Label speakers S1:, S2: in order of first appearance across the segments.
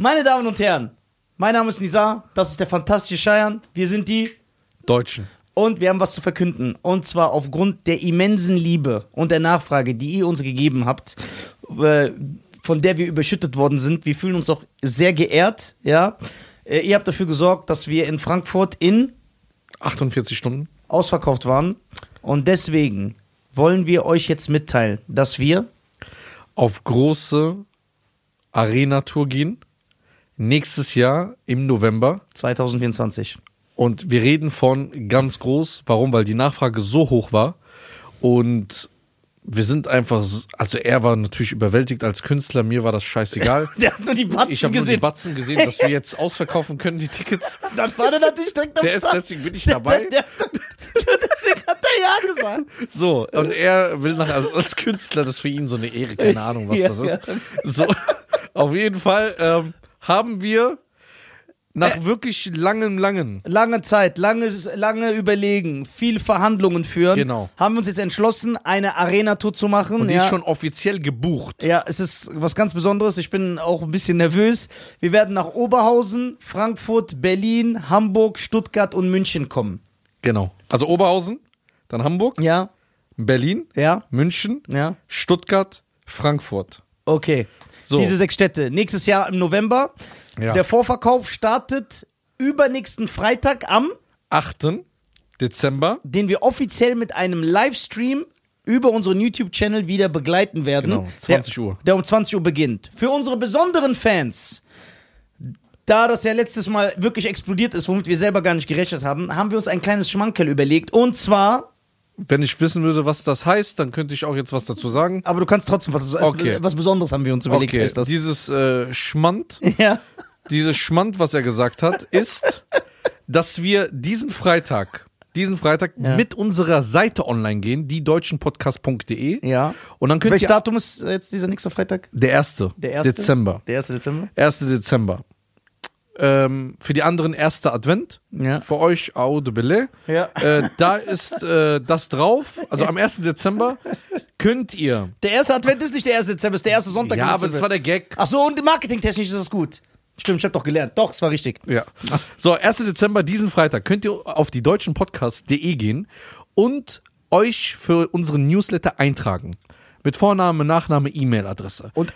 S1: Meine Damen und Herren, mein Name ist Nizar, das ist der fantastische Scheiern. Wir sind die
S2: Deutschen.
S1: und wir haben was zu verkünden. Und zwar aufgrund der immensen Liebe und der Nachfrage, die ihr uns gegeben habt, äh, von der wir überschüttet worden sind. Wir fühlen uns auch sehr geehrt, ja. Äh, Ihr habt dafür gesorgt, dass wir in Frankfurt in
S2: 48 Stunden.
S1: ausverkauft waren. Und deswegen wollen wir euch jetzt mitteilen, dass wir
S2: Auf große Arena-Tour gehen. Nächstes Jahr im November.
S1: 2024
S2: Und wir reden von ganz groß. Warum? Weil die Nachfrage so hoch war. Und wir sind einfach, also er war natürlich überwältigt als Künstler. Mir war das scheißegal.
S1: Der hat nur die Batzen
S2: Ich habe nur die
S1: gesehen.
S2: Batzen gesehen, dass wir jetzt ausverkaufen können, die Tickets.
S1: Dann war der natürlich direkt am
S2: Der ist, deswegen bin ich dabei.
S1: Der, der, deswegen hat er ja gesagt.
S2: So, und er will nach, also als Künstler, das ist für ihn so eine Ehre, keine Ahnung, was
S1: Ja,
S2: das ist. So, auf jeden Fall ähm, haben wir nach wirklich langem, langen,
S1: Lange Zeit, lange, lange Überlegen, viel Verhandlungen führen.
S2: Genau.
S1: Haben wir uns jetzt entschlossen, eine Arena-Tour zu machen.
S2: und die
S1: ja.
S2: ist schon offiziell gebucht.
S1: Ja, es ist was ganz Besonderes. Ich bin auch ein bisschen nervös. Wir werden nach Oberhausen, Frankfurt, Berlin, Hamburg, Stuttgart und München kommen.
S2: Genau. Also Oberhausen, dann Hamburg,
S1: Ja,
S2: Berlin,
S1: ja,
S2: München,
S1: ja.
S2: Stuttgart, Frankfurt.
S1: Okay.
S2: So.
S1: Diese sechs Städte. Nächstes Jahr im November.
S2: Ja.
S1: Der Vorverkauf startet übernächsten Freitag am,
S2: 8. Dezember.
S1: den wir offiziell mit einem Livestream über unseren YouTube-Channel wieder begleiten werden.
S2: Genau, 20
S1: der,
S2: Uhr.
S1: Der um 20 Uhr beginnt. Für unsere besonderen Fans, da das ja letztes Mal wirklich explodiert ist, womit wir selber gar nicht gerechnet haben, haben wir uns ein kleines Schmankerl überlegt. Und zwar,
S2: Wenn ich wissen würde, was das heißt, dann könnte ich auch jetzt was dazu sagen.
S1: aber du kannst trotzdem was,
S2: Okay.
S1: was Besonderes haben wir uns überlegt.
S2: Okay,
S1: Ist das?
S2: dieses äh, Schmand,
S1: ja.
S2: dieses Schmand, was er gesagt hat, ist, dass wir diesen Freitag, diesen Freitag
S1: Ja.
S2: mit unserer Seite online gehen, die deutschenpodcast.de.
S1: Ja.
S2: Und dann könnt
S1: Welches
S2: ihr
S1: Datum ist jetzt dieser nächste Freitag?
S2: der erste,
S1: Der erste?
S2: Dezember,
S1: Der 1. Dezember.
S2: 1. Dezember. Ähm, für die anderen erster Advent.
S1: Ja.
S2: Für euch Au de Belay.
S1: Ja.
S2: Äh, da ist äh, das drauf. Also am 1. Dezember könnt ihr.
S1: Der erste Advent ist nicht der 1. Dezember, ist der erste Sonntag.
S2: Ja, aber
S1: Dezember.
S2: das war der Gag.
S1: Ach so, und marketingtechnisch ist das gut. Stimmt, ich hab doch gelernt. Doch, es war richtig.
S2: Ja. So, 1. Dezember, diesen Freitag, könnt ihr auf die deutschenpodcast.de gehen und euch für unseren Newsletter eintragen. Mit Vorname, Nachname, E-Mail-Adresse.
S1: Und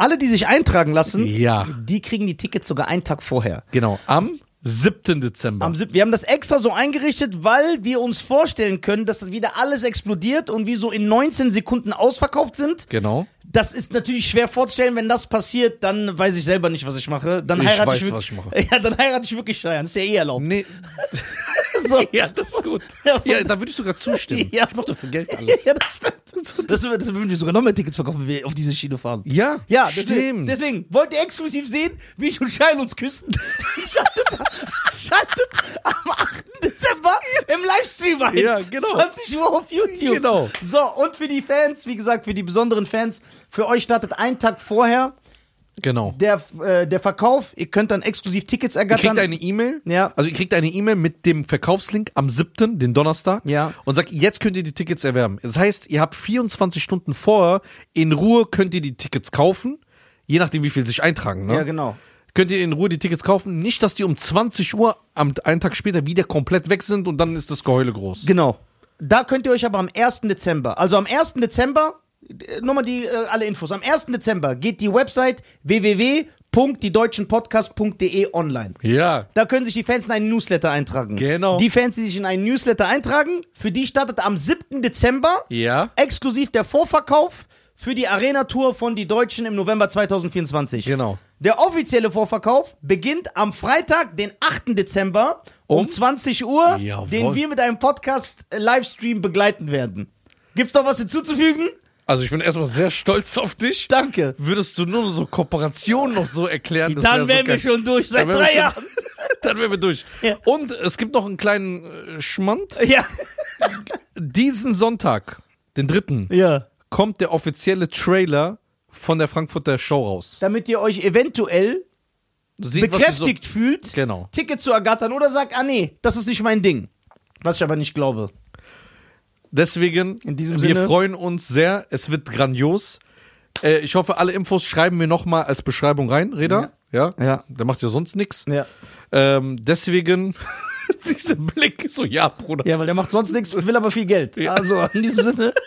S1: alle, die sich eintragen lassen,
S2: Ja.
S1: die kriegen die Tickets sogar einen Tag vorher.
S2: Genau, am 7. Dezember.
S1: Am sieb- wir haben das extra so eingerichtet, weil wir uns vorstellen können, dass das wieder alles explodiert und wir so in 19 Sekunden ausverkauft sind.
S2: genau.
S1: Das ist natürlich schwer vorzustellen, wenn das passiert, dann weiß ich selber nicht, was ich mache. Dann
S2: Ich
S1: heirate
S2: weiß,
S1: ich wirklich,
S2: was ich mache.
S1: Ja, dann heirate ich wirklich Scheiern. Ist ja eh erlaubt.
S2: Nee.
S1: So.
S2: Ja, das ist gut.
S1: Ja,
S2: Ja, da würde ich sogar zustimmen.
S1: Ja.
S2: Ich mache doch für Geld alles.
S1: Ja, das stimmt. Das, das würden wir sogar noch mehr Tickets verkaufen, wenn wir auf diese Schiene fahren.
S2: Ja,
S1: Ja, deswegen,
S2: stimmt.
S1: deswegen wollt ihr exklusiv sehen, wie ich und Schein uns küssen. Schaltet, schaltet am 8. Dezember im Livestream ein.
S2: Ja, genau.
S1: 20 Uhr auf YouTube.
S2: Genau.
S1: So, und für die Fans, wie gesagt, für die besonderen Fans, für euch startet ein Tag vorher
S2: Genau.
S1: der, äh, der Verkauf. Ihr könnt dann exklusiv Tickets
S2: Ihr
S1: ergattern.
S2: kriegt eine E-Mail.
S1: Ja.
S2: Also ihr kriegt eine E-Mail mit dem Verkaufslink am 7., den Donnerstag.
S1: Ja.
S2: Und sagt, jetzt könnt ihr die Tickets erwerben. Das heißt, ihr habt 24 Stunden vorher in Ruhe könnt ihr die Tickets kaufen. Je nachdem, wie viel sich eintragen. Ne?
S1: ja, genau.
S2: Könnt ihr in Ruhe die Tickets kaufen. Nicht, dass die um 20 Uhr am einen Tag später wieder komplett weg sind und dann ist das Geheule groß.
S1: Genau. Da könnt ihr euch aber am 1. Dezember, also am 1. Dezember, äh, nur mal die, äh, alle Infos, am 1. Dezember geht die Website www.diedeutschenpodcast.de online.
S2: Ja.
S1: Da können sich die Fans in einen Newsletter eintragen.
S2: Genau.
S1: Die Fans, die sich in einen Newsletter eintragen, für die startet am 7. Dezember
S2: Ja.
S1: exklusiv der Vorverkauf für die Arena-Tour von Die Deutschen im November 2024.
S2: Genau.
S1: Der offizielle Vorverkauf beginnt am Freitag, den 8. Dezember um,
S2: Um?
S1: 20 Uhr,
S2: Jawohl.
S1: den wir mit einem Podcast-Livestream begleiten werden. Gibt's noch was hinzuzufügen?
S2: Also ich bin erstmal sehr stolz auf dich.
S1: Danke.
S2: Würdest du nur so Kooperationen noch so erklären?
S1: Dann
S2: wär
S1: wären
S2: so
S1: wir schon durch seit drei Jahren.
S2: Dann wären wir durch.
S1: Ja.
S2: Und es gibt noch einen kleinen äh, Schmand.
S1: Ja.
S2: Diesen Sonntag, den dritten,
S1: ja.
S2: kommt der offizielle Trailer von der Frankfurter Show raus.
S1: Damit ihr euch eventuell
S2: Sieht,
S1: bekräftigt fühlt,
S2: so, genau.
S1: Ticket zu ergattern oder sagt, ah nee, das ist nicht mein Ding. Was ich aber nicht glaube.
S2: Deswegen,
S1: In diesem
S2: wir
S1: Sinne-
S2: freuen uns sehr. Es wird grandios. Äh, ich hoffe, alle Infos schreiben wir nochmal als Beschreibung rein, Reda. Ja.
S1: Ja.
S2: Der macht ja sonst nichts.
S1: Ja.
S2: Ähm, deswegen, dieser Blick, so, ja, Bruder.
S1: Ja, weil der macht sonst nichts, will aber viel Geld. Also in diesem Sinne.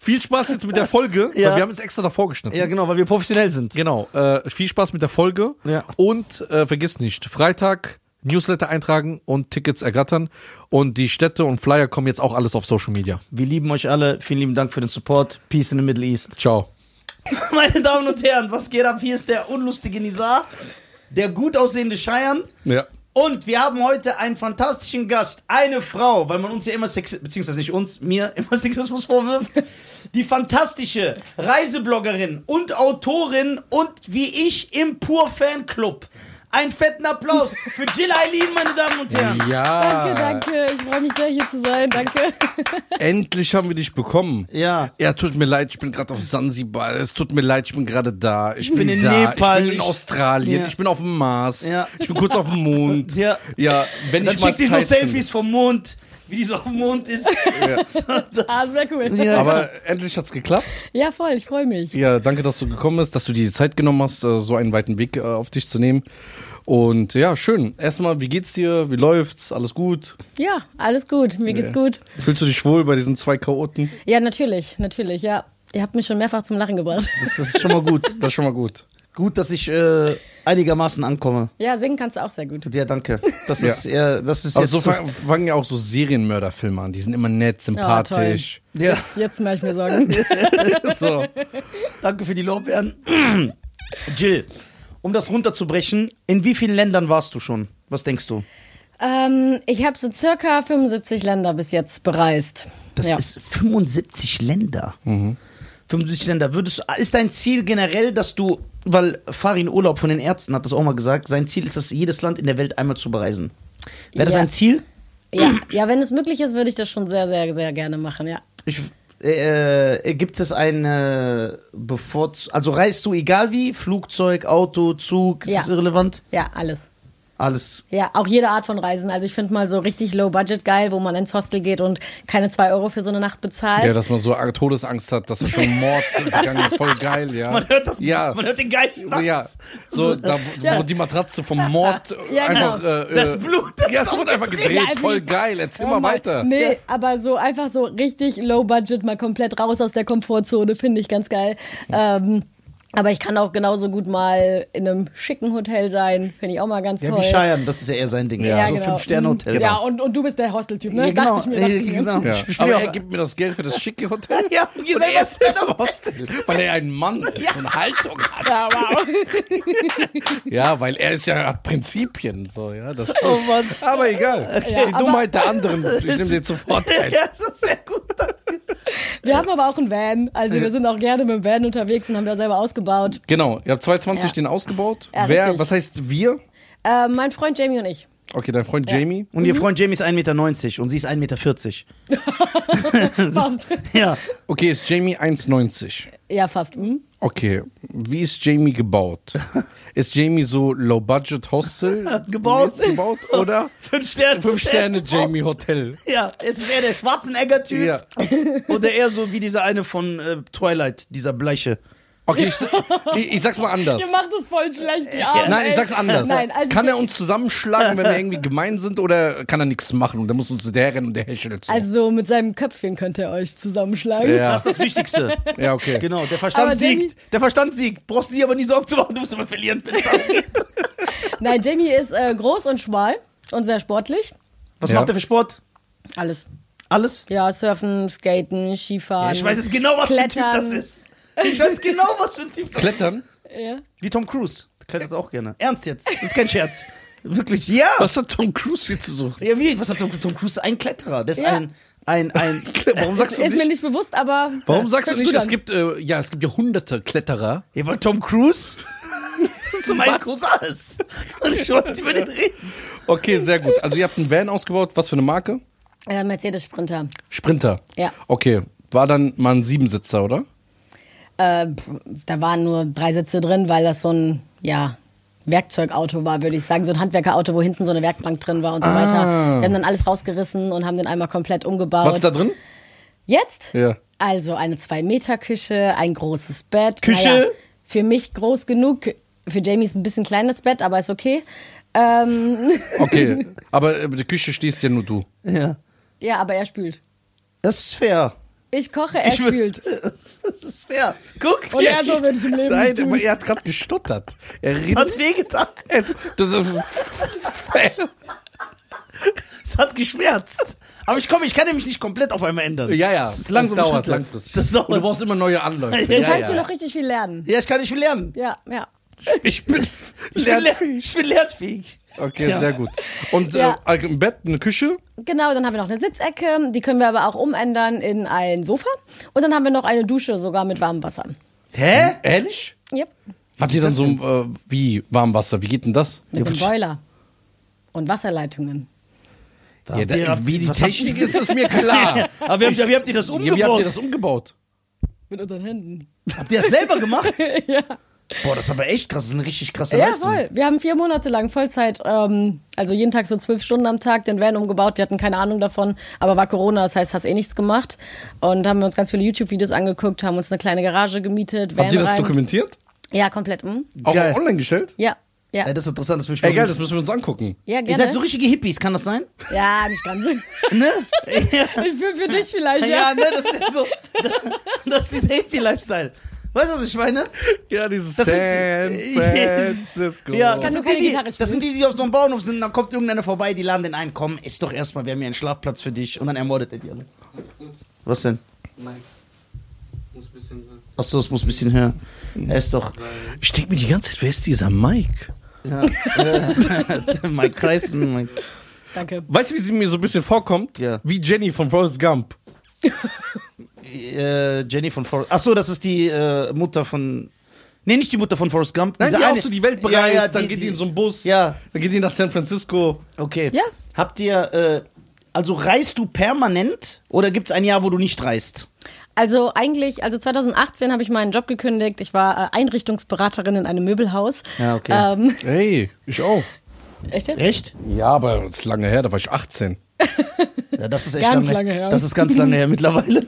S2: Viel Spaß jetzt mit der Folge,
S1: Ja.
S2: weil wir haben es extra davor geschnitten.
S1: Ja, genau, weil wir professionell sind.
S2: Genau, äh, viel Spaß mit der Folge.
S1: Ja.
S2: Und äh, vergiss nicht, Freitag Newsletter eintragen und Tickets ergattern. Und die Städte und Flyer kommen jetzt auch alles auf Social Media.
S1: Wir lieben euch alle. Vielen lieben Dank für den Support. Peace in the Middle East.
S2: Ciao.
S1: Meine Damen und Herren, was geht ab? Hier ist der unlustige Nizar, der gut aussehende Scheiern.
S2: Ja.
S1: Und wir haben heute einen fantastischen Gast, eine Frau, weil man uns ja immer Sexismus, beziehungsweise nicht uns, mir immer Sexismus vorwirft. Die fantastische Reisebloggerin und Autorin und wie ich im Pur Fanclub. Einen fetten Applaus für Jill Eileen, meine Damen und Herren.
S2: Ja.
S3: Danke, danke. Ich freue mich sehr, hier zu sein. Danke.
S2: Endlich haben wir dich bekommen.
S1: Ja.
S2: Ja, tut mir leid, ich bin gerade auf Sansibar. Es tut mir leid, ich bin gerade da. Ich, bin,
S1: in
S2: da.
S1: Nepal.
S2: Ich bin in Australien.
S1: Ja.
S2: Ich bin auf dem Mars.
S1: Ja.
S2: Ich bin kurz auf dem Mond.
S1: Ja.
S2: Ja, wenn
S1: Dann
S2: ich mal
S1: schickt die so Selfies vom Mond, wie die so auf dem Mond ist.
S3: Ah, das wäre cool. Ja.
S2: Aber endlich hat's geklappt.
S3: voll, ich freue mich.
S2: Ja, danke, dass du gekommen bist, dass du dir die Zeit genommen hast, äh, so einen weiten Weg äh, auf dich zu nehmen. Und ja, schön. Erstmal, wie geht's dir? Wie läuft's? Alles gut?
S3: Ja, alles gut. Mir geht's
S2: Ja.
S3: gut.
S2: Fühlst du dich wohl bei diesen zwei Chaoten?
S3: Ja, natürlich, natürlich, ja. Ihr habt mich schon mehrfach zum Lachen gebracht.
S1: Das ist schon mal gut.
S2: Das ist schon mal gut.
S1: Gut, dass ich äh, einigermaßen ankomme.
S3: Ja, singen kannst du auch sehr gut.
S1: Ja, danke. Das
S2: Ja.
S1: ist, ja, das ist
S2: Aber
S1: jetzt
S2: so fang- fangen ja auch so Serienmörderfilme an. Die sind immer nett, sympathisch.
S1: ja,
S3: Jetzt, jetzt mache ich mir Sorgen.
S2: so.
S1: danke für die Lorbeeren. Jill, um das runterzubrechen, in wie vielen Ländern warst du schon? Was denkst du?
S3: ähm, ich habe so circa 75 Länder bis jetzt bereist.
S1: Das
S3: ja.
S1: ist 75 Länder. 75 Länder. Würdest ist dein Ziel generell, dass du, weil Farin Urlaub von den Ärzten hat das auch mal gesagt, sein Ziel ist es, jedes Land in der Welt einmal zu bereisen. Wäre das
S3: Ja.
S1: ein Ziel?
S3: ja, ja, wenn es möglich ist, würde ich das schon sehr, sehr, sehr gerne machen, ja.
S1: Ich, äh, äh, gibt es eine Bevorz also reist du egal wie? Flugzeug, Auto, Zug, ist
S3: Ja.
S1: das irrelevant?
S3: Ja, alles.
S1: Alles.
S3: Ja, auch jede Art von Reisen. Also ich finde mal so richtig low budget geil, wo man ins Hostel geht und keine zwei Euro für so eine Nacht bezahlt.
S2: Ja, dass man so Todesangst hat, dass er schon Mord gegangen ist. Voll geil, ja.
S1: Man hört das,
S2: Ja.
S1: man hört den Geist nachts.
S2: Ja, so, da, wo
S3: Ja.
S2: die Matratze vom Mord
S3: Ja,
S2: einfach.
S3: genau.
S2: Äh,
S1: Das
S2: äh,
S1: Blut, das
S2: Ja, es wurde einfach gedreht.
S3: Ja,
S2: Voll
S3: wie-
S2: geil. Erzähl
S3: Hör
S2: mal weiter.
S3: Nee, aber so einfach so richtig low budget, mal komplett raus aus der Komfortzone, finde ich ganz geil. Ähm, aber ich kann auch genauso gut mal in einem schicken Hotel sein, finde ich auch mal ganz
S1: Ja,
S3: toll.
S1: wie Scheiern, das ist ja eher sein Ding.
S3: Ja,
S1: so
S3: genau.
S1: Fünf-Sterne-Hotel.
S3: Ja, und, und du bist der Hosteltyp, ne?
S1: Ja, genau.
S3: Dachte ich mir, dachte
S1: Ja,
S3: mir.
S1: genau.
S2: Ja. Aber er gibt mir das Geld für das schicke Hotel.
S1: ja, und ihr
S2: Und
S1: selber
S2: er
S1: ist ein
S2: Hostel, weil er ein Mann ist und Haltung hat.
S3: Ja, wow.
S2: Ja, weil er ist ja hat Prinzipien. So, ja, das,
S1: Oh Mann.
S2: aber egal.
S3: Ja,
S2: Die Dummheit der anderen, ich nehme dir zu Vorteil.
S1: Ja, das ist sehr gut.
S3: Wir haben aber auch einen Van, also wir sind auch gerne mit dem Van unterwegs und haben wir selber ausgebaut.
S2: Genau, ihr habt 2020
S3: Ja.
S2: den ausgebaut.
S3: Ja,
S2: Wer,
S3: richtig.
S2: was heißt wir?
S3: Äh, mein Freund Jamie und ich.
S2: Okay, dein Freund Jamie.
S1: Und ihr Freund Jamie ist 1,90 Meter und sie ist 1,40 Meter.
S3: Fast.
S1: Ja.
S2: Okay, ist Jamie 1,90.
S3: Ja, fast. Hm?
S2: Okay, wie ist Jamie gebaut? Ist Jamie so Low-Budget Hostel
S1: Gebaut?
S2: gebaut oder
S1: Fünf Sterne.
S2: fünf Sterne Jamie Hotel?
S1: Ja, es ist eher der Schwarzenegger-Typ.
S2: Ja.
S1: Oder eher so wie dieser eine von äh, Twilight, dieser Bleiche.
S2: Okay, ich, ich, ich sag's mal anders.
S3: Ihr macht es voll schlecht, die Arme.
S2: Nein, ich sag's anders.
S3: Nein, also
S2: kann er uns zusammenschlagen, wenn wir irgendwie gemein sind, oder kann er nichts machen und der muss uns der rennen und der hechelt so?
S3: Also mit seinem Köpfchen könnt ihr euch zusammenschlagen.
S2: Ja.
S1: Das ist das Wichtigste.
S2: ja, okay.
S1: Genau, der Verstand
S3: Aber Jamie-
S1: siegt. Der Verstand siegt. Brauchst du dir aber nie Sorgen zu machen, du musst immer verlieren, wenn es.
S3: Nein, Jamie ist äh, groß und schmal und sehr sportlich.
S1: Was
S2: Ja.
S1: macht er für Sport?
S3: Alles.
S1: Alles?
S3: Ja, Surfen, Skaten, Skifahren.
S1: Ja, ich weiß jetzt genau, was für ein Typ
S3: Klettern.
S1: das ist. Ich weiß genau, was für ein Typ das.
S2: Klettern?
S3: Ja.
S1: Wie Tom Cruise. Der klettert auch gerne. Ernst jetzt. Das ist kein Scherz. Wirklich, ja.
S2: Was hat Tom Cruise hier zu suchen?
S1: Ja, wie? Was hat Tom, Tom Cruise? Ein Kletterer. Der ist
S3: Ja.
S1: ein, ein, ein.
S2: Warum sagst du
S3: Ist mir
S2: nicht?
S3: nicht bewusst, aber.
S2: Warum sagst du
S3: hört
S2: nicht,
S3: gut
S2: es
S3: an.
S2: gibt, äh, ja, es gibt ja hunderte Kletterer.
S1: Ja, weil Tom Cruise so mein Cousin ist. Und ich wollte über den reden.
S2: Okay, sehr gut. Also ihr habt einen Van ausgebaut. Was für eine Marke?
S3: Äh, Mercedes Sprinter.
S2: Sprinter.
S3: Ja.
S2: Okay. War dann mal ein Siebensitzer, oder?
S3: Äh, da waren nur drei Sitze drin, weil das so ein, ja, Werkzeugauto war, würde ich sagen. So ein Handwerkerauto, wo hinten so eine Werkbank drin war und so weiter. Wir haben dann alles rausgerissen und haben den einmal komplett umgebaut.
S2: Was ist da drin?
S3: Jetzt?
S2: Ja.
S3: Also eine Zwei-Meter-Küche, ein großes Bett.
S1: Küche?
S3: Naja, für mich groß genug. Für Jamie ist ein bisschen kleines Bett, aber ist okay. Ähm,
S2: Okay, aber die Küche stehst ja nur du.
S1: Ja.
S3: ja, aber er spült.
S1: Das ist fair.
S3: Ich koche, er
S1: Ich
S3: spült.
S1: Das ist fair. Guck,
S3: Und er so würde ich im Leben
S2: Nein,
S3: nicht
S2: aber er hat gerade gestottert. Er
S1: es
S2: redet.
S1: hat wehgetan.
S2: Es, das, das,
S1: hat geschmerzt. Aber ich komme, ich kann nämlich nicht komplett auf einmal ändern.
S2: ja, ja.
S1: Das ist langsam
S2: das dauert langfristig.
S1: Das dauert.
S2: Und du brauchst immer neue Anläufe.
S3: Du
S2: ja,
S3: kannst
S2: ja.
S3: hier noch richtig viel lernen.
S1: Ja, ich kann nicht viel lernen.
S3: Ja, ja.
S2: Ich bin,
S1: Ich bin, ler ich bin lernfähig.
S2: Okay,
S1: Ja.
S2: sehr gut. Und
S3: Ja.
S2: äh, ein Bett, eine Küche?
S3: Genau, dann haben wir noch eine Sitzecke, die können wir aber auch umändern in ein Sofa. Und dann haben wir noch eine Dusche, sogar mit warmem Wasser.
S1: Hä?
S2: Ehrlich?
S3: Yep.
S2: Habt ihr dann so, äh, wie Warmwasser? Wie geht denn das?
S3: Mit dem Boiler. Und Wasserleitungen.
S2: Ja,
S1: Habt ihr-
S2: da, wie die
S1: habt
S2: Technik
S1: ihr-
S2: ist, ist mir klar.
S1: Aber wie habt, wie habt ihr das
S2: Ja,
S1: umgebaut?
S2: wie habt ihr das umgebaut?
S3: Mit unseren Händen.
S1: Habt ihr das selber gemacht?
S3: ja.
S1: Boah, das ist aber echt krass. Das ist eine richtig krasse
S3: Ja,
S1: Leistung.
S3: voll. Wir haben vier Monate lang Vollzeit, ähm, also jeden Tag so zwölf Stunden am Tag den Van umgebaut. Wir hatten keine Ahnung davon, aber war Corona, das heißt, hast eh nichts gemacht. Und haben wir uns ganz viele YouTube-Videos angeguckt, haben uns eine kleine Garage gemietet, Van
S2: Habt ihr das
S3: rein.
S2: dokumentiert?
S3: Ja, komplett. Hm?
S2: Auch
S1: Geil.
S2: online gestellt?
S3: Ja, ja.
S1: Ja, das ist interessant. Das will ich
S2: Ey,
S1: mal
S2: geil,
S1: wissen.
S2: das müssen wir uns angucken.
S3: ja,
S1: Ihr
S3: gerne.
S1: seid so richtige Hippies, kann das sein?
S3: ja, nicht ganz.
S1: Ne?
S3: für, für dich vielleicht, ja.
S1: ja, ne, das ist ja so. Das ist dieser Hippie-Lifestyle. Weißt du, was ich meine?
S2: Ja, dieses
S1: Das sind-
S2: San Francisco.
S1: Ja,
S3: kann
S1: das
S3: nur
S1: sind,
S3: keine
S1: die, die, das sind die, die auf so einem Bauernhof sind, dann kommt irgendeiner vorbei, die laden den ein, komm, isst doch erstmal, wir haben hier einen Schlafplatz für dich und dann ermordet er die alle. Was denn?
S4: Mike. Muss ein bisschen.
S1: Achso, es muss ein bisschen höher. Er ist doch.
S2: Ich denke mir die ganze Zeit, wer ist dieser Mike?
S1: Ja. Mike Tyson, Mike.
S3: Danke.
S2: Weißt du, wie sie mir so ein bisschen vorkommt?
S1: Ja.
S2: Wie Jenny von Forrest Gump.
S1: Äh, Jenny von Forrest. Achso, das ist die äh, Mutter von. Nee, nicht die Mutter von Forrest Gump.
S2: Nein, die auch
S1: eine-
S2: so die Welt bereist,
S1: Ja, ja,
S2: dann
S1: die-
S2: geht die
S1: die-
S2: in so einen Bus,
S1: Ja,
S2: dann geht die nach San Francisco.
S1: okay.
S3: Ja.
S1: Habt ihr. Äh, also reist du permanent oder gibt es ein Jahr, wo du nicht reist?
S3: Also eigentlich, also 2018 habe ich meinen Job gekündigt. Ich war äh, Einrichtungsberaterin in einem Möbelhaus.
S1: Ja, okay.
S3: Ähm,
S2: Ey, ich auch.
S3: echt jetzt?
S1: Echt?
S2: Ja, aber das ist lange her, da war ich 18.
S1: Ja, das ist echt
S3: Ganz
S1: lange,
S3: lange her.
S1: Das ist ganz lange her mittlerweile.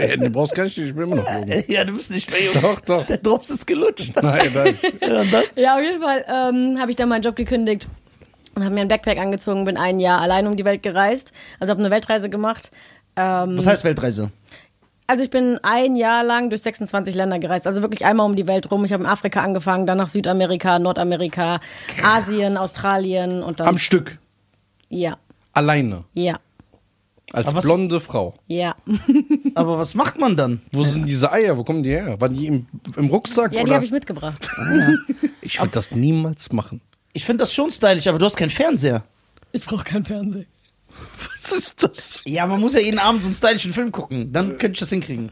S2: Ey, du brauchst gar nicht, ich bin immer noch jung.
S1: ja, du bist nicht mehr jung.
S2: Doch, doch.
S1: Der Drops ist gelutscht.
S2: Nein, nein.
S1: Ja?
S3: Ja, auf jeden Fall ähm, habe ich dann meinen Job gekündigt und habe mir ein Backpack angezogen, bin ein Jahr allein um die Welt gereist. Also habe eine Weltreise gemacht. Ähm,
S1: Was heißt Weltreise?
S3: also ich bin ein Jahr lang durch 26 Länder gereist, also wirklich einmal um die Welt rum. Ich habe in Afrika angefangen, dann nach Südamerika, Nordamerika, Asien, Australien und dann
S2: Am Stück.
S3: ja,
S2: Alleine.
S3: ja,
S2: Als
S1: was-
S2: blonde Frau.
S3: ja.
S1: Aber was macht man dann?
S2: Wo sind diese Eier? Wo kommen die her? Waren die im, im Rucksack?
S3: Ja, die habe ich mitgebracht.
S2: ich würde das niemals machen.
S1: Ich finde das schon stylisch, aber du hast keinen Fernseher.
S3: Ich brauche keinen Fernseher.
S2: Was ist das?
S1: Ja, man muss ja jeden Abend so einen stylischen Film gucken. Dann könnte ich das hinkriegen.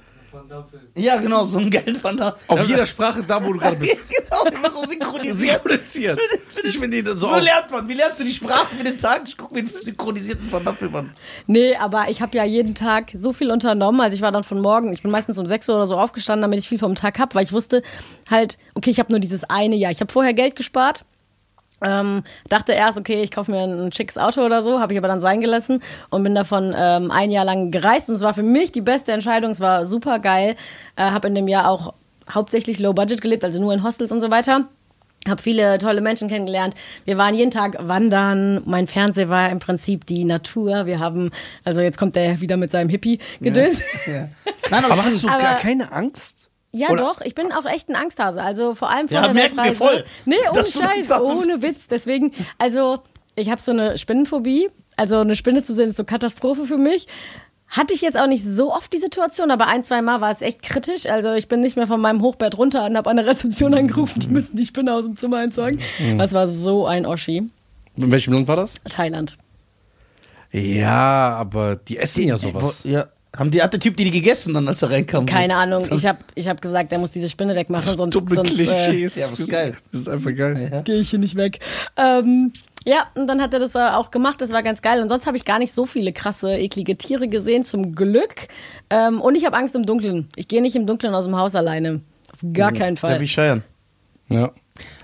S4: Dampel.
S1: Ja, genau, so Van da.
S2: Auf jeder Sprache, da wo du gerade bist.
S1: genau, immer so synchronisiert.
S2: Synchronisiert. Ich finde die so
S1: So
S2: auf.
S1: lernt man. Wie lernst du die Sprache für den Tag? Ich gucke mir einen synchronisierten Van Damme an.
S3: Nee, aber ich habe ja jeden Tag so viel unternommen. Also ich war dann von morgen, ich bin meistens um 6 Uhr oder so aufgestanden, damit ich viel vom Tag hab, weil ich wusste halt, okay, ich habe nur dieses eine Jahr. Ich habe vorher Geld gespart. Ähm, dachte erst, okay, ich kaufe mir ein schickes Auto oder so, habe ich aber dann sein gelassen und bin davon ähm, ein Jahr lang gereist und es war für mich die beste Entscheidung, es war super geil. Äh, habe in dem Jahr auch hauptsächlich Low Budget gelebt, also nur in Hostels und so weiter. Habe viele tolle Menschen kennengelernt. Wir waren jeden Tag wandern. Mein Fernseher war im Prinzip die Natur. Wir haben, also jetzt kommt der wieder mit seinem Hippie-Gedöns.
S1: Ja. Nein, aber,
S2: hast du
S3: Aber-
S2: gar keine Angst?
S3: Ja,
S2: Oder-
S3: doch. Ich bin auch echt ein Angsthase. Also vor allem vor
S1: Ja,
S3: der
S1: merken wir
S3: Weltreise.
S1: voll,
S3: Nee, ohne Scheiß, ohne. Witz. Deswegen, also ich habe so eine Spinnenphobie. Also eine Spinne zu sehen ist so Katastrophe für mich. Hatte ich jetzt auch nicht so oft die Situation, aber ein, zwei Mal war es echt kritisch. Also ich bin nicht mehr von meinem Hochbett runter und habe an der Rezeption angerufen, die müssen die Spinne aus dem Zimmer entsorgen. Das war so ein Oschi.
S2: In welchem Land war das?
S3: Thailand.
S2: Ja, aber die essen ja sowas.
S1: Ja. Haben die, hat der Typ die, die gegessen dann, als er reinkam?
S3: Keine Ahnung. Ich habe ich hab gesagt, er muss diese Spinne wegmachen, sonst,
S2: Dumme
S3: sonst äh,
S2: Klischees.
S1: Ja, aber ist geil.
S2: Das ist einfach geil.
S3: gehe ich hier nicht weg. Ähm, ja, und dann hat er das äh, auch gemacht, das war ganz geil. Und sonst habe ich gar nicht so viele krasse, eklige Tiere gesehen, zum Glück. Ähm, und ich habe Angst im Dunkeln. Ich gehe nicht im Dunkeln aus dem Haus alleine. Auf gar keinen
S1: Ja,
S3: Fall.
S1: wie scheiern.
S2: Ja.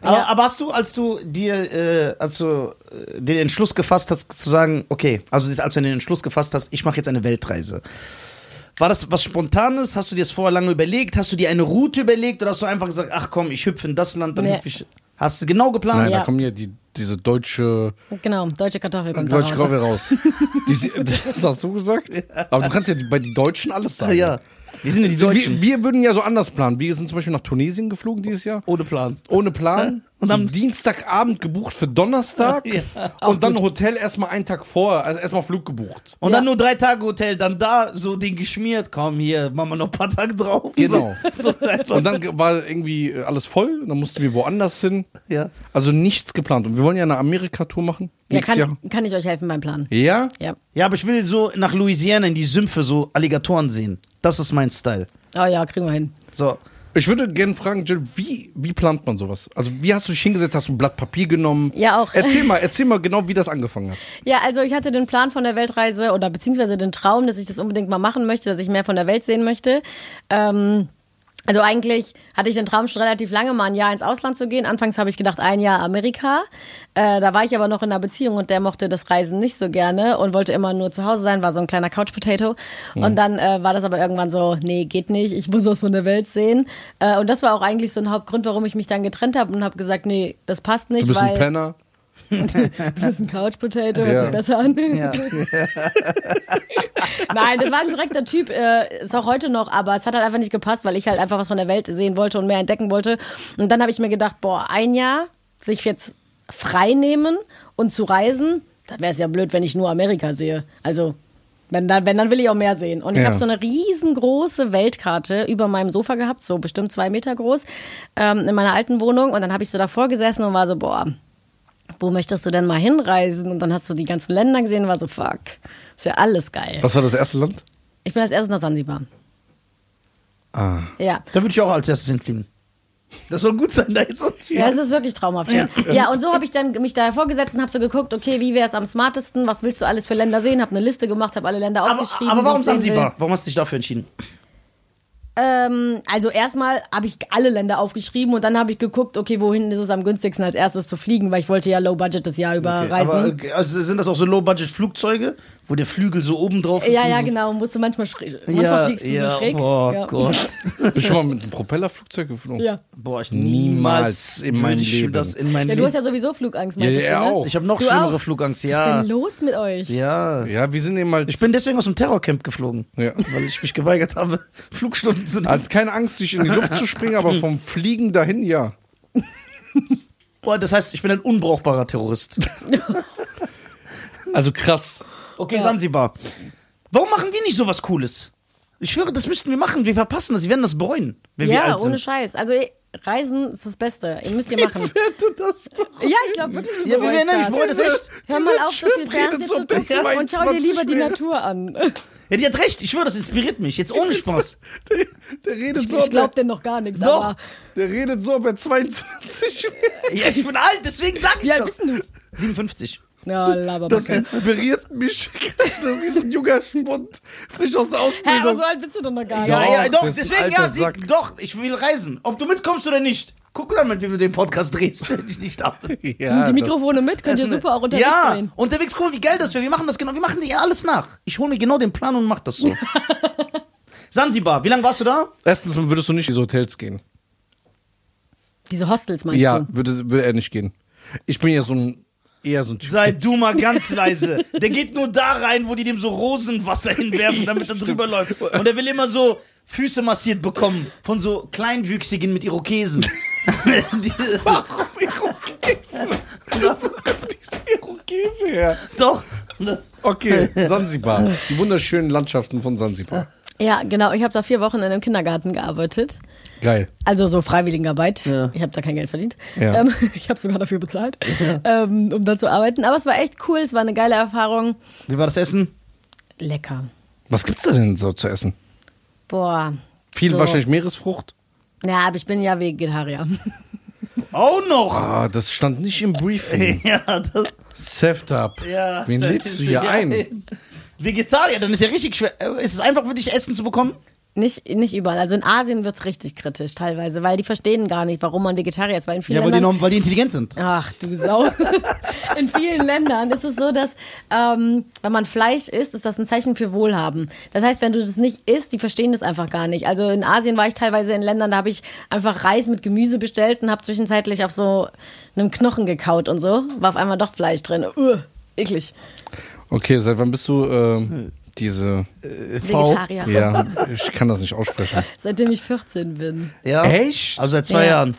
S1: Aber,
S3: Ja.
S1: aber hast du, als du dir, äh, als du äh, den Entschluss gefasst hast, zu sagen, okay, also als du den Entschluss gefasst hast, ich mache jetzt eine Weltreise, War das was Spontanes? Hast du dir das vorher lange überlegt? Hast du dir eine Route überlegt? Oder hast du einfach gesagt, ach komm, ich hüpfe in das Land, dann
S3: Nee.
S1: hüpfe ich. Hast du genau geplant?
S2: Nein,
S3: Ja.
S2: da kommen ja die, diese deutsche,
S3: Genau, deutsche Kartoffel kommt da
S2: deutsche
S3: raus.
S2: Graue raus. Die, das hast du gesagt? Aber du kannst ja bei den Deutschen alles
S1: Ja,
S2: sagen.
S1: ja. Wir sind ja die
S2: Wir,
S1: Deutschen.
S2: wir würden ja so anders planen. Wir sind zum Beispiel nach Tunesien geflogen dieses Jahr.
S1: Ohne Plan.
S2: Ohne Plan.
S1: Und am-
S2: Dienstagabend gebucht für Donnerstag.
S1: Ja.
S2: Und dann Hotel erstmal einen Tag vor, also erstmal Flug gebucht.
S1: Und
S3: Ja.
S1: dann nur drei Tage Hotel, dann da so den geschmiert. Komm, hier, machen wir noch ein paar Tage drauf.
S2: Genau.
S1: So.
S2: Und dann war irgendwie äh, alles voll. Und dann mussten wir woanders hin.
S1: ja.
S2: Also nichts geplant. Und wir wollen ja eine Amerika-Tour machen.
S3: Ja,
S2: Nächstes Jahr.
S3: kann, kann ich euch helfen beim Plan.
S2: Ja?
S3: Ja.
S1: ja, aber ich will so nach Louisiana in die Sümpfe so Alligatoren sehen. Das ist mein Style.
S3: Oh ja, kriegen wir hin.
S1: So.
S2: Ich würde gerne fragen, Jill, wie, wie plant man sowas? Also, wie hast du dich hingesetzt? Hast du ein Blatt Papier genommen?
S3: Ja, auch.
S2: Erzähl mal, erzähl mal genau, wie das angefangen hat.
S3: Ja, also ich hatte den Plan von der Weltreise oder beziehungsweise den Traum, dass ich das unbedingt mal machen möchte, dass ich mehr von der Welt sehen möchte. Ähm, also eigentlich hatte ich den Traum schon relativ lange, mal ein Jahr ins Ausland zu gehen. Anfangs habe ich gedacht, ein Jahr Amerika. Äh, da war ich aber noch in einer Beziehung und der mochte das Reisen nicht so gerne und wollte immer nur zu Hause sein, war so ein kleiner Couch-Potato. Und dann äh, war das aber irgendwann so, nee, geht nicht, ich muss was von der Welt sehen. Äh, und das war auch eigentlich so ein Hauptgrund, warum ich mich dann getrennt habe und habe gesagt, nee, das passt nicht,
S2: Du bist
S3: weil
S2: ein Penner.
S3: du bist ein Couch-Potato, hört
S2: Ja.
S3: sich besser an.
S1: Ja.
S3: Nein, das war ein korrekter Typ, äh, ist auch heute noch, aber es hat halt einfach nicht gepasst, weil ich halt einfach was von der Welt sehen wollte und mehr entdecken wollte. Und dann habe ich mir gedacht, boah, ein Jahr sich jetzt frei nehmen und zu reisen, das wäre es ja blöd, wenn ich nur Amerika sehe. Also, wenn dann, wenn, dann will ich auch mehr sehen. Und ich
S2: Ja.
S3: habe so eine riesengroße Weltkarte über meinem Sofa gehabt, so bestimmt zwei Meter groß, ähm, in meiner alten Wohnung. Und dann habe ich so davor gesessen und war so, boah, wo möchtest du denn mal hinreisen? Und dann hast du die ganzen Länder gesehen und war so, fuck, ist ja alles geil.
S2: Was war das erste Land?
S3: Ich bin als erstes nach Sansibar.
S2: Ah.
S3: Ja.
S1: Da würde ich auch als erstes hinfliegen. Das soll gut sein, da jetzt so.
S3: Ja, es ist wirklich traumhaft. Ja, ja und so habe ich dann mich da hervorgesetzt und habe so geguckt, okay, wie wäre es am smartesten? Was willst du alles für Länder sehen? Habe eine Liste gemacht, habe alle Länder
S1: Aber,
S3: aufgeschrieben.
S1: aber
S3: die
S1: warum Sansibar? Warum hast du dich dafür entschieden?
S3: Ähm, also erstmal habe ich alle Länder aufgeschrieben und dann habe ich geguckt, okay, wohin ist es am günstigsten als erstes zu fliegen, weil ich wollte ja Low Budget das Jahr über
S1: Okay,
S3: reisen.
S1: aber äh, also sind das auch so Low-Budget-Flugzeuge, wo der Flügel so oben drauf ist?
S3: ja, ja,
S1: so?
S3: genau. Musst du manchmal, schräg, manchmal
S1: Ja,
S3: fliegst du
S1: ja,
S3: so schräg.
S1: boah,
S3: ja.
S1: Gott.
S2: Bist du schon mal mit einem Propellerflugzeug geflogen?
S3: Ja.
S1: Boah, ich
S2: Niemals
S1: niemals
S2: in meinem Leben.
S1: das in mein
S3: ja, du hast ja sowieso Flugangst,
S2: Ja,
S3: meintest
S2: er
S3: du, ne?
S2: auch.
S1: ich habe noch
S3: Du
S1: schlimmere
S3: auch?
S1: Flugangst,
S3: Was ist
S1: ja.
S3: denn los mit euch?
S1: Ja.
S2: Ja, wir sind eben mal.
S1: Ich bin deswegen aus dem Terrorcamp geflogen,
S2: Ja.
S1: weil ich mich geweigert habe, Flugstunden zu nehmen.
S2: Hat keine Angst, sich in die Luft zu springen, aber vom Fliegen dahin ja.
S1: Boah, das heißt, ich bin ein unbrauchbarer Terrorist.
S2: Also krass.
S1: Okay, Sansibar. Warum machen wir nicht sowas Cooles? Ich schwöre, das müssten wir machen. Wir verpassen das. Wir werden das bereuen, wenn wir
S3: Ja,
S1: alt
S3: ohne
S1: sind.
S3: Scheiß. Also Reisen ist das Beste. Ihr müsst ihr machen.
S2: das
S3: Ja, ich glaube wirklich, du
S1: Ja, wir werden, ich
S3: das.
S1: bereue das echt.
S3: Hör mal auf, so viel Fernsehen zu gucken und schau dir
S2: 22
S3: lieber die. Natur an.
S1: Ja, die hat recht. Ich schwöre, das inspiriert mich. Jetzt ohne Spaß.
S2: Der, der redet
S3: Ich,
S2: so,
S3: ich glaube denn noch gar nichts.
S1: Doch.
S3: Aber
S2: er, der redet so, ob er 22 wäre.
S1: Ja, ich bin alt, deswegen sag ich
S3: wie alt bist du?
S1: 57.
S3: Ja,
S2: Das
S3: Laberbacke.
S2: inspiriert mich gerade wie so ein junger Schmund, frisch aus der
S3: Hä, aber
S2: Ausbildung.
S3: so alt bist du doch noch gar
S1: Ja,
S3: nicht.
S2: Doch,
S1: ja, doch,
S2: das
S1: deswegen, ja, sie, doch, ich will reisen. Ob du mitkommst oder nicht. Guck dann, mit wem du den Podcast drehst, wenn ich nicht darf.
S3: Nimm die Mikrofone mit, könnt ihr super auch unterwegs
S1: Ja,
S3: drehen.
S1: unterwegs gucken, wie geil das wäre. Wir machen das genau, wir machen dir alles nach. Ich hole mir genau den Plan und mach das so. Sansibar, wie lange warst du da?
S2: Erstens würdest du nicht in diese Hotels gehen.
S3: Diese Hostels meinst
S2: Ja,
S3: du?
S2: würde, würde er nicht gehen. Ich bin ja so ein, eher so ein Typ.
S1: Sei du mal ganz leise. Der geht nur da rein, wo die dem so Rosenwasser hinwerfen, damit er drüber läuft. Und er will immer so Füße massiert bekommen von so Kleinwüchsigen mit Irokesen.
S2: Warum Irokese? Wo kommt diese Irokese her?
S1: Doch.
S2: Okay, Sansibar. Die wunderschönen Landschaften von Sansibar.
S3: Ja, genau. Ich habe da vier Wochen in einem Kindergarten gearbeitet.
S2: Geil.
S3: Also so Freiwilligenarbeit.
S1: Ja.
S3: Ich habe da kein Geld verdient.
S2: Ja.
S3: Ähm, ich habe sogar dafür bezahlt, ähm, um da zu arbeiten. Aber es war echt cool. Es war eine geile Erfahrung.
S1: Wie war das Essen?
S3: Lecker.
S2: Was gibt's da denn so zu essen?
S3: Boah.
S2: Viel
S3: So.
S2: wahrscheinlich Meeresfrucht.
S3: Ja, aber ich bin ja Vegetarier.
S1: Auch noch.
S2: Ah, das stand nicht im Briefing.
S1: Ja, das,
S2: Seft up.
S1: ja.
S2: Wen lädst du hier
S1: Ja,
S2: ein?
S1: Vegetarier, dann ist ja richtig schwer. Äh, Ist es einfach für dich, Essen zu bekommen?
S3: Nicht, nicht überall. Also in Asien wird's richtig kritisch teilweise, weil die verstehen gar nicht, warum man Vegetarier ist. Weil in vielen
S1: Ja, weil die,
S3: Ländern
S1: noch, weil die intelligent sind.
S3: Ach, du Sau. In vielen Ländern ist es so, dass ähm, wenn man Fleisch isst, ist das ein Zeichen für Wohlhaben. Das heißt, wenn du das nicht isst, die verstehen das einfach gar nicht. Also in Asien war ich teilweise in Ländern, da habe ich einfach Reis mit Gemüse bestellt und habe zwischenzeitlich auf so einem Knochen gekaut und so. War auf einmal doch Fleisch drin. Uh, eklig.
S2: Okay, seit wann bist du ähm, diese.
S3: Vegetarier.
S2: Ja, ich kann das nicht aussprechen.
S3: Seitdem ich 14 bin.
S1: Ja.
S2: Echt?
S1: Also seit zwei
S3: Ja.
S1: Jahren.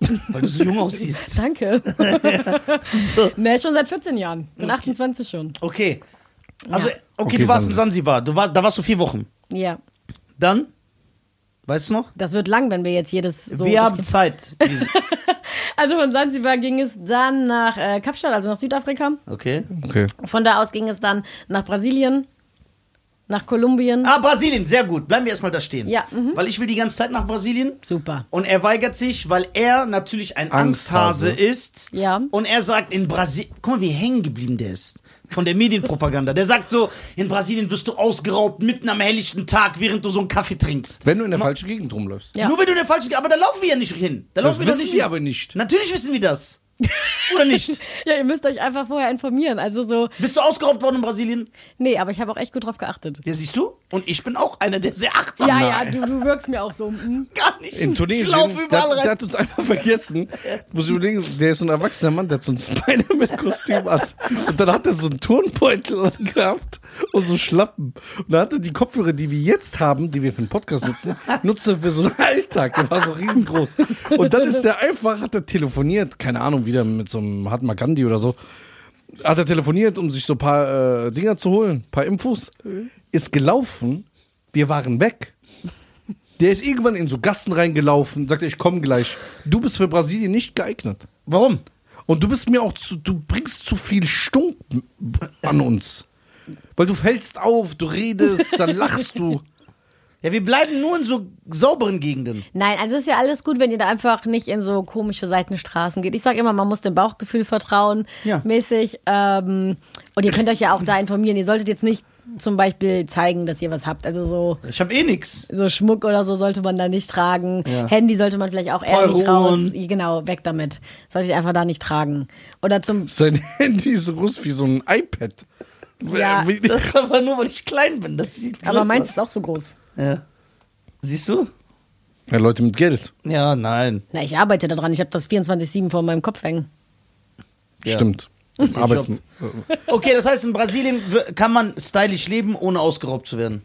S1: Weil du so jung aussiehst.
S3: Danke.
S1: So.
S3: Ne, schon seit 14 Jahren. Bin 28 schon.
S1: Okay. Also, okay,
S2: Okay,
S1: du warst in
S2: Sansibar.
S1: Sansibar. Du war, da warst du vier Wochen.
S3: Ja.
S1: Dann? Weißt du noch?
S3: Das wird lang, wenn wir jetzt jedes so.
S1: Wir haben Zeit.
S3: Also von Zanzibar ging es dann nach äh, Kapstadt, also nach Südafrika.
S1: Okay.
S2: Okay.
S3: Von da aus ging es dann nach Brasilien, nach Kolumbien.
S1: Ah, Brasilien, sehr gut. Bleiben wir erstmal da stehen.
S3: Ja, mhm.
S1: Weil ich will die ganze Zeit nach Brasilien.
S3: Super.
S1: Und er weigert sich, weil er natürlich ein
S2: Angsthase.
S1: Angsthase ist.
S3: Ja.
S1: Und er sagt, in Brasilien, guck mal, wie hängen geblieben der ist. Von der Medienpropaganda. Der sagt so, in Brasilien wirst du ausgeraubt mitten am helllichten Tag, während du so einen Kaffee trinkst.
S2: Wenn du in der falschen Gegend rumläufst.
S3: Ja.
S1: Nur wenn du in der falschen, aber da laufen wir ja nicht hin. Da
S2: Das
S1: laufen wir doch
S2: wissen
S1: nicht
S2: wir
S1: hin.
S2: aber nicht.
S1: Natürlich wissen wir das. Oder nicht?
S3: Ja, ihr müsst euch einfach vorher informieren. Also so,
S1: Bist du ausgeraubt worden in Brasilien?
S3: nee, aber ich habe auch echt gut drauf geachtet.
S1: Ja, siehst du? Und ich bin auch einer, der sehr achtsam
S3: Ja,
S1: ist.
S3: ja, du, du wirkst mir auch so. mm.
S1: Gar nicht.
S2: In Tunesien,
S1: ich laufe
S2: der,
S1: überall
S2: der
S1: rein.
S2: hat uns einfach vergessen. Muss ich überlegen, der ist so ein erwachsener Mann, der hat so ein Spider-Man-Kostüm an. Und dann hat er so einen Turnbeutel gehabt und so Schlappen. Und dann hat er die Kopfhörer, die wir jetzt haben, die wir für den Podcast nutzen, nutzt er für so einen Alltag. Der war so riesengroß. Und dann ist der einfach, hat er telefoniert, keine Ahnung, wieder mit so einem Mahatma Gandhi oder so. Hat er telefoniert, um sich so ein paar äh, Dinger zu holen, ein paar Infos. Ist gelaufen, wir waren weg. Der ist irgendwann in so Gassen reingelaufen, sagte, ich komme gleich. Du bist für Brasilien nicht geeignet.
S1: Warum?
S2: Und du bist mir auch zu, du bringst zu viel Stunk an uns. Weil du fällst auf, du redest, dann lachst du.
S1: Ja, wir bleiben nur in so sauberen Gegenden.
S3: Nein, also ist ja alles gut, wenn ihr da einfach nicht in so komische Seitenstraßen geht. Ich sage immer, man muss dem Bauchgefühl vertrauen,
S1: Ja.
S3: mäßig. Ähm, und ihr könnt euch ja auch da informieren. Ihr solltet jetzt nicht zum Beispiel zeigen, dass ihr was habt. Also so,
S1: Ich habe eh nix.
S3: so Schmuck oder so sollte man da nicht tragen.
S1: Ja.
S3: Handy sollte man vielleicht auch eher nicht raus. Genau, weg damit. Solltet ihr einfach da nicht tragen. Oder zum
S2: Sein Handy ist so groß wie so ein iPad.
S3: Ja.
S1: Das aber nur, weil ich klein bin. Das sieht
S3: Aber meins ist auch so groß.
S1: Ja. Siehst du?
S2: Ja, Leute mit Geld.
S1: Ja, nein.
S3: Na, ich arbeite daran. Ich habe das 24-7 vor meinem Kopf hängen.
S1: Ja.
S2: Stimmt. Arbeits
S1: Job. Okay, das heißt, in Brasilien kann man stylisch leben, ohne ausgeraubt zu werden.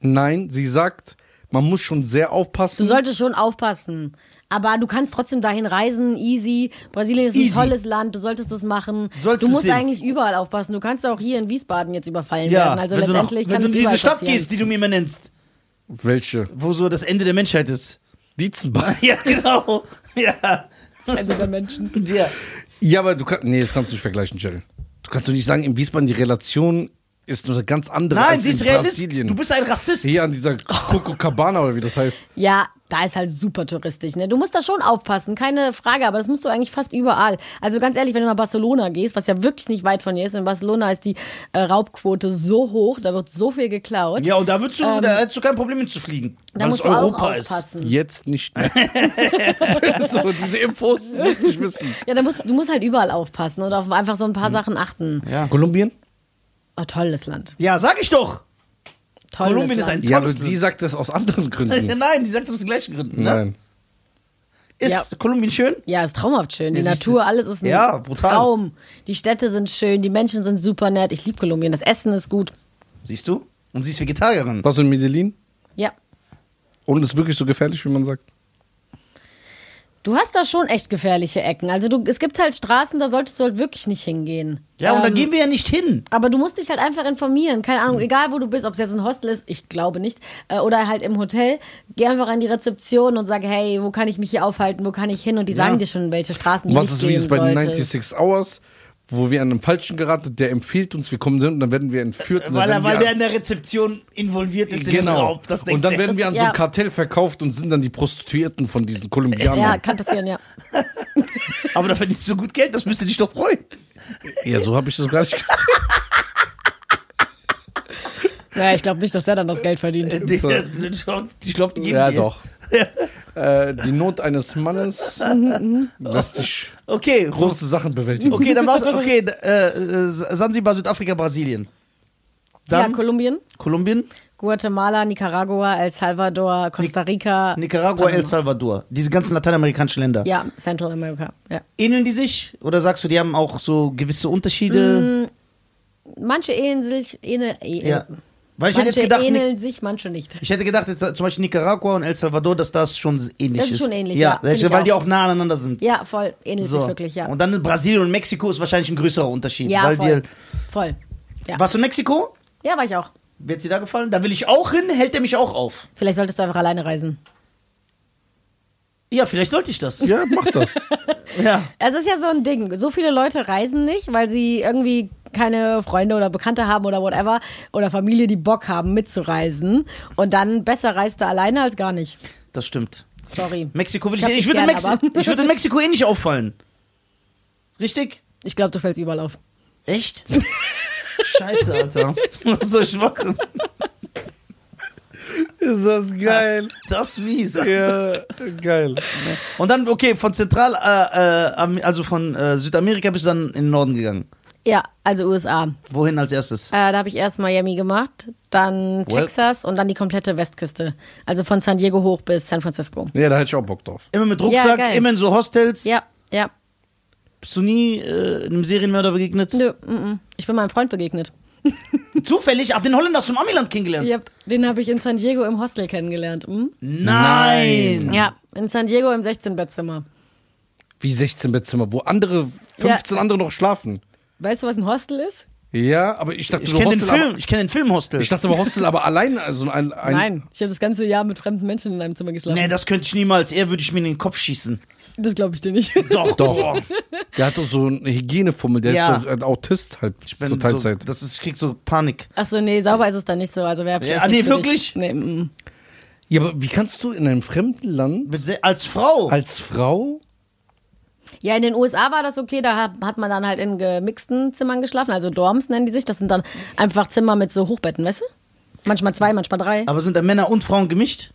S2: Nein, sie sagt, man muss schon sehr
S3: Du
S2: aufpassen.
S3: solltest schon aufpassen. Aber du kannst trotzdem dahin reisen, easy. Brasilien ist ein
S1: Easy.
S3: tolles Land, du solltest das machen.
S1: Solltest
S3: du musst
S1: sehen.
S3: eigentlich überall aufpassen. Du kannst auch hier in Wiesbaden jetzt überfallen
S1: Ja,
S3: werden. Also
S1: wenn du, noch,
S3: letztendlich
S1: wenn
S3: kann
S1: du in diese Stadt
S3: passieren.
S1: gehst, die du mir immer nennst,
S2: Welche?
S1: wo so das Ende der Menschheit ist.
S2: Dietzenbach.
S1: Ja, genau. Ja.
S3: Also der Menschen.
S1: ja.
S2: Ja, aber du kannst. Nee, das kannst du nicht vergleichen, Jerry. Du kannst doch nicht sagen, in Wiesbaden die Relation ist nur eine ganz andere
S1: Nein,
S2: als
S1: sie ist
S2: in
S1: Realist.
S2: Brasilien.
S1: Du bist ein Rassist.
S2: Hier an dieser Coco Cabana oder wie das heißt.
S3: Ja, da ist halt super touristisch. Ne? Du musst da schon aufpassen, keine Frage, aber das musst du eigentlich fast überall. Also ganz ehrlich, wenn du nach Barcelona gehst, was ja wirklich nicht weit von hier ist, in Barcelona ist die äh, Raubquote so hoch, da wird so viel geklaut.
S1: Ja, und da, würdest du, da hättest du kein Problem mitzufliegen.
S3: Ähm, da
S1: weil
S3: musst
S1: es
S3: du auch
S1: Europa ist.
S2: Jetzt nicht mehr. so, diese Infos musste ich wissen.
S3: Ja, da musst, du musst halt überall aufpassen und auf einfach so ein
S1: Hm.
S3: paar Sachen achten.
S1: Ja.
S2: Kolumbien?
S3: Oh, tolles Land.
S1: ja, sag ich doch.
S3: Tolles
S1: Kolumbien ist
S3: Land.
S1: ein
S2: Ja, aber
S1: tolles
S2: die sagt das aus anderen Gründen.
S1: Nein, die sagt das aus den gleichen Gründen. Ne?
S2: Nein.
S1: Ist
S3: Ja.
S1: Kolumbien schön?
S3: Ja, ist traumhaft schön. Die
S1: Ja,
S3: Natur, alles ist ein
S1: Ja, brutal.
S3: Traum. Die Städte sind schön, die Menschen sind super nett. Ich liebe Kolumbien. Das Essen ist gut.
S1: Siehst du? Und sie ist Vegetarierin.
S2: Warst du in Medellin?
S3: Ja.
S2: Und ist wirklich so gefährlich, wie man sagt?
S3: Du hast da schon echt gefährliche Ecken. Also du, es gibt halt Straßen, da solltest du halt wirklich nicht hingehen.
S1: Ja, und da
S3: Ähm,
S1: gehen wir ja nicht hin.
S3: Aber du musst dich halt einfach informieren. Keine Ahnung, egal wo du bist, ob es jetzt ein Hostel ist, ich glaube nicht, äh, oder halt im Hotel. Geh einfach an die Rezeption und sag, hey, wo kann ich mich hier aufhalten, wo kann ich hin? Und die sagen dir schon, welche Straßen du
S2: Was ist, wie es bei den
S3: solltest.
S2: 96 Hours, wo wir an einem Falschen geraten, der empfiehlt uns, wir kommen hin und dann werden wir entführt. und dann
S1: Weil, er, weil der in der Rezeption involviert ist in den
S2: Genau.
S1: Raub. Das
S2: und dann werden wir an so
S3: Ja.
S2: ein Kartell verkauft und sind dann die Prostituierten von diesen Kolumbianern.
S3: Ja, kann passieren, ja.
S1: Aber da verdienst du gut Geld, das müsste dich doch freuen.
S2: Ja, so habe ich das gar nicht gesehen.
S3: Naja, ich glaube nicht, dass der dann das Geld verdient.
S1: Die- Ich glaube, die geben
S2: Ja, doch. Äh, die Not eines Mannes lässt dich
S1: Okay,
S2: große Sachen bewältigen.
S1: okay, dann war's. Okay, äh, äh, Sansibar, Südafrika, Brasilien.
S3: Ja,
S1: Dann
S3: Kolumbien,
S1: Kolumbien,
S3: Guatemala, Nicaragua, El Salvador, Costa Rica.
S1: Nicaragua, El Salvador. Diese ganzen lateinamerikanischen Länder.
S3: Ja, Central America. Ja.
S1: Ähneln die sich? Oder sagst du, die haben auch so gewisse Unterschiede?
S3: Manche ähneln sich, ähneln, äh,
S1: Ja. Weil ich hätte
S3: manche
S1: jetzt gedacht,
S3: ähneln sich, manche nicht.
S1: ich hätte gedacht, jetzt, zum Beispiel Nicaragua und El Salvador, dass das schon ähnlich
S3: Das ist
S1: ist.
S3: schon ähnlich,
S1: ja.
S3: ja,
S1: weil die
S3: auch.
S1: auch nah aneinander sind.
S3: Ja, voll, ähnelt
S1: So.
S3: sich wirklich, ja.
S1: Und dann in Brasilien und Mexiko ist wahrscheinlich ein größerer Unterschied.
S3: ja,
S1: weil
S3: voll. voll. Ja.
S1: warst du in Mexiko?
S3: ja, war ich auch.
S1: Wird dir da gefallen? Da will ich auch hin, hält er mich auch auf.
S3: Vielleicht solltest du einfach alleine reisen.
S1: Ja, vielleicht sollte ich das.
S2: Ja, mach das.
S1: Ja.
S3: Es ist ja so ein Ding. So viele Leute reisen nicht, weil sie irgendwie keine Freunde oder Bekannte haben oder whatever oder Familie, die Bock haben mitzureisen. Und dann besser reist du alleine als gar nicht.
S1: Das stimmt.
S3: Sorry.
S1: Mexiko will
S3: Ich
S1: ich, ich, würde in
S3: gern,
S1: Mexi
S3: aber-
S1: ich würde in Mexiko eh nicht auffallen. Richtig?
S3: Ich glaube, du fällst überall auf.
S1: Echt? Scheiße, Alter. Was soll ich machen?
S2: Ist das geil.
S1: Das ist mies. Alter.
S2: Ja, geil.
S1: Und dann, okay, von Zentral, äh, äh, also von äh, Südamerika bist du dann in den Norden gegangen.
S3: Ja, also USA.
S1: Wohin als erstes?
S3: Äh, da habe ich erst Miami gemacht, dann
S1: Well-
S3: Texas und dann die komplette Westküste. Also von San Diego hoch bis San Francisco.
S2: Ja, da hätte ich auch Bock drauf.
S1: Immer mit
S3: Ja,
S1: Rucksack,
S3: geil.
S1: immer in so Hostels.
S3: Ja, ja.
S1: Bist du nie äh, einem Serienmörder begegnet?
S3: Nö, mm, mm. ich bin meinem Freund begegnet.
S1: Zufällig? Ach, den Holländer hast du im Amiland kennengelernt?
S3: Yep, den habe ich in San Diego im Hostel kennengelernt. Hm?
S1: Nein.
S3: Ja, in San Diego im 16-Bettzimmer.
S2: Wie 16 Bettzimmer, wo andere, 15 andere noch schlafen.
S3: Weißt du, was ein Hostel ist?
S2: Ja, aber ich dachte,
S1: Ich kenne den
S2: Hostel,
S1: Film,
S2: aber,
S1: ich kenne den Film Hostel.
S2: ich dachte aber Hostel, aber allein, also ein, ein
S3: Nein, ich habe das ganze Jahr mit fremden Menschen in einem Zimmer geschlafen.
S1: nee, das könnte ich niemals. Er würde ich mir in den Kopf schießen.
S3: Das glaube ich dir nicht.
S1: Doch,
S2: Doch. Der hat doch so eine Hygienefummel, der
S1: Ja.
S2: ist doch ein Autist halt
S1: Ich bin
S2: zur Teilzeit.
S1: So, das ist, ich krieg so Panik.
S3: Achso, nee, sauber ist es dann nicht so. Also wer
S1: Ja, nee, wirklich?
S3: Nee, mm.
S2: ja, aber wie kannst du in einem fremden Land
S1: Mit Als Frau.
S2: als Frau
S3: Ja, in den USA war das okay, da hat, man dann halt in gemixten Zimmern geschlafen, also Dorms nennen die sich. Das sind dann einfach Zimmer mit so Hochbetten, weißt du? Manchmal zwei, manchmal drei.
S1: Aber sind da Männer und Frauen gemischt?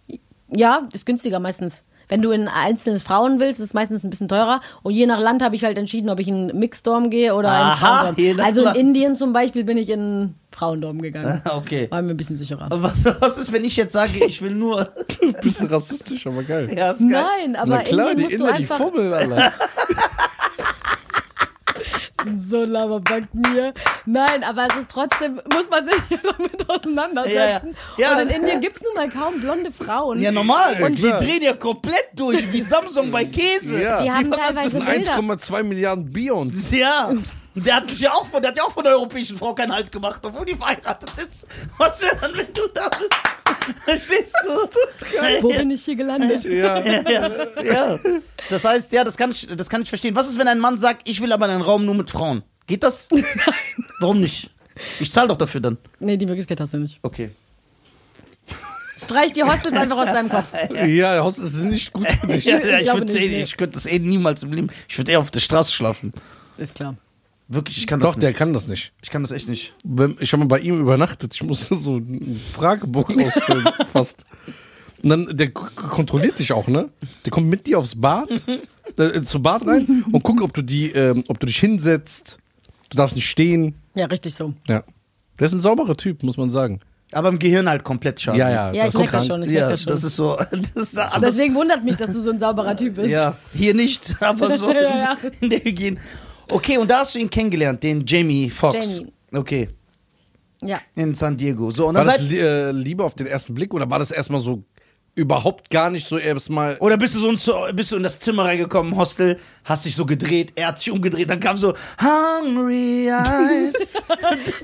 S3: Ja, ist günstiger meistens. Wenn du in einzelnes Frauen willst, ist es meistens ein bisschen teurer. Und je nach Land habe ich halt entschieden, ob ich in einen Mixdorm gehe oder in
S1: Aha, je
S3: Frauendorm. Also in. Indien zum Beispiel bin ich in einen Frauendorm gegangen.
S1: Okay.
S3: War mir ein bisschen sicherer.
S1: Was, was ist, wenn ich jetzt sage, ich will nur.
S2: Bisschen rassistisch, aber geil.
S1: ja, ist geil.
S3: Nein, aber
S2: Na klar,
S3: Indien
S2: die
S3: musst du
S2: Inder, die
S3: einfach
S2: Fummel, Alter.
S3: so ein Laberbacken hier. Nein, aber es ist trotzdem, muss man sich ja damit auseinandersetzen.
S1: Ja, ja. Ja.
S3: Und in Indien gibt es nun mal kaum blonde Frauen.
S1: Ja, normal.
S2: Ja,
S1: die
S2: klar.
S1: drehen ja komplett durch, wie Samsung bei Käse.
S2: Ja.
S3: Die haben
S1: waren
S3: teilweise
S1: so
S3: Bilder.
S2: 1,2 Milliarden Bions.
S1: Ja. Der hat sich ja auch von, der hat ja auch von der europäischen Frau keinen Halt gemacht, obwohl die verheiratet ist. Was wäre dann, wenn du da bist? Verstehst du? Das ist geil.
S3: Wo bin ich hier gelandet?
S2: Ja.
S1: Ja, ja. Das heißt, ja, das kann ich, das kann ich verstehen. Was ist, wenn ein Mann sagt, ich will aber einen Raum nur mit Frauen? Geht das? Nein. Warum nicht? Ich zahle doch dafür dann.
S3: Nee, die Möglichkeit hast du nicht.
S1: Okay.
S3: Streich die Hostels einfach aus deinem Kopf.
S2: Ja, Hostels sind nicht gut für dich.
S1: Ja,
S3: Ich
S1: ich,
S3: nicht,
S1: eh,
S3: nee.
S1: ich könnte das eh niemals im Leben. Ich würde eher auf der Straße schlafen.
S3: Ist klar.
S1: Wirklich, ich kann das
S2: Doch, der
S1: nicht.
S2: kann das nicht.
S1: Ich kann das echt nicht.
S2: Wenn- Ich habe mal bei ihm übernachtet. Ich musste so einen Fragebogen ausfüllen, fast. Und dann, der k- kontrolliert dich auch, ne? Der kommt mit dir aufs Bad, äh, zum Bad rein und guckt, ob du die, ähm, ob du dich hinsetzt. Du darfst nicht stehen.
S3: Ja, richtig so.
S2: Ja. Der ist ein sauberer Typ, muss man sagen.
S1: Aber im Gehirn halt komplett schade.
S2: Ja, ja.
S3: Ja, ich
S2: das
S3: merk das
S2: ist
S3: schon. Ich
S1: Ja,
S3: merk das schon.
S1: das ist so. Das ist alles,
S3: Deswegen wundert mich, dass du so ein sauberer Typ bist.
S1: ja, hier nicht, aber so
S3: Ja, ja.
S1: in der Hygiene. Okay, und da hast du ihn kennengelernt, den Jamie Foxx.
S3: Jamie.
S1: Okay,
S3: Ja.
S1: in San Diego. So, und
S2: War
S1: dann
S2: das
S1: seid,
S2: li- äh, Liebe auf den ersten Blick oder war das erstmal so überhaupt gar nicht so erstmal.
S1: oder bist du so ins, bist du in das Zimmer reingekommen, Hostel, hast dich so gedreht, er hat sich umgedreht, dann kam so Hungry Eyes.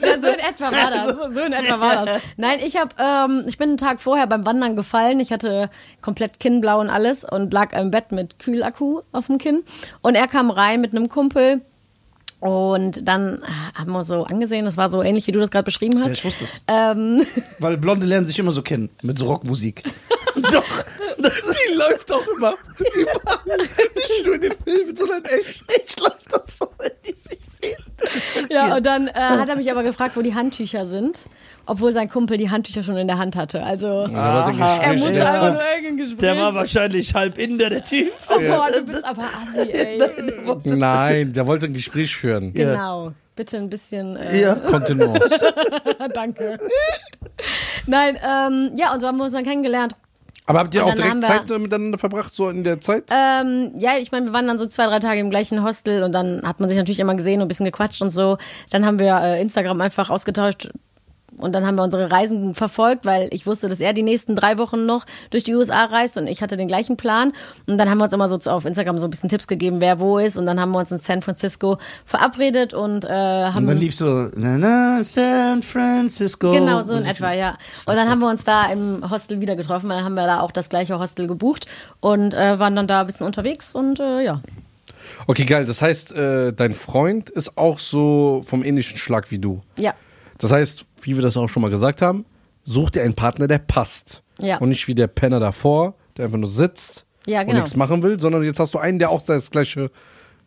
S3: Ja, so in etwa war das. So, so in etwa war das. Nein, ich habe, ähm, ich bin einen Tag vorher beim Wandern gefallen. Ich hatte komplett Kinnblau und alles und lag im Bett mit Kühlakku auf dem Kinn. Und er kam rein mit einem Kumpel. Und dann haben wir so angesehen, das war so ähnlich, wie du das gerade beschrieben hast.
S1: Ja, ich wusste es.
S3: Ähm,
S1: Weil Blonde lernen sich immer so kennen, mit so Rockmusik. Doch, das
S2: Die läuft auch immer. nicht nur in den Filmen, sondern echt.
S1: ich läuft das so, wenn die sich sehen.
S3: ja, und dann äh, hat er mich aber gefragt, wo die Handtücher sind. obwohl sein Kumpel die Handtücher schon in der Hand hatte. Also
S1: Aha.
S3: er musste
S1: der
S3: einfach nur irgendein Gespräch.
S1: Der war wahrscheinlich halb Inder, der Typ.
S3: Oh, boah, du bist aber assi, ey.
S2: Nein, der wollte ein Gespräch führen.
S3: Genau. Bitte ein bisschen. Äh,
S1: Ja.
S2: Kontinuos.
S3: Danke. Nein, ähm, ja, und so haben wir uns dann kennengelernt.
S2: Aber habt ihr auch direkt Zeit miteinander verbracht, so in der Zeit?
S3: Ähm, ja, ich meine, wir waren dann so zwei, drei Tage im gleichen Hostel und dann hat man sich natürlich immer gesehen und ein bisschen gequatscht und so. Dann haben wir äh, Instagram einfach ausgetauscht und dann haben wir unsere Reisen verfolgt, weil ich wusste, dass er die nächsten drei Wochen noch durch die USA reist und ich hatte den gleichen Plan. Und dann haben wir uns immer so zu- auf Instagram so ein bisschen Tipps gegeben, wer wo ist. Und dann haben wir uns in San Francisco verabredet und äh, haben
S1: Und dann lief so, na, na, San Francisco.
S3: Genau, so in etwa, ja. Und dann haben wir uns da im Hostel wieder getroffen, weil dann haben wir da auch das gleiche Hostel gebucht und äh, waren dann da ein bisschen unterwegs und äh, ja.
S2: Okay, geil. Das heißt, äh, dein Freund ist auch so vom ähnlichen Schlag wie du.
S3: Ja.
S2: Das heißt, wie wir das auch schon mal gesagt haben, such dir einen Partner, der passt.
S3: Ja.
S2: Und nicht wie der Penner davor, der einfach nur sitzt
S3: Ja,
S2: und
S3: genau.
S2: nichts machen will, sondern jetzt hast du einen, der auch das gleiche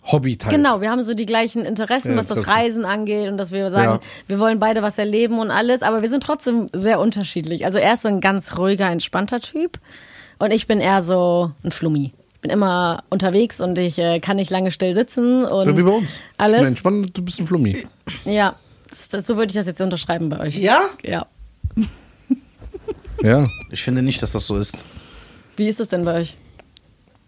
S2: Hobby teilt.
S3: Genau, wir haben so die gleichen Interessen,
S2: Ja,
S3: was das. Reisen angeht und dass wir sagen,
S2: Ja.
S3: wir wollen beide was erleben und alles, aber wir sind trotzdem sehr unterschiedlich. Also er ist so ein ganz ruhiger, entspannter Typ und ich bin eher so ein Flummi. Ich bin immer unterwegs und ich äh, kann nicht lange still sitzen und
S2: Ja, wie bei uns. Ich bin
S3: alles.
S2: entspannt, du bist ein Flummi.
S3: Ja, das, das, so würde ich das jetzt unterschreiben bei euch.
S1: Ja?
S3: Ja.
S2: Ja.
S1: Ich finde nicht, dass das so ist.
S3: Wie ist es denn bei euch?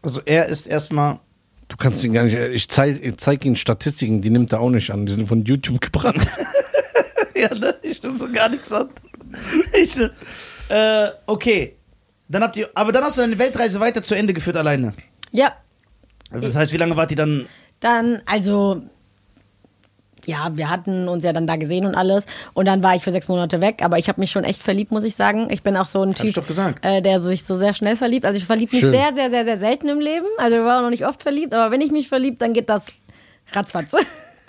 S1: Also er ist erstmal.
S2: Du kannst ihn gar nicht, ich zeig, ich zeig ihm Statistiken, die nimmt er auch nicht an. Die sind von YouTube gebracht.
S1: ja, ne? Ich nehme so gar nichts an. Ich, äh, okay. Dann habt ihr, aber dann hast du deine Weltreise weiter zu Ende geführt alleine.
S3: Ja,
S1: Das heißt, wie lange wart ihr dann?
S3: dann, also, ja, wir hatten uns ja dann da gesehen und alles. Und dann war ich für sechs Monate weg. Aber ich habe mich schon echt verliebt, muss ich sagen. Ich bin auch so ein
S1: hab ich
S3: Typ,
S1: doch gesagt.
S3: Äh, der sich so sehr schnell verliebt. Also ich verliebe mich
S2: Schön.
S3: sehr, sehr, sehr, sehr selten im Leben. Also ich war auch noch nicht oft verliebt. Aber wenn ich mich verliebt, dann geht das ratzfatz.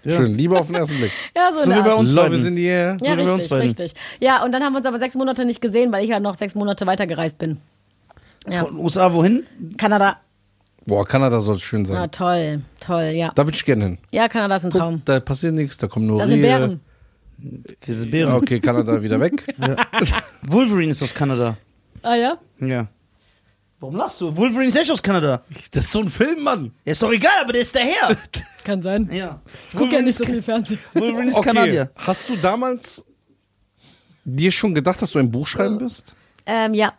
S1: Ja.
S2: Schön, Liebe auf den ersten Blick.
S3: ja, so,
S1: So wie bei uns
S2: Love
S1: beiden.
S2: the air.
S3: Ja,
S1: so wie bei uns
S3: richtig,
S1: beiden.
S3: richtig. Ja, und dann haben wir uns aber sechs Monate nicht gesehen, weil ich ja noch sechs Monate weitergereist bin. Ja,
S1: Von USA wohin?
S3: Kanada.
S2: Boah, Kanada soll schön
S3: Ja,
S2: sein.
S3: toll, toll, ja.
S2: Da würde ich gerne hin.
S3: Ja, Kanada ist ein Traum.
S2: Da passiert nichts, da kommen nur
S3: Da sind
S2: Rehe.
S3: Bären.
S1: Diese Bären.
S2: Ja, okay, Kanada wieder weg.
S1: Wolverine ist aus Kanada.
S3: Ah ja?
S1: Ja. Warum lachst du? Wolverine ist echt aus Kanada.
S2: Das ist so ein Film, Mann.
S1: Ja, ist doch egal, aber der ist daher.
S3: Kann sein.
S1: ja.
S3: Ich gucke ja nicht so viel Fernsehen.
S1: Wolverine ist Kanadier.
S2: Hast du damals dir schon gedacht, dass du ein Buch schreiben wirst?
S3: Ähm, ja.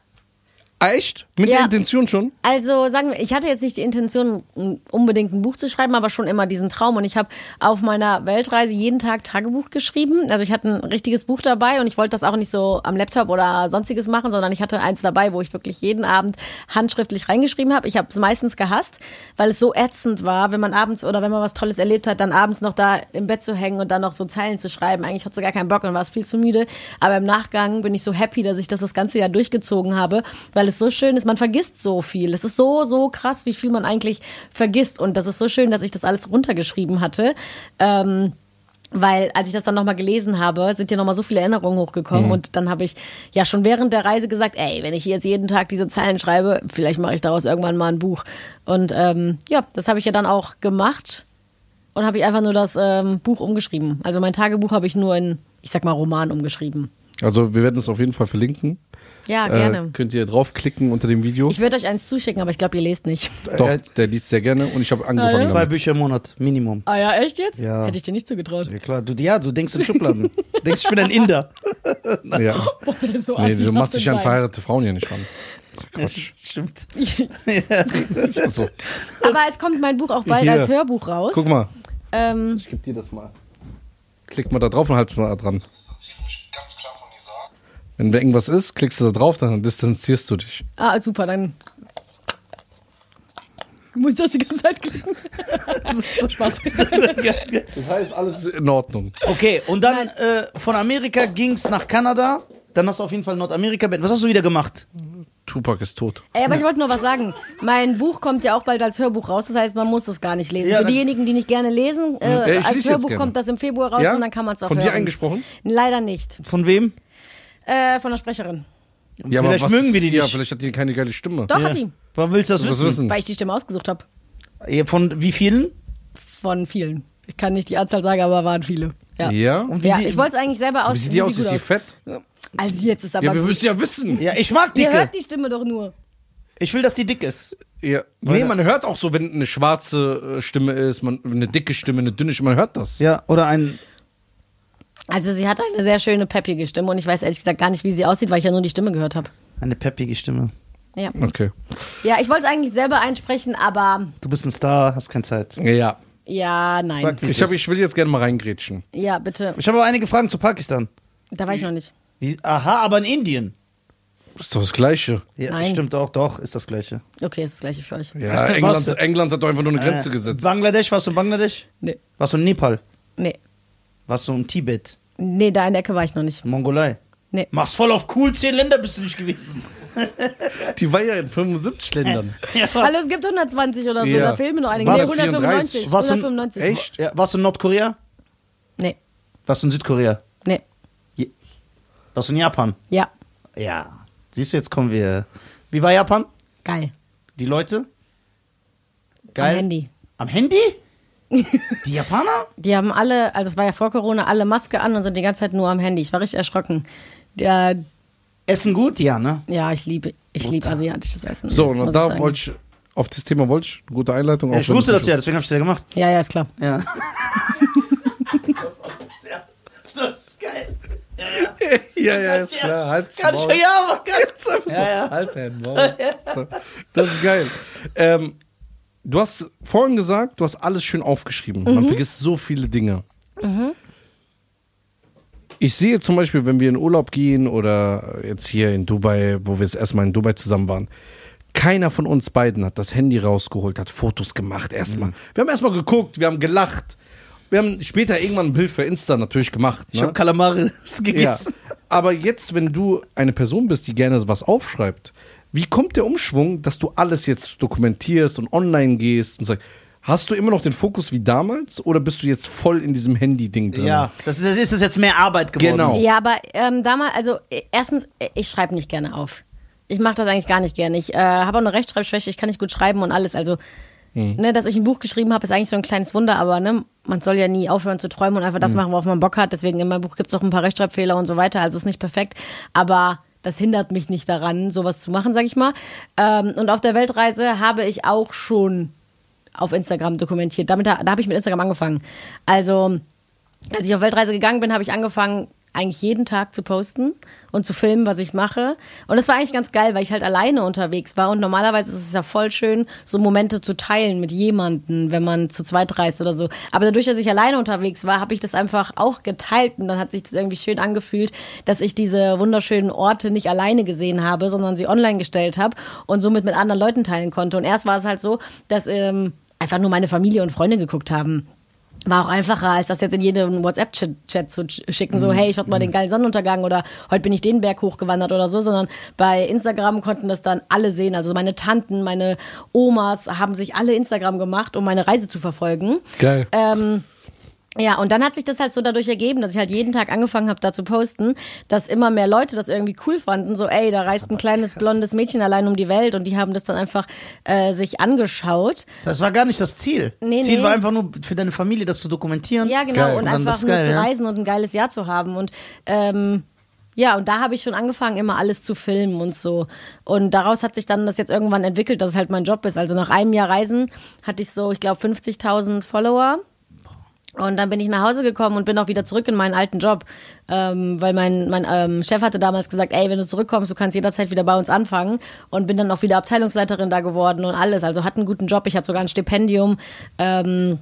S2: Ah, echt? Mit
S3: Ja.
S2: der Intention schon?
S3: Also sagen wir, ich hatte jetzt nicht die Intention, unbedingt ein Buch zu schreiben, aber schon immer diesen Traum. Und ich habe auf meiner Weltreise jeden Tag Tagebuch geschrieben. Also ich hatte ein richtiges Buch dabei und ich wollte das auch nicht so am Laptop oder sonstiges machen, sondern ich hatte eins dabei, wo ich wirklich jeden Abend handschriftlich reingeschrieben habe. Ich habe es meistens gehasst, weil es so ätzend war, wenn man abends oder wenn man was Tolles erlebt hat, dann abends noch da im Bett zu hängen und dann noch so Zeilen zu schreiben. Eigentlich hat es gar keinen Bock und war es viel zu müde. Aber im Nachgang bin ich so happy, dass ich das das ganze Jahr durchgezogen habe, weil es so schön ist. Man vergisst so viel. Es ist so, so krass, wie viel man eigentlich vergisst. Und das ist so schön, dass ich das alles runtergeschrieben hatte. Ähm, weil als ich das dann nochmal gelesen habe, sind ja nochmal so viele Erinnerungen hochgekommen und dann habe ich ja schon während der Reise gesagt, ey, wenn ich jetzt jeden Tag diese Zeilen schreibe, vielleicht mache ich daraus irgendwann mal ein Buch. Und ähm, ja, das habe ich ja dann auch gemacht und habe ich einfach nur das ähm, Buch umgeschrieben. Also mein Tagebuch habe ich nur in, ich sag mal, Roman umgeschrieben.
S2: Also wir werden es auf jeden Fall verlinken.
S3: Ja, gerne.
S2: Äh, könnt ihr draufklicken unter dem Video.
S3: ich würde euch eins zuschicken, aber ich glaube, ihr lest nicht.
S2: Doch,
S1: Äh,
S2: der liest sehr gerne und ich habe angefangen
S3: ja?
S1: Zwei. Bücher im Monat, Minimum.
S3: Ah ja, echt jetzt?
S1: Ja.
S3: Hätte ich dir nicht zugetraut.
S1: Ja klar, du, ja, du denkst in Schubladen. du denkst, ich bin ein Inder.
S2: Ja.
S3: Boah, der ist so
S2: Nee,
S3: assig,
S2: du machst dich an verheiratete Frauen hier nicht ran. Quatsch.
S1: Stimmt.
S2: Also,
S3: Aber es kommt mein Buch auch bald
S2: Hier.
S3: als Hörbuch raus.
S2: guck mal,
S3: Ähm,
S2: ich gebe dir das mal. Klick mal da drauf und halt mal dran. Wenn da irgendwas ist, klickst du da drauf, dann distanzierst du dich.
S3: ah, super, dann muss ich das die ganze Zeit klicken. Spaß.
S2: Das heißt, alles ist in Ordnung.
S1: Okay, und dann äh, von Amerika ging's nach Kanada. Dann hast du auf jeden Fall Nordamerika. Was hast du wieder gemacht?
S2: Tupac ist tot.
S3: Ey, aber ich wollte nur was sagen. Mein Buch kommt ja auch bald als Hörbuch raus, das heißt, man muss es gar nicht lesen.
S1: Ja,
S3: Für diejenigen, die nicht gerne lesen, äh,
S2: Ja,
S3: als Hörbuch kommt das im Februar raus
S2: Ja?
S3: und dann kann man es auch
S2: Von
S3: hören.
S2: dir eingesprochen?
S3: Leider nicht.
S1: Von wem?
S3: Äh, von der Sprecherin.
S2: Ja, aber
S1: Vielleicht
S2: was-
S1: mögen wir die
S2: Ja,
S1: nicht.
S2: vielleicht hat die keine geile Stimme.
S3: Doch,
S1: Ja.
S3: hat die.
S1: Warum willst du das
S2: Was
S1: wissen?
S2: wissen?
S3: Weil ich die Stimme ausgesucht habe.
S1: Ja, Von wie vielen?
S3: Von vielen. Ich kann nicht die Anzahl sagen, aber waren viele. Ja.
S2: Ja?
S1: Und wie
S3: Ja,
S1: sie-
S3: ich wollte es eigentlich selber aus.
S2: Wie sieht die aus?
S3: gut
S2: Ist sie fett?
S3: Also jetzt ist aber
S2: Ja, wir
S3: gut.
S2: müssen ja wissen.
S1: Ja, ich mag
S3: Ihr
S1: dicke.
S3: hört die Stimme doch nur.
S1: Ich will, dass die dick ist.
S2: Ja. Nee, man hört auch so, wenn eine schwarze äh, Stimme ist, man, eine dicke Stimme, eine dünne Stimme, man hört das.
S1: Ja, oder ein.
S3: Also sie hat eine sehr schöne, peppige Stimme und ich weiß ehrlich gesagt gar nicht, wie sie aussieht, weil ich ja nur die Stimme gehört habe.
S1: Eine peppige Stimme.
S3: Ja.
S2: Okay.
S3: ja, ich wollte es eigentlich selber einsprechen, aber
S1: Du bist ein Star, hast keine Zeit.
S2: Ja.
S3: ja, nein.
S1: Sag,
S2: Ich, hab, ich will jetzt gerne mal reingrätschen.
S3: Ja, bitte.
S1: Ich habe aber einige Fragen zu Pakistan.
S3: Da war ich noch nicht.
S1: Wie, aha, aber in Indien.
S2: Ist doch das Gleiche.
S1: Ja,
S3: Nein.
S1: stimmt auch, doch, ist das gleiche.
S3: Okay, ist das gleiche für euch.
S2: Ja? England, England hat doch einfach nur eine Grenze
S1: Äh,
S2: gesetzt.
S1: Bangladesch, warst du in Bangladesch?
S3: Nee.
S1: Warst du in Nepal?
S3: Nee.
S1: Warst du in Tibet?
S3: Nee, da in der Ecke war ich noch nicht.
S1: Mongolei?
S3: Nee.
S1: Machst voll auf cool, zehn Länder bist du nicht gewesen.
S2: Die war ja in 75 Ländern.
S3: Hallo, es gibt 120 oder so,
S2: Ja.
S3: da fehlen mir noch einige.
S1: Was?
S3: Nee, 195.
S1: Was denn?
S3: 195.
S2: Echt?
S1: Ja, warst du in Nordkorea?
S3: Nee.
S1: Warst du in Südkorea?
S3: Nee.
S1: Je- Warst du in Japan?
S3: Ja.
S1: Ja. Siehst du, jetzt kommen wir. Wie war Japan?
S3: Geil.
S1: Die Leute?
S3: Am Handy.
S1: Am Handy? Die Japaner?
S3: Die haben alle, also es war ja vor Corona, alle Maske an und sind die ganze Zeit nur am Handy. Ich war richtig erschrocken. Ja,
S1: Essen gut? Ja, ne?
S3: ja ich liebe, ich liebe asiatisches Essen.
S2: So, und da wollte ich, auf das Thema wollte ich, eine gute Einleitung.
S1: Ja,
S2: auch
S1: ich wusste das ja, deswegen habe ich das ja gemacht.
S3: Ja, ja, ist klar.
S1: Ja. das ist geil. Ja, ja.
S2: Ja, ist klar. Halt's
S1: Kann
S2: Maul.
S1: ich ja, aber geil.
S2: Ja, ja. Halt dein Maul. Das ist geil. Ähm, du hast vorhin gesagt, du hast alles schön aufgeschrieben. Man vergisst so viele Dinge. Ich sehe zum Beispiel, wenn wir in Urlaub gehen oder jetzt hier in Dubai, wo wir jetzt erstmal in Dubai zusammen waren, keiner von uns beiden hat das Handy rausgeholt, hat Fotos gemacht erstmal. Wir haben erstmal geguckt, wir haben gelacht. Wir haben später irgendwann ein Bild für Insta natürlich gemacht.
S1: Ich
S2: ne?
S1: habe Kalamaris
S2: Ja.
S1: gegessen.
S2: Aber jetzt, wenn du eine Person bist, die gerne was aufschreibt, wie kommt der Umschwung, dass du alles jetzt dokumentierst und online gehst und sagst, hast du immer noch den Fokus wie damals oder bist du jetzt voll in diesem Handy-Ding drin?
S1: Ja, das ist, ist das jetzt mehr Arbeit geworden.
S2: Genau.
S3: Ja, aber ähm, damals, also äh, erstens, äh, ich schreibe nicht gerne auf. Ich mache das eigentlich gar nicht gerne. Ich äh, habe auch eine Rechtschreibschwäche, ich kann nicht gut schreiben und alles. Also, ne, dass ich ein Buch geschrieben habe, ist eigentlich so ein kleines Wunder, aber ne, man soll ja nie aufhören zu träumen und einfach das machen, worauf man Bock hat. Deswegen in meinem Buch gibt es auch ein paar Rechtschreibfehler und so weiter, also ist nicht perfekt. Aber das hindert mich nicht daran, sowas zu machen, sag ich mal. Ähm, und auf der Weltreise habe ich auch schon auf Instagram dokumentiert. Damit, da habe ich mit Instagram angefangen. Also, als ich auf Weltreise gegangen bin, habe ich angefangen, eigentlich jeden Tag zu posten und zu filmen, was ich mache. Und das war eigentlich ganz geil, weil ich halt alleine unterwegs war. Und normalerweise ist es ja voll schön, so Momente zu teilen mit jemandem, wenn man zu zweit reist oder so. Aber dadurch, dass ich alleine unterwegs war, habe ich das einfach auch geteilt. Und dann hat sich das irgendwie schön angefühlt, dass ich diese wunderschönen Orte nicht alleine gesehen habe, sondern sie online gestellt habe und somit mit anderen Leuten teilen konnte. Und erst war es halt so, dass ähm, einfach nur meine Familie und Freunde geguckt haben. War auch einfacher, als das jetzt in jedem WhatsApp-Chat zu sch- schicken, so, hey, ich hatte mal den geilen Sonnenuntergang oder heute bin ich den Berg hochgewandert oder so, sondern bei Instagram konnten das dann alle sehen. Also meine Tanten, meine Omas haben sich alle Instagram gemacht, um meine Reise zu verfolgen.
S2: Geil.
S3: Ähm, ja, und dann hat sich das halt so dadurch ergeben, dass ich halt jeden Tag angefangen habe, da zu posten, dass immer mehr Leute das irgendwie cool fanden. So, ey, da reist ein kleines blondes Mädchen allein um die Welt und die haben das dann einfach äh, sich angeschaut.
S1: Das war gar nicht das Ziel.
S3: Nee,
S1: Ziel
S3: nee.
S1: war einfach nur für deine Familie, das zu dokumentieren.
S3: Ja, genau,
S2: Geil.
S3: und
S1: Und
S3: einfach
S1: das
S3: nur
S1: geil,
S3: zu
S1: ja.
S3: reisen und ein geiles Jahr zu haben. Und ähm, ja, und da habe ich schon angefangen, immer alles zu filmen und so. Und daraus hat sich dann das jetzt irgendwann entwickelt, dass es halt mein Job ist. Also nach einem Jahr Reisen hatte ich so, ich glaube, 50.000 Follower. Und dann bin ich nach Hause gekommen und bin auch wieder zurück in meinen alten Job, ähm, weil mein, mein ähm, Chef hatte damals gesagt, ey, wenn du zurückkommst, du kannst jederzeit wieder bei uns anfangen und bin dann auch wieder Abteilungsleiterin da geworden und alles. Also hatte einen guten Job, ich hatte sogar ein Stipendium ähm,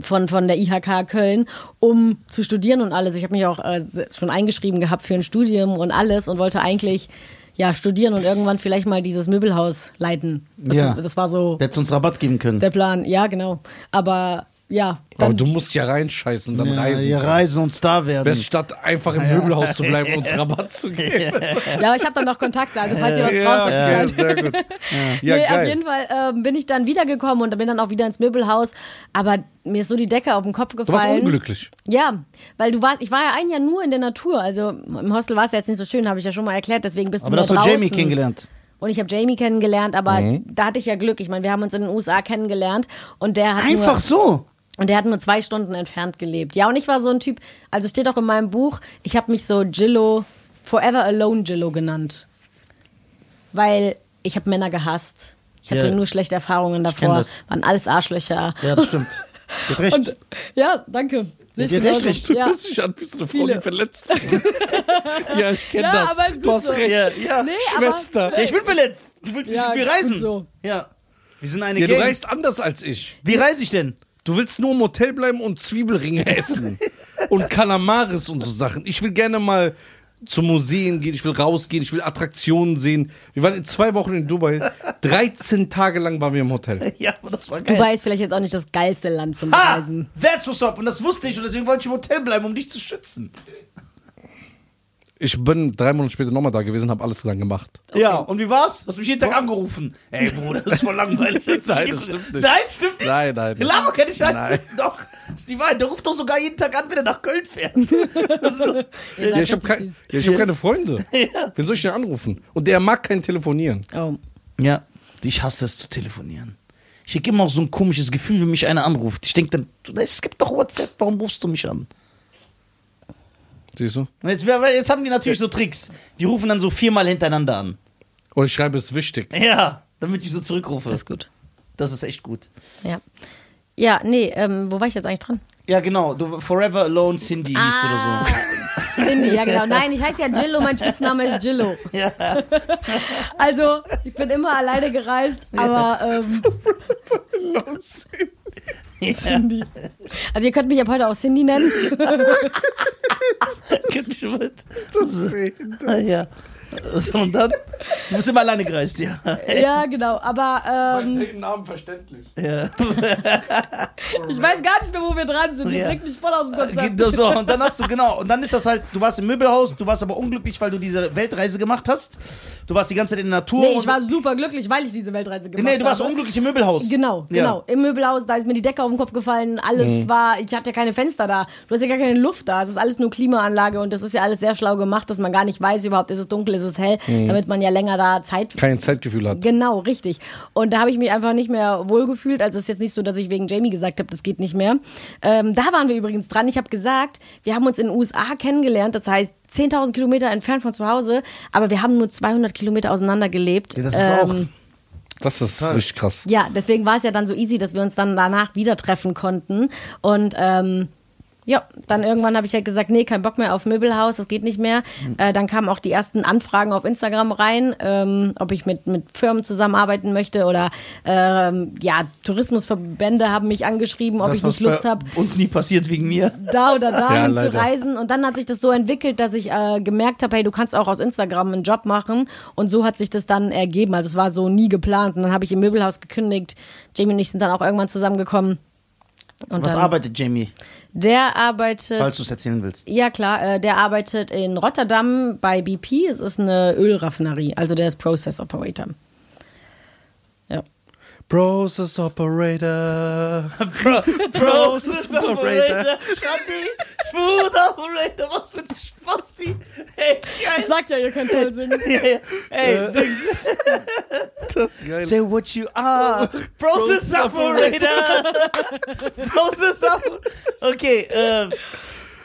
S3: von, von der IHK Köln, um zu studieren und alles. Ich habe mich auch äh, schon eingeschrieben gehabt für ein Studium und alles und wollte eigentlich ja studieren und irgendwann vielleicht mal dieses Möbelhaus leiten. Das,
S1: Ja.
S3: das war so
S1: Der hätte uns Rabatt geben können.
S3: der Plan. Ja, genau. Aber ja,
S2: Aber du musst ja reinscheißen und dann
S1: ja,
S2: reisen.
S1: hier reisen und Star werden.
S2: Best statt einfach im Möbelhaus zu bleiben und uns Rabatt zu geben.
S3: Ja, aber ich habe dann noch Kontakte, also falls ihr was
S2: Ja,
S3: braucht,
S2: ja,
S3: Bescheid.
S2: sehr gut. Ja,
S3: nee, auf
S2: geil.
S3: jeden Fall ähm, bin ich dann wiedergekommen und bin dann auch wieder ins Möbelhaus. Aber mir ist so die Decke auf den Kopf
S2: Du warst
S3: gefallen.
S2: unglücklich.
S3: Ja, weil du warst, ich war ja ein Jahr nur in der Natur. Also im Hostel war es ja jetzt nicht so schön, habe ich ja schon mal erklärt. Deswegen bist
S1: Aber
S3: du
S1: das
S3: mehr
S1: hast du. Jamie kennengelernt.
S3: Und ich habe Jamie kennengelernt, aber
S2: Mhm.
S3: da hatte ich ja Glück. Ich meine, wir haben uns in den USA kennengelernt und der hat
S1: Einfach
S3: nur,
S1: so.
S3: Und der hat nur zwei Stunden entfernt gelebt. Ja, und ich war so ein Typ, also steht auch in meinem Buch, ich habe mich so Gillo Forever Alone Jillo genannt. Weil ich habe Männer gehasst. Ich hatte
S1: Ja.
S3: nur schlechte Erfahrungen davor.
S1: das.
S3: Waren alles Arschlöcher.
S1: Ja, das stimmt. Du hast recht.
S3: Und, ja, danke. Sehe ich
S1: Die hat echt recht.
S2: Du
S3: Ja.
S2: hörst dich an, bist du eine Frau, die verletzt ja, ich kenne
S3: Ja,
S2: das.
S3: aber ist
S2: du hast
S3: so.
S2: recht.
S1: ja, ja.
S3: Nee,
S2: Schwester.
S3: aber
S1: ja, ich bin verletzt. Du willst nicht
S3: Ja,
S1: mit mir reisen.
S3: so.
S1: Ja. Wir sind eine
S2: Ja, du
S1: Gang.
S2: reist anders als ich.
S1: Wie reise ich denn?
S2: Du willst nur im Hotel bleiben und Zwiebelringe essen. und Kalamaris und so Sachen. Ich will gerne mal zu Museen gehen, ich will rausgehen, ich will Attraktionen sehen. Wir waren in zwei Wochen in Dubai. 13 Tage lang waren wir im Hotel.
S1: Ja, aber das war geil.
S3: Dubai ist vielleicht jetzt auch nicht das geilste Land zum Reisen.
S1: that's what's up. Und das wusste ich und deswegen wollte ich im Hotel bleiben, um dich zu schützen.
S2: Ich bin drei Monate später nochmal da gewesen, habe alles dann gemacht.
S1: Ja, und wie war's? Du hast mich jeden Tag angerufen. Ey, Bruder, das ist voll langweilig.
S2: Nein, das stimmt nicht.
S1: Nein, stimmt nicht.
S2: Nein, nein, nein.
S1: Laber keine Scheiße.
S2: Nein.
S1: Doch, das ist die Wahrheit. Der ruft doch sogar jeden Tag an, wenn er nach Köln fährt.
S3: Ihr
S2: Ja, ich habe kein, ja, hab keine Freunde. Wen soll ich denn anrufen? Und der mag kein Telefonieren.
S3: Oh.
S1: Ja, ich hasse es zu telefonieren. Ich krieg immer auch so ein komisches Gefühl, wenn mich einer anruft. Ich denke dann, es gibt doch WhatsApp, warum rufst du mich an?
S2: Siehst du?
S1: Und jetzt, jetzt haben die natürlich so Tricks. Die rufen dann so viermal hintereinander an.
S2: Oder ich schreibe, es wichtig.
S1: Ja, damit ich so zurückrufe.
S3: Das ist gut.
S1: Das ist echt gut.
S3: Ja. Ja, nee, ähm, wo war ich jetzt eigentlich dran?
S1: Ja, genau. Du, Forever Alone Cindy hieß
S3: Ah.
S1: oder so.
S3: Cindy, ja genau. Nein, ich heiße ja Gillo, mein Spitzname ist Gillo.
S1: Ja.
S3: Also, ich bin immer alleine gereist, aber ähm, Cindy. Also ihr könnt mich ab heute auch Cindy nennen.
S1: Kennt mich mit. Ah, ja. So, Und dann? Du bist immer alleine gereist, ja.
S3: Ja, genau. Aber ähm,
S2: Namen verständlich.
S1: ja.
S3: ich weiß gar nicht mehr, wo wir dran sind. Das
S1: Ja.
S3: bringt mich voll aus dem Konzept.
S1: Geht So, und dann hast du, genau, und dann ist das halt, du warst im Möbelhaus, du warst aber unglücklich, weil du diese Weltreise gemacht hast. Du warst die ganze Zeit in der Natur.
S3: Nee, ich war super glücklich, weil ich diese Weltreise gemacht
S1: Nee, du warst
S3: habe.
S1: unglücklich im Möbelhaus.
S3: Genau,
S1: Ja.
S3: genau. Im Möbelhaus, da ist mir die Decke auf den Kopf gefallen, alles
S1: Mhm.
S3: war, ich hatte ja keine Fenster da. Du hast ja gar keine Luft da. Es ist alles nur Klimaanlage und das ist ja alles sehr schlau gemacht, dass man gar nicht weiß überhaupt, ist es dunkel, ist es hell,
S1: Mhm.
S3: damit man ja länger da Zeit
S2: Kein Zeitgefühl hat.
S3: Genau, richtig. Und da habe ich mich einfach nicht mehr wohlgefühlt. Also es ist jetzt nicht so, dass ich wegen Jamie gesagt habe, das geht nicht mehr. Ähm, da waren wir übrigens dran. Ich habe gesagt, wir haben uns in den USA kennengelernt. Das heißt 10.000 Kilometer entfernt von zu Hause, aber wir haben nur 200 Kilometer auseinander gelebt.
S1: Ja, das ist auch.
S3: Ähm,
S2: Das ist richtig krass.
S3: ja, deswegen war es ja dann so easy, dass wir uns dann danach wieder treffen konnten. Und ähm, ja, dann irgendwann habe ich halt gesagt, nee, kein Bock mehr auf Möbelhaus, das geht nicht mehr. Äh, dann kamen auch die ersten Anfragen auf Instagram rein, ähm, ob ich mit, mit Firmen zusammenarbeiten möchte oder ähm, ja, Tourismusverbände haben mich angeschrieben, ob
S1: Das,
S3: ich nicht Lust habe,
S1: uns nie passiert wegen mir.
S3: da oder
S2: Ja,
S3: dahin zu
S2: leider.
S3: reisen. Und dann hat sich das so entwickelt, dass ich äh, gemerkt habe, hey, du kannst auch aus Instagram einen Job machen. Und so hat sich das dann ergeben. Also es war so nie geplant. Und dann habe ich im Möbelhaus gekündigt. Jamie und ich sind dann auch irgendwann zusammengekommen. Und
S1: Was
S3: dann,
S1: arbeitet Jamie,
S3: Der arbeitet.
S1: falls du es erzählen willst?
S3: ja, klar, äh, der arbeitet in Rotterdam bei BP. Es ist eine Ölraffinerie. Also der ist Process Operator. Ja.
S2: Process Operator.
S1: Pro Process Operator. Shanti, Smooth Operator, was für ein Spasti. Hey,
S3: Ich
S1: geil.
S3: sag ja, ihr könnt toll singen.
S1: Hey,
S2: Das ist geil.
S1: say what you are. Process Operator. Process Operator. Okay, äh,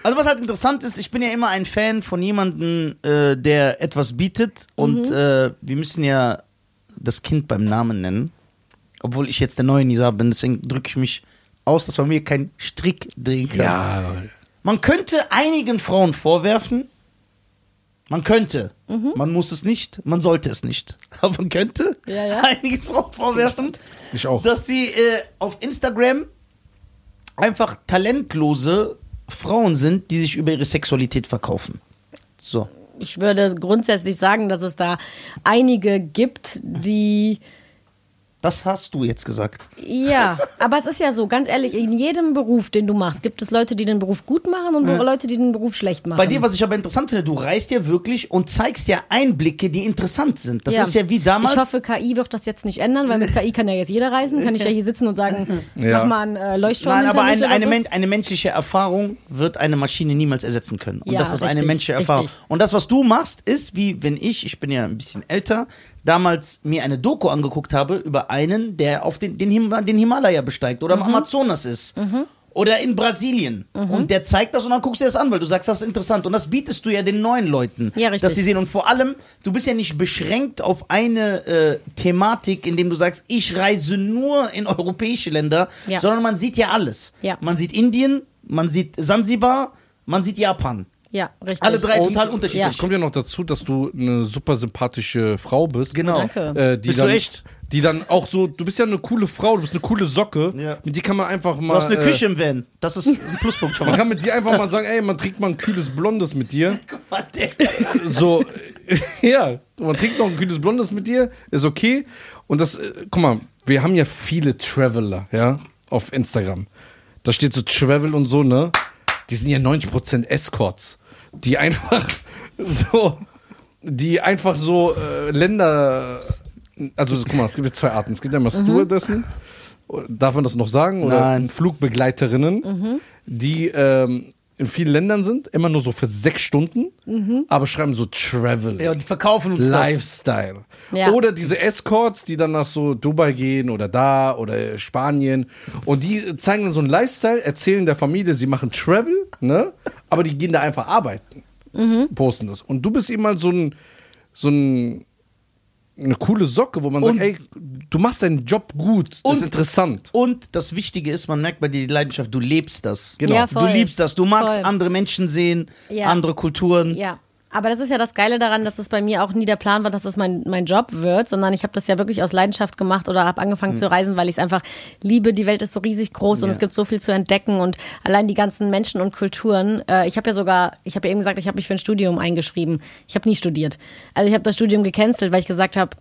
S1: also was halt interessant ist, ich bin ja immer ein Fan von jemandem, äh, der etwas bietet und äh, wir müssen ja das Kind beim Namen nennen. Obwohl ich jetzt der neue Nisa bin, deswegen drücke ich mich aus, dass man mir keinen Strick drehen kann.
S2: Ja.
S1: Man könnte einigen Frauen vorwerfen, man könnte, man muss es nicht, man sollte es nicht, aber man könnte
S3: Ja, ja.
S1: einigen Frauen vorwerfen,
S2: Ich auch.
S1: dass sie äh, auf Instagram einfach talentlose Frauen sind, die sich über ihre Sexualität verkaufen. So.
S3: Ich würde grundsätzlich sagen, dass es da einige gibt, die
S1: Das hast du jetzt gesagt.
S3: Ja, aber es ist ja so, ganz ehrlich, in jedem Beruf, den du machst, gibt es Leute, die den Beruf gut machen und Leute, die den Beruf schlecht machen.
S1: Bei dir, was ich aber interessant finde, du reist ja wirklich und zeigst ja Einblicke, die interessant sind. Das ist ja wie damals.
S3: Ich hoffe, KI wird das jetzt nicht ändern, weil mit KI kann ja jetzt jeder reisen. Kann ich ja hier sitzen und sagen,
S2: Ja.
S3: mach mal einen äh, Leuchtturm
S1: Nein, aber ein, eine,
S3: so.
S1: men eine menschliche Erfahrung wird eine Maschine niemals ersetzen können. Und
S3: Ja,
S1: das ist eine
S3: richtig,
S1: menschliche Erfahrung.
S3: richtig.
S1: Und das, was du machst, ist wie wenn ich, ich bin ja ein bisschen älter, damals mir eine Doku angeguckt habe über einen, der auf den, den, Him den Himalaya besteigt oder
S3: Mhm.
S1: am Amazonas ist. Oder in Brasilien.
S3: Mhm.
S1: Und der zeigt das und dann guckst du dir das an, weil du sagst, das ist interessant. Und das bietest du ja den neuen Leuten.
S3: Ja.
S1: Dass sie sehen. Und vor allem, du bist ja nicht beschränkt auf eine äh, Thematik, indem du sagst, ich reise nur in europäische Länder,
S3: Ja.
S1: sondern man sieht ja alles.
S3: Ja.
S1: Man sieht Indien, man sieht Sansibar, man sieht Japan.
S3: Ja, richtig.
S1: Alle drei
S2: Und
S1: total unterschiedlich.
S2: Es kommt ja noch dazu, dass du eine super sympathische Frau bist.
S1: Genau.
S3: Danke.
S2: Äh, die
S1: Bist
S2: dann,
S1: du echt?
S2: Die dann auch so, du bist ja eine coole Frau, du bist eine coole Socke.
S1: Ja.
S2: Mit die kann man einfach mal.
S1: Du hast eine
S2: äh,
S1: Küche im Van. Das ist ein Pluspunkt schon
S2: Man
S1: mal.
S2: kann mit dir einfach mal sagen, ey, man trinkt mal ein kühles Blondes mit dir.
S1: Guck mal, der-
S2: So, ja, man trinkt noch ein kühles Blondes mit dir, ist okay. Und das, äh, guck mal, wir haben ja viele Traveler, ja, auf Instagram. Da steht so Travel und so, ne? Die sind ja 90% Escorts, die einfach so, die einfach so äh, Länder, also guck mal, es gibt ja zwei Arten. Es gibt ja
S3: Mhm.
S2: Stewardessen, darf man das noch sagen? Oder
S1: Nein.
S2: Flugbegleiterinnen,
S3: Mhm.
S2: die ähm, in vielen Ländern sind, immer nur so für sechs Stunden,
S3: Mhm.
S2: aber schreiben so Travel.
S1: Ja, und die verkaufen uns das.
S2: Lifestyle.
S3: Ja.
S2: Oder diese Escorts, die dann nach so Dubai gehen oder da oder Spanien. Und die zeigen dann so einen Lifestyle, erzählen der Familie, sie machen Travel, ne? Aber die gehen da einfach arbeiten.
S3: Mhm.
S2: Posten das. Und du bist eben mal so ein, so ein, eine coole Socke, wo man
S1: Und-
S2: sagt, ey, du machst deinen Job gut, das
S1: Und-
S2: ist interessant.
S1: Und das Wichtige ist, man merkt bei dir die Leidenschaft, du lebst das.
S2: Genau.
S3: Ja,
S1: Du liebst das. Du magst
S3: Voll.
S1: andere Menschen sehen,
S3: Ja.
S1: andere Kulturen.
S3: Ja. Aber das ist ja das Geile daran, dass es bei mir auch nie der Plan war, dass das mein, mein Job wird, sondern ich habe das ja wirklich aus Leidenschaft gemacht oder habe angefangen zu reisen, weil ich es einfach liebe. Die Welt ist so riesig groß und
S1: Ja.
S3: es gibt so viel zu entdecken und allein die ganzen Menschen und Kulturen. Äh, ich habe ja sogar, ich habe ja eben gesagt, ich habe mich für ein Studium eingeschrieben. Ich habe nie studiert. Also ich habe das Studium gecancelt, weil ich gesagt habe,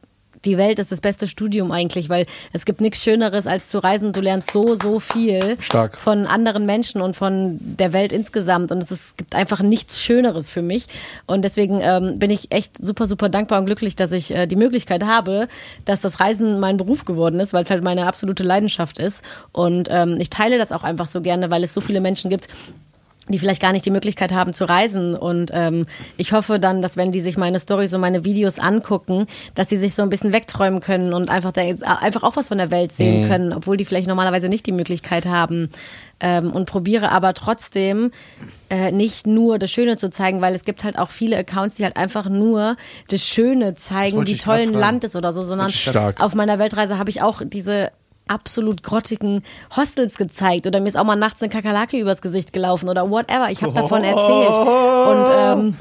S3: die Welt ist das beste Studium eigentlich, weil es gibt nichts Schöneres als zu reisen. Du lernst so, so viel
S2: Stark.
S3: von anderen Menschen und von der Welt insgesamt. Und es, ist, es gibt einfach nichts Schöneres für mich. Und deswegen ähm, bin ich echt super, super dankbar und glücklich, dass ich äh, die Möglichkeit habe, dass das Reisen mein Beruf geworden ist, weil es halt meine absolute Leidenschaft ist. Und ähm, ich teile das auch einfach so gerne, weil es so viele Menschen gibt, die vielleicht gar nicht die Möglichkeit haben zu reisen. Und ähm, ich hoffe dann, dass wenn die sich meine Stories und meine Videos angucken, dass die sich so ein bisschen wegträumen können und einfach, der, einfach auch was von der Welt sehen können, obwohl die vielleicht normalerweise nicht die Möglichkeit haben. Ähm, und probiere aber trotzdem äh, nicht nur das Schöne zu zeigen, weil es gibt halt auch viele Accounts, die halt einfach nur das Schöne zeigen, ein
S1: fragen.
S3: Land ist oder so, sondern auf meiner Weltreise habe ich auch diese absolut grottigen Hostels gezeigt oder mir ist auch mal nachts eine Kakerlake übers Gesicht gelaufen oder whatever. Ich habe davon erzählt. Und ähm,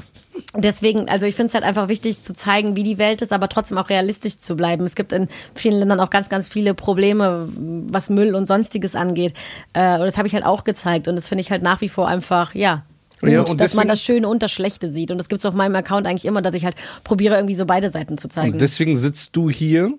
S3: deswegen, also ich finde es halt einfach wichtig zu zeigen, wie die Welt ist, aber trotzdem auch realistisch zu bleiben. Es gibt in vielen Ländern auch ganz, ganz viele Probleme, was Müll und sonstiges angeht. Äh, und das habe ich halt auch gezeigt. Und das finde ich halt nach wie vor einfach, ja. Gut,
S2: Ja, und
S3: dass man
S2: deswegen-
S3: das Schöne und das Schlechte sieht. Und das gibt es auf meinem Account eigentlich immer, dass ich halt probiere, irgendwie so beide Seiten zu zeigen.
S2: Und deswegen sitzt du hier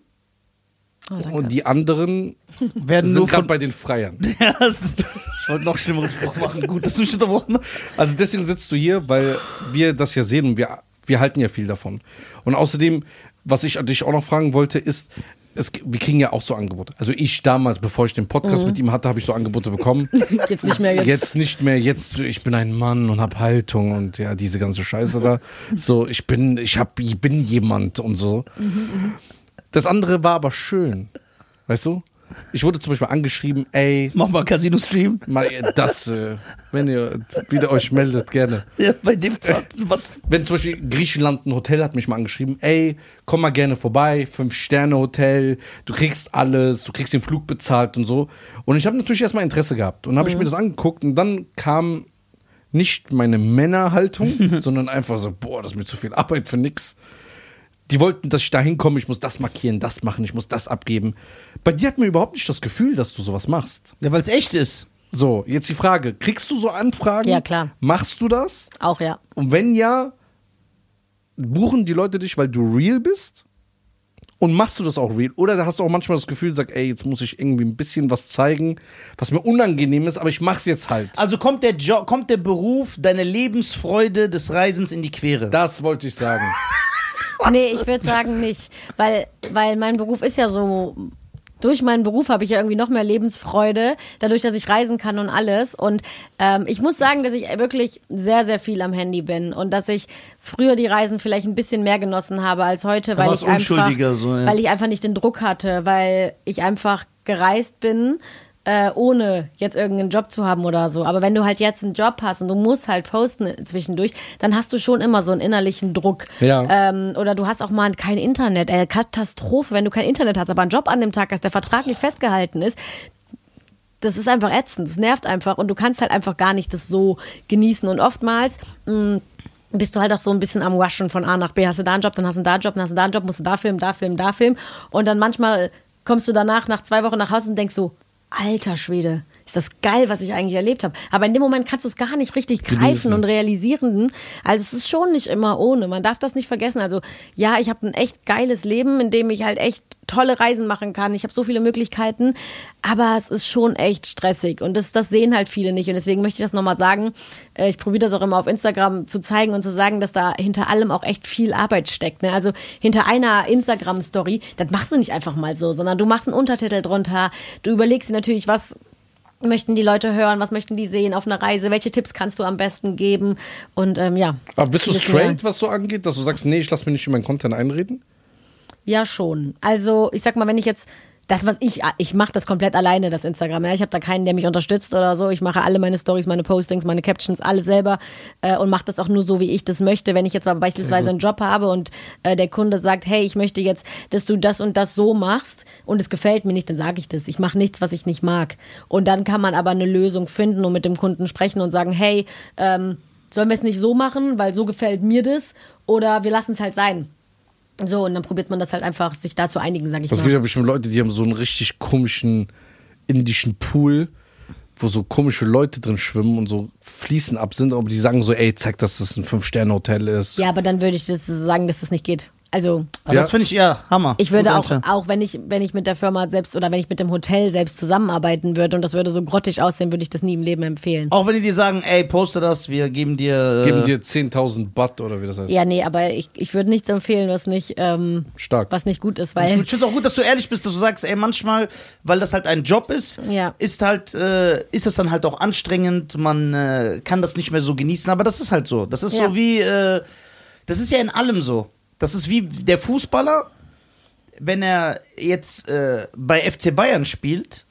S3: oh,
S2: und die anderen
S1: Werden
S2: sind
S1: nur
S2: gerade
S1: von.
S2: bei den Freiern.
S1: Das- ich wollte noch schlimmeren Spruch machen. Gut, dass du mich unterbrochen hast.
S2: Also deswegen sitzt du hier, weil wir das ja sehen und wir, wir halten ja viel davon. Und außerdem, was ich dich auch noch fragen wollte, ist, es, wir kriegen ja auch so Angebote. Also ich damals, bevor ich den Podcast mit ihm hatte, habe ich so Angebote bekommen.
S3: Jetzt nicht mehr. Jetzt,
S2: Jetzt nicht mehr, jetzt, ich bin ein Mann und hab Haltung und ja, diese ganze Scheiße da. So, ich bin, ich hab, ich bin jemand und so. Das andere war aber schön. Weißt du? Ich wurde zum Beispiel angeschrieben, ey,
S1: Mach mal Casino-Stream.
S2: mal das, äh, wenn ihr wieder euch meldet, gerne.
S1: Ja, bei dem. Was?
S2: Wenn zum Beispiel Griechenland ein Hotel hat mich mal angeschrieben, ey, komm mal gerne vorbei, Fünf-Sterne-Hotel, du kriegst alles, du kriegst den Flug bezahlt und so. Und ich habe natürlich erstmal Interesse gehabt und habe ich mir das angeguckt und dann kam nicht meine Männerhaltung, sondern einfach so, boah, das ist mir zu viel Arbeit für nix. Die wollten, dass ich da hinkomme, ich muss das markieren, das machen, ich muss das abgeben. Bei dir hat man überhaupt nicht das Gefühl, dass du sowas machst.
S1: Ja, weil es echt ist.
S2: So, jetzt die Frage, kriegst du so Anfragen?
S3: Ja, klar.
S2: Machst du das?
S3: auch, ja.
S2: Und wenn ja, buchen die Leute dich, weil du real bist? Und machst du das auch real? Oder hast du auch manchmal das Gefühl, sag, ey, jetzt muss ich irgendwie ein bisschen was zeigen, was mir unangenehm ist, aber ich mach's jetzt halt.
S1: Also kommt der, jo kommt der Beruf, deine Lebensfreude des Reisens in die Quere.
S2: Das wollte ich sagen.
S3: Nee, ich würde sagen nicht. Weil, weil mein Beruf ist ja so. Durch meinen Beruf habe ich ja irgendwie noch mehr Lebensfreude, dadurch, dass ich reisen kann und alles. Und ähm, ich muss sagen, dass ich wirklich sehr, sehr viel am Handy bin und dass ich früher die Reisen vielleicht ein bisschen mehr genossen habe als heute, weil ich einfach,
S1: so, ja.
S3: weil ich einfach nicht den Druck hatte, weil ich einfach gereist bin äh, ohne jetzt irgendeinen Job zu haben oder so. Aber wenn du halt jetzt einen Job hast und du musst halt posten zwischendurch, dann hast du schon immer so einen innerlichen Druck.
S2: Ja.
S3: Ähm, oder du hast auch mal kein Internet. Äh, Katastrophe, wenn du kein Internet hast, aber einen Job an dem Tag hast, der vertraglich festgehalten ist. Das ist einfach ätzend, das nervt einfach und du kannst halt einfach gar nicht das so genießen. Und oftmals mh, bist du halt auch so ein bisschen am Rushen von A nach B. Hast du da einen Job, dann hast du da einen Job, dann hast du da einen Job, musst du da filmen, da filmen, da filmen. Und dann manchmal kommst du danach nach zwei Wochen nach Hause und denkst so, alter Schwede, ist das geil, was ich eigentlich erlebt habe. Aber in dem Moment kannst du es gar nicht richtig greifen und realisieren. Also es ist schon nicht immer ohne. Man darf das nicht vergessen. Also ja, ich habe ein echt geiles Leben, in dem ich halt echt tolle Reisen machen kann. Ich habe so viele Möglichkeiten, aber es ist schon echt stressig und das, das sehen halt viele nicht. Und deswegen möchte ich das nochmal sagen. Äh, Ich probiere das auch immer auf Instagram zu zeigen und zu sagen, dass da hinter allem auch echt viel Arbeit steckt. Ne? Also hinter einer Instagram-Story, das machst du nicht einfach mal so, sondern du machst einen Untertitel drunter. Du überlegst dir natürlich, was möchten die Leute hören, was möchten die sehen auf einer Reise, welche Tipps kannst du am besten geben und ähm, ja.
S2: Aber bist du straight,
S3: mehr.
S2: was so angeht, dass du sagst, nee, ich lass mir nicht in meinen Content einreden?
S3: Ja, schon. Also, ich sag mal, wenn ich jetzt das, was ich, ich mache das komplett alleine, das Instagram. Ja? Ich habe da keinen, der mich unterstützt oder so. Ich mache alle meine Stories, meine Postings, meine Captions, alles selber äh, und mache das auch nur so, wie ich das möchte. Wenn ich jetzt aber beispielsweise einen Job habe und äh, der Kunde sagt, hey, ich möchte jetzt, dass du das und das so machst und es gefällt mir nicht, dann sage ich das. Ich mache nichts, was ich nicht mag. Und dann kann man aber eine Lösung finden und mit dem Kunden sprechen und sagen, hey, ähm, sollen wir es nicht so machen, weil so gefällt mir das oder wir lassen es halt sein. So, und dann probiert man das halt einfach, sich da zu einigen, sag ich
S2: Es
S3: mal.
S2: gibt ja bestimmt Leute, die haben so einen richtig komischen indischen Pool, wo so komische Leute drin schwimmen und so Fliesen ab sind, aber die sagen so, ey, zeig, dass das ein Fünf-Sterne-Hotel ist.
S3: Ja, aber dann würde ich das sagen, dass das nicht geht. Also
S1: Aber
S2: Ja.
S1: das finde ich ja Hammer.
S3: ich würde auch, auch wenn ich, wenn ich mit der Firma selbst oder wenn ich mit dem Hotel selbst zusammenarbeiten würde und das würde so grottig aussehen, würde ich das nie im Leben empfehlen.
S1: Auch wenn die dir sagen, ey, poste das, wir geben dir. äh,
S2: Geben dir 10.000 Baht oder wie das heißt.
S3: Ja, nee, aber ich, ich würde nichts empfehlen, was nicht, ähm,
S2: Stark.
S3: was nicht gut ist,
S1: Ich
S3: weil
S1: finde es auch gut, dass du ehrlich bist, dass du sagst, ey, manchmal, weil das halt ein Job ist,
S3: Ja.
S1: ist halt, äh, ist das dann halt auch anstrengend, man äh, kann das nicht mehr so genießen, aber das ist halt so. Das ist
S3: Ja.
S1: so wie, äh, das ist ja in allem so. Das ist wie der Fußballer, wenn er jetzt äh, bei FC Bayern spielt,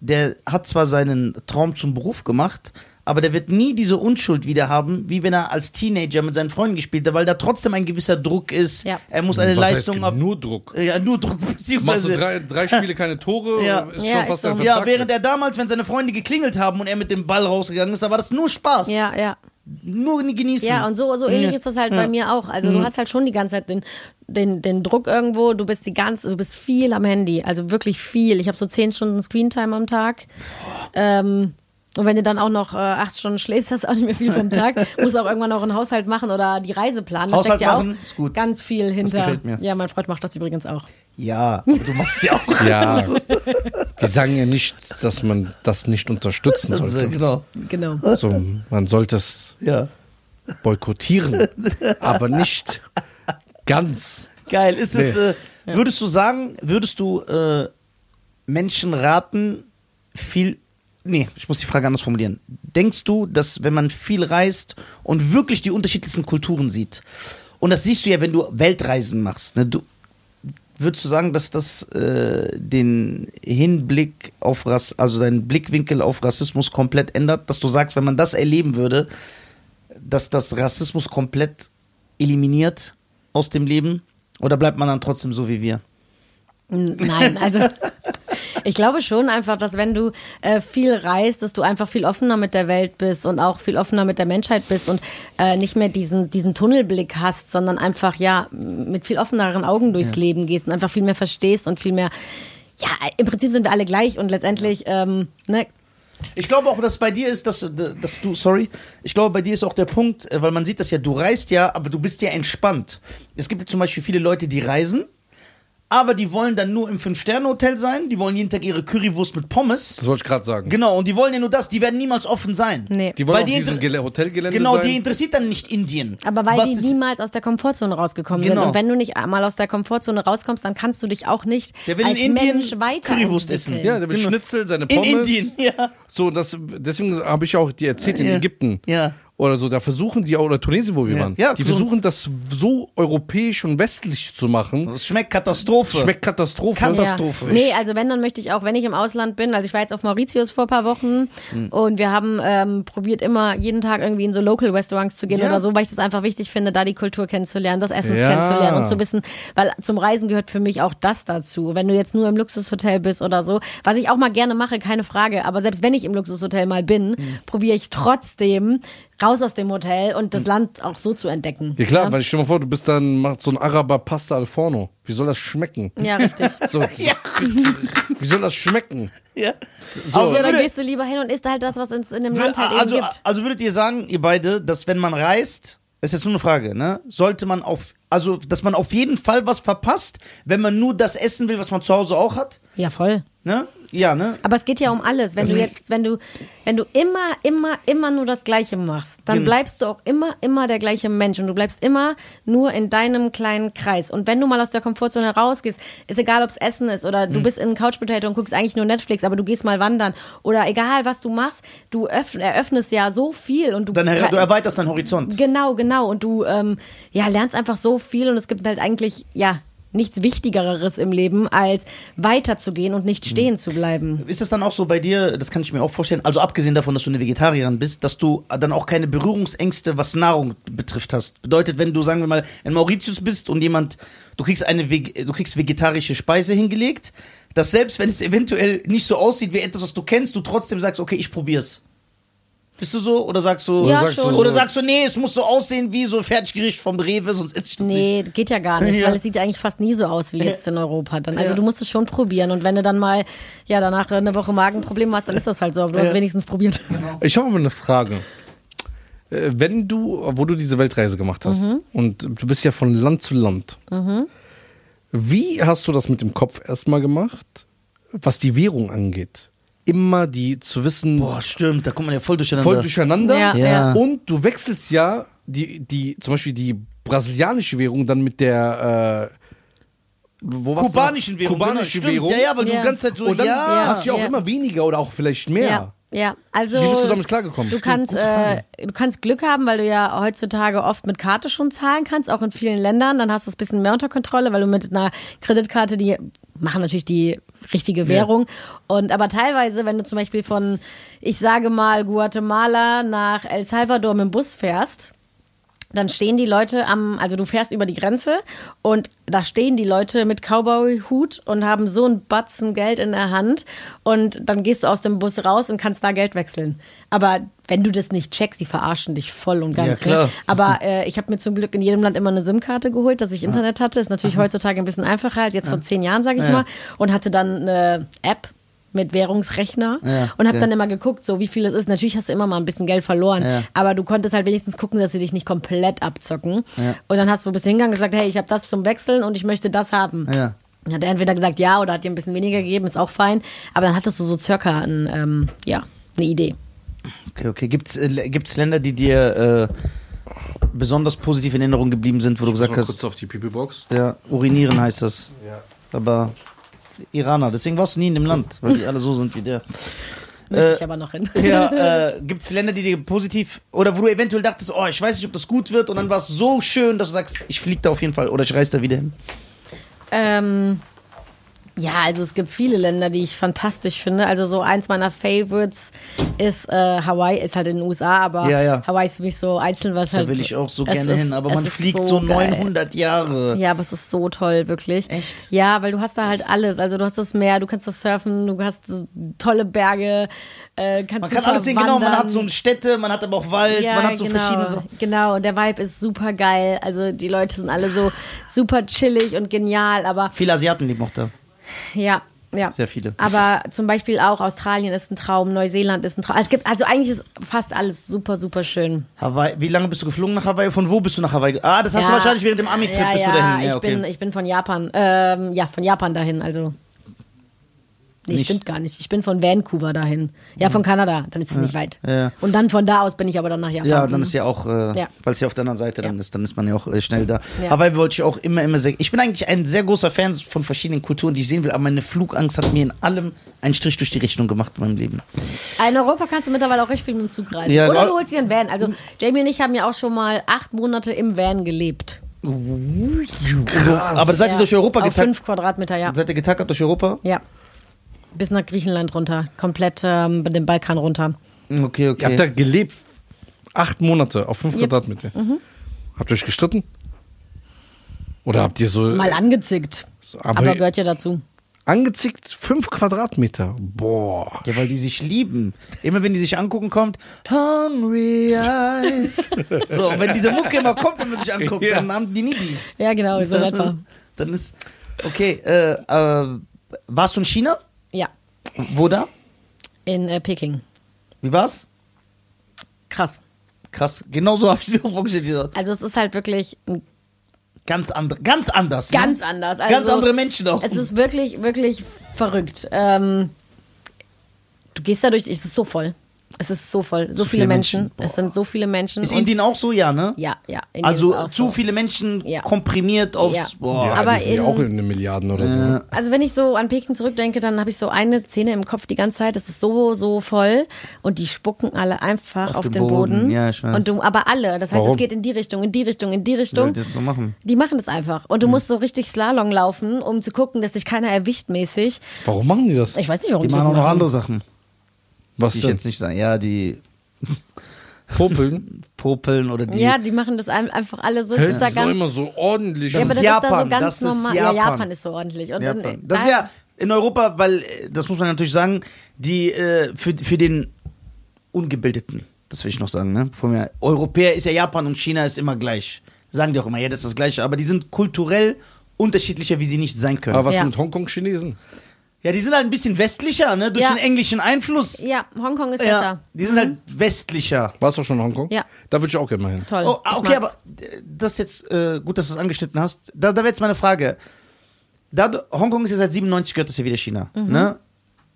S1: der hat zwar seinen Traum zum Beruf gemacht, aber der wird nie diese Unschuld wieder haben, wie wenn er als Teenager mit seinen Freunden gespielt hat, weil da trotzdem ein gewisser Druck ist.
S3: Ja.
S1: Er muss eine
S2: Was
S1: Leistung
S2: heißt,
S1: ab.
S2: nur Druck.
S1: Ja, nur Druck,
S2: Machst du
S1: beziehungsweise.
S2: drei, drei Spiele keine Tore,
S1: Ja.
S2: ist
S3: Ja,
S2: schon fast
S3: ist so.
S1: Ja, während er damals, wenn seine Freunde geklingelt haben und er mit dem Ball rausgegangen ist, da war das nur Spaß.
S3: ja, ja.
S1: Nur genießen.
S3: Ja, und so, so ähnlich
S1: Ja.
S3: ist das halt
S1: Ja.
S3: bei mir auch. Also du hast halt schon die ganze Zeit den, den, den Druck irgendwo, du bist die ganze, du bist viel am Handy, also wirklich viel. Ich habe so zehn Stunden Screentime am Tag. Ähm, und wenn du dann auch noch äh, acht Stunden schläfst, hast du auch nicht mehr viel vom Tag. Musst auch irgendwann auch einen Haushalt machen oder die Reise planen. Da
S1: Haushalt
S3: steckt ja
S1: machen
S3: auch
S1: ist gut.
S3: ganz viel hinter.
S1: gefällt mir.
S3: Ja, mein Freund macht das übrigens auch.
S1: Ja, aber du machst ja auch.
S2: Ja, wir sagen ja nicht, dass man das nicht unterstützen
S1: Also,
S2: sollte.
S1: genau.
S3: Genau.
S2: So, man sollte es
S1: Ja.
S2: boykottieren, aber nicht ganz.
S1: Geil. Ist es,
S2: Nee.
S1: äh, würdest du sagen, würdest du äh, Menschen raten, viel. Nee, ich muss die Frage anders formulieren. Denkst du, dass wenn man viel reist und wirklich die unterschiedlichsten Kulturen sieht, und das siehst du ja, wenn du Weltreisen machst, ne, du, würdest du sagen, dass das äh, den Hinblick auf Rass, also deinen Blickwinkel auf Rassismus komplett ändert? Dass du sagst, wenn man das erleben würde, dass das Rassismus komplett eliminiert aus dem Leben? Oder bleibt man dann trotzdem so wie wir?
S3: Nein, also ich glaube schon einfach, dass wenn du äh, viel reist, dass du einfach viel offener mit der Welt bist und auch viel offener mit der Menschheit bist und äh, nicht mehr diesen, diesen Tunnelblick hast, sondern einfach ja mit viel offeneren Augen durchs Leben gehst und einfach viel mehr verstehst und viel mehr, ja, im Prinzip sind wir alle gleich und letztendlich, ähm, ne,
S1: Ich glaube auch, dass bei dir ist, dass, dass du, sorry, ich glaube, bei dir ist auch der Punkt, äh, weil man sieht das ja, du reist ja, aber du bist ja entspannt. Es gibt ja zum Beispiel viele Leute, die reisen, aber die wollen dann nur im Fünf-Sterne-Hotel sein, die wollen jeden Tag ihre Currywurst mit Pommes.
S2: Das wollte ich gerade sagen.
S1: Genau, und die wollen ja nur das, die werden niemals offen sein.
S3: Nee.
S2: Die wollen
S1: Weil
S2: auf
S1: die
S2: diesem
S1: inter-
S2: Gele Hotelgelände
S1: Genau,
S2: sein.
S1: die interessiert dann nicht Indien.
S3: Aber weil
S1: Was
S3: die
S1: ist-
S3: niemals aus der Komfortzone rausgekommen
S1: Genau.
S3: sind. Und wenn du nicht einmal aus der Komfortzone rauskommst, dann kannst du dich auch nicht
S1: Der will in
S3: als
S1: Indien
S3: Mensch weiter
S1: Currywurst essen.
S2: ja, der will
S1: Genau.
S2: Schnitzel, seine
S1: In
S2: Pommes.
S1: Indien, ja.
S2: So, das, deswegen habe ich auch dir erzählt, in
S1: Ja.
S2: Ägypten.
S1: Ja.
S2: Oder so, da versuchen die, oder Tunesien, wo wir
S1: Ja.
S2: waren,
S1: Ja,
S2: die
S1: so-
S2: versuchen das so europäisch und westlich zu machen.
S1: Das schmeckt Katastrophe.
S2: Schmeckt Katastrophe.
S1: Kat- Katastrophe.
S3: Ja. Nee, also wenn, dann möchte ich auch, wenn ich im Ausland bin, also ich war jetzt auf Mauritius vor ein paar Wochen
S1: Hm.
S3: und wir haben ähm, probiert immer jeden Tag irgendwie in so Local Restaurants zu gehen
S1: Ja.
S3: oder so, weil ich das einfach wichtig finde, da die Kultur kennenzulernen, das Essen
S2: Ja.
S3: kennenzulernen und zu wissen, weil zum Reisen gehört für mich auch das dazu. Wenn du jetzt nur im Luxushotel bist oder so, was ich auch mal gerne mache, keine Frage, aber selbst wenn ich im Luxushotel mal bin,
S1: Hm.
S3: probiere ich trotzdem raus aus dem Hotel und das Land auch so zu entdecken.
S2: Ja klar, weil ich stell mal vor, du bist dann, macht so ein Araber Pasta al Forno. Wie soll das schmecken?
S3: Ja, richtig.
S2: So, Wie soll das schmecken?
S1: Ja.
S2: So.
S1: Aber
S3: Ja, dann gehst du lieber hin und isst halt das, was es in dem Land halt
S1: also,
S3: eben gibt.
S1: also würdet ihr sagen, ihr beide, dass wenn man reist, ist jetzt nur eine Frage, ne? Sollte man auf, also, dass man auf jeden Fall was verpasst, wenn man nur das essen will, was man zu Hause auch hat,
S3: Ja, voll.
S1: ne? Ja, ne?
S3: Aber es geht ja um alles. Wenn du jetzt, wenn du, wenn du immer, immer, immer nur das Gleiche machst, dann
S1: Genau.
S3: bleibst du auch immer, immer der gleiche Mensch und du bleibst immer nur in deinem kleinen Kreis. Und wenn du mal aus der Komfortzone rausgehst, ist egal, ob es Essen ist oder
S1: Mhm.
S3: du bist in Couch Potato und guckst eigentlich nur Netflix, aber du gehst mal wandern oder egal, was du machst, du öff- eröffnest ja so viel und du
S1: Dann her- du erweiterst deinen Horizont.
S3: Genau, genau. Und du ähm, ja, lernst einfach so viel und es gibt halt eigentlich, ja, nichts Wichtigeres im Leben, als weiterzugehen und nicht stehen zu bleiben.
S1: Ist es dann auch so bei dir, das kann ich mir auch vorstellen, also abgesehen davon, dass du eine Vegetarierin bist, dass du dann auch keine Berührungsängste, was Nahrung betrifft hast? Bedeutet, wenn du, sagen wir mal, in Mauritius bist und jemand, du kriegst eine, du kriegst vegetarische Speise hingelegt, dass selbst wenn es eventuell nicht so aussieht wie etwas, was du kennst, du trotzdem sagst, okay, ich probier's. Bist du so? Oder sagst du,
S3: Ja,
S2: sagst du so-
S1: oder sagst du, nee, es muss so aussehen wie so Fertiggericht vom Rewe, sonst esse ich das nicht.
S3: Nee, geht ja gar nicht,
S1: Ja.
S3: weil es sieht eigentlich fast nie so aus wie jetzt in Europa dann. Also
S1: Ja.
S3: du musst es schon probieren und wenn du dann mal ja danach eine Woche Magenprobleme hast, dann ist das halt so, aber du
S1: Ja.
S3: hast wenigstens probiert.
S2: Ich habe aber eine Frage. Äh, Wenn du, wo du diese Weltreise gemacht hast
S3: Mhm.
S2: und du bist ja von Land zu Land, wie hast du das mit dem Kopf erstmal gemacht, was die Währung angeht? Immer die zu wissen,
S1: Boah, stimmt, da kommt man ja voll durcheinander.
S2: voll durcheinander.
S3: Ja,
S1: Ja.
S2: Und du wechselst ja die, die, zum Beispiel die brasilianische Währung dann mit der äh, wo
S1: kubanischen Währung.
S2: Kubanische
S1: genau, stimmt.
S2: Währung.
S1: Ja, ja, weil
S3: Ja.
S1: du die ganze Zeit so,
S2: Und dann
S1: ja.
S2: hast du ja auch
S3: ja.
S2: immer weniger oder auch vielleicht mehr.
S3: Ja, ja. Also
S2: Wie bist du damit klargekommen?
S3: Du kannst, äh, du kannst Glück haben, weil du ja heutzutage oft mit Karte schon zahlen kannst, auch in vielen Ländern. Dann hast du es ein bisschen mehr unter Kontrolle, weil du mit einer Kreditkarte, die machen natürlich die richtige Währung. Und aber teilweise, wenn du zum Beispiel von, ich sage mal, Guatemala nach El Salvador mit dem Bus fährst, dann stehen die Leute am, also du fährst über die Grenze und da stehen die Leute mit Cowboy-Hut und haben so ein Batzen Geld in der Hand und dann gehst du aus dem Bus raus und kannst da Geld wechseln. Aber wenn du das nicht checkst, die verarschen dich voll und ganz.
S1: Ja, klar.
S3: Ne? Aber äh, ich habe mir zum Glück in jedem Land immer eine SIM-Karte geholt, dass ich Internet hatte. Ist natürlich heutzutage ein bisschen einfacher als jetzt vor zehn Jahren, sage ich
S1: Ja.
S3: mal. Und hatte dann eine App mit Währungsrechner
S1: Ja,
S3: und habe
S1: ja.
S3: dann immer geguckt, so wie viel es ist. Natürlich hast du immer mal ein bisschen Geld verloren,
S1: Ja.
S3: aber du konntest halt wenigstens gucken, dass sie dich nicht komplett abzocken.
S1: Ja.
S3: Und dann hast du bis hingegangen und gesagt, hey, ich habe das zum Wechseln und ich möchte das haben.
S1: Ja.
S3: Dann Hat er entweder gesagt ja oder hat dir ein bisschen weniger gegeben, ist auch fein. Aber dann hattest du so circa ein, ähm, ja, eine Idee.
S1: Okay, okay. Gibt's, äh, gibt's Länder, die dir äh, besonders positiv in Erinnerung geblieben sind, wo du gesagt hast,
S2: kurz auf die Pipi-Box.
S1: ja, urinieren heißt das.
S2: Ja.
S1: Aber Iraner, deswegen warst du nie in dem Land, weil die alle so sind wie der.
S3: Möchte
S1: Äh,
S3: ich aber noch hin.
S1: Ja, äh, gibt es Länder, die dir positiv oder wo du eventuell dachtest, oh, ich weiß nicht, ob das gut wird und dann war es so schön, dass du sagst, ich fliege da auf jeden Fall oder ich reise da wieder hin.
S3: Ähm, ja, also es gibt viele Länder, die ich fantastisch finde. Also so eins meiner Favorites ist äh, Hawaii, ist halt in den USA, aber
S1: Ja, ja.
S3: Hawaii ist für mich so einzeln, was
S1: Da
S3: halt.
S1: will ich auch so gerne
S3: ist-
S1: hin, aber man fliegt so,
S3: geil.
S1: 900 Jahre.
S3: Ja, aber es ist so toll, wirklich.
S1: Echt?
S3: Ja, weil du hast da halt alles. Also du hast das Meer, du kannst das surfen, du hast tolle Berge, äh, kannst
S1: Man kann alles sehen, genau, man
S3: wandern.
S1: hat so Städte, man hat aber auch Wald,
S3: ja,
S1: man hat so
S3: genau,
S1: verschiedene Sachen.
S3: Genau, und der Vibe ist super geil. Also die Leute sind alle so super chillig und genial, aber
S1: Viele Asiaten leben auch da.
S3: Ja, ja.
S1: Sehr viele.
S3: Aber zum Beispiel auch Australien ist ein Traum, Neuseeland ist ein Traum. Es gibt, also eigentlich ist fast alles super, super schön.
S1: Hawaii, wie lange bist du geflogen nach Hawaii? Von wo bist du nach Hawaii? Ah, das hast du
S3: Ja.
S1: wahrscheinlich während dem Ami-Trip
S3: ja,
S1: bist
S3: ja,
S1: du dahin. Ja,
S3: ich,
S1: okay.
S3: bin, ich bin von Japan, ähm, ja, von Japan dahin, also. Nee,
S1: Nicht-
S3: stimmt gar nicht. Ich bin von Vancouver dahin. Ja, von Kanada, dann ist es nicht weit.
S1: Ja.
S3: Und dann von da aus bin ich aber dann nach Japan.
S1: Ja, dann ist ja auch, äh,
S3: Ja.
S1: weil es ja auf der anderen Seite dann
S3: Ja.
S1: ist, dann ist man ja auch äh, schnell da.
S3: Ja.
S1: Hawaii wollte ich auch immer, immer sehr. Ich bin eigentlich ein sehr großer Fan von verschiedenen Kulturen, die ich sehen will, aber meine Flugangst hat mir in allem einen Strich durch die Rechnung gemacht in meinem Leben.
S3: In Europa kannst du mittlerweile auch richtig viel mit dem Zug reisen.
S1: Ja,
S3: Oder
S1: genau.
S3: du holst dir einen Van. Also Jamie und ich haben ja auch schon mal acht Monate im Van gelebt.
S1: Aber seid ihr
S3: ja.
S1: durch Europa getackert?
S3: fünf Quadratmeter, ja.
S1: Seid ihr getackert durch Europa?
S3: Ja. Bis nach Griechenland runter. Komplett ähm, den Balkan runter.
S1: Okay, okay.
S2: Ihr habt da gelebt, acht Monate auf fünf
S3: Yep.
S2: Quadratmeter. Habt ihr euch gestritten? Oder habt ihr so
S3: Mal angezickt.
S2: so-
S3: Aber,
S2: aber
S3: gehört ja dazu.
S2: angezickt fünf Quadratmeter? Boah.
S1: Ja, weil die sich lieben. Immer wenn die sich angucken, kommt Hungry Eyes. So, und wenn diese Mucke immer kommt, wenn man sich anguckt,
S2: Ja.
S1: dann haben die nie Beef.
S3: Ja, genau, so etwa.
S1: Dann ist. Okay, äh, äh, warst du in China?
S3: Ja,
S1: Wo da?
S3: in äh, Peking.
S1: Wie war's?
S3: Krass.
S1: Krass, genau so habe ich mir vorgestellt.
S3: Also es ist halt wirklich ein
S1: ganz, andre, ganz anders.
S3: ganz
S1: ne?
S3: anders. Also,
S1: Ganz andere Menschen auch.
S3: Es ist wirklich, wirklich verrückt. Ähm, du gehst da durch, es ist so voll. Es ist so voll. So,
S1: Zu
S3: viele
S1: viele
S3: Menschen.
S1: Menschen.
S3: Es sind so viele Menschen.
S1: ist Indien auch so, ja, ne?
S3: Ja, ja. Indien
S1: Also zu
S3: so.
S1: viele Menschen
S3: Ja.
S1: komprimiert aufs.
S3: Ja.
S1: Boah.
S2: Ja,
S3: aber
S2: die sind ja
S3: in-
S2: auch in den Milliarden oder so.
S3: Also wenn ich so an Peking zurückdenke, dann habe ich so eine Szene im Kopf die ganze Zeit. Das ist so, so voll. Und die spucken alle einfach
S1: Auf
S3: auf,
S1: den
S3: den Boden.
S1: Boden. Ja, ich weiß.
S3: Und du, aber alle. Das heißt,
S2: Warum?
S3: es geht in die Richtung, in die Richtung, in die Richtung.
S1: ich das so machen?
S3: Die machen das einfach. Und du musst so richtig Slalom laufen, um zu gucken, dass dich keiner erwischt mäßig.
S2: Warum machen die das?
S3: Ich weiß nicht, warum
S1: Die
S3: die,
S1: machen
S3: das
S1: auch noch
S3: machen.
S1: andere Sachen,
S2: Was
S1: die ich
S2: denn?
S1: jetzt nicht sagen. Ja, die
S2: Popeln?
S1: Popeln oder die.
S3: Ja, die machen das ein- einfach alle so. Ist
S2: das
S3: da
S2: ist doch
S3: ganz,
S2: immer so ordentlich.
S3: ja,
S1: Das
S3: aber
S1: ist
S3: das ist da so
S1: Japan,
S3: ganz
S1: das ist
S3: normal. Ja,
S1: Japan.
S3: Japan ist so ordentlich. Und
S1: Japan.
S3: dann,
S1: Das ist ja in Europa, weil, äh, das muss man natürlich sagen, die äh, für, für den Ungebildeten, das will ich noch sagen, ne? Von mir, Europäer ist ja Japan und China ist immer gleich. Sagen die auch immer, ja, das ist das Gleiche, aber die sind kulturell unterschiedlicher, wie sie nicht sein können.
S2: Aber was
S3: Ja.
S2: mit Hongkong-Chinesen?
S1: Ja, die sind halt ein bisschen westlicher, ne? Durch
S3: Ja.
S1: den englischen Einfluss.
S3: Ja, Hongkong ist
S1: Ja,
S3: besser.
S1: die sind halt westlicher.
S2: Warst du schon in Hongkong?
S3: Ja.
S2: Da würde ich auch gerne mal hin.
S3: Toll.
S1: Oh, ah,
S3: Ich
S1: okay,
S3: mag's.
S1: aber äh, das ist jetzt äh, gut, dass du es angeschnitten hast. Da, da wäre jetzt meine Frage. Da, du- Hongkong ist ja seit 97 gehört das ja wieder China,
S3: Mhm.
S1: ne?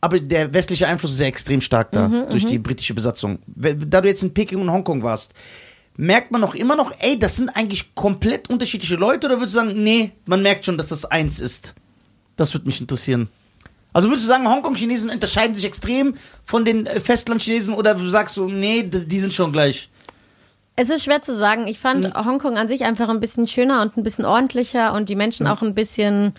S1: Aber der westliche Einfluss ist ja extrem stark da
S3: Mhm,
S1: durch die britische Besatzung. We- Da du jetzt in Peking und Hongkong warst, merkt man noch immer noch, ey, das sind eigentlich komplett unterschiedliche Leute oder würdest du sagen, nee, man merkt schon, dass das eins ist? Das würde mich interessieren. Also würdest du sagen, Hongkong-Chinesen unterscheiden sich extrem von den äh, Festland-Chinesen oder du sagst so, nee, die sind schon gleich?
S3: Es ist schwer zu sagen. Ich fand
S1: Hm.
S3: Hongkong an sich einfach ein bisschen schöner und ein bisschen ordentlicher und die. Menschen auch ein bisschen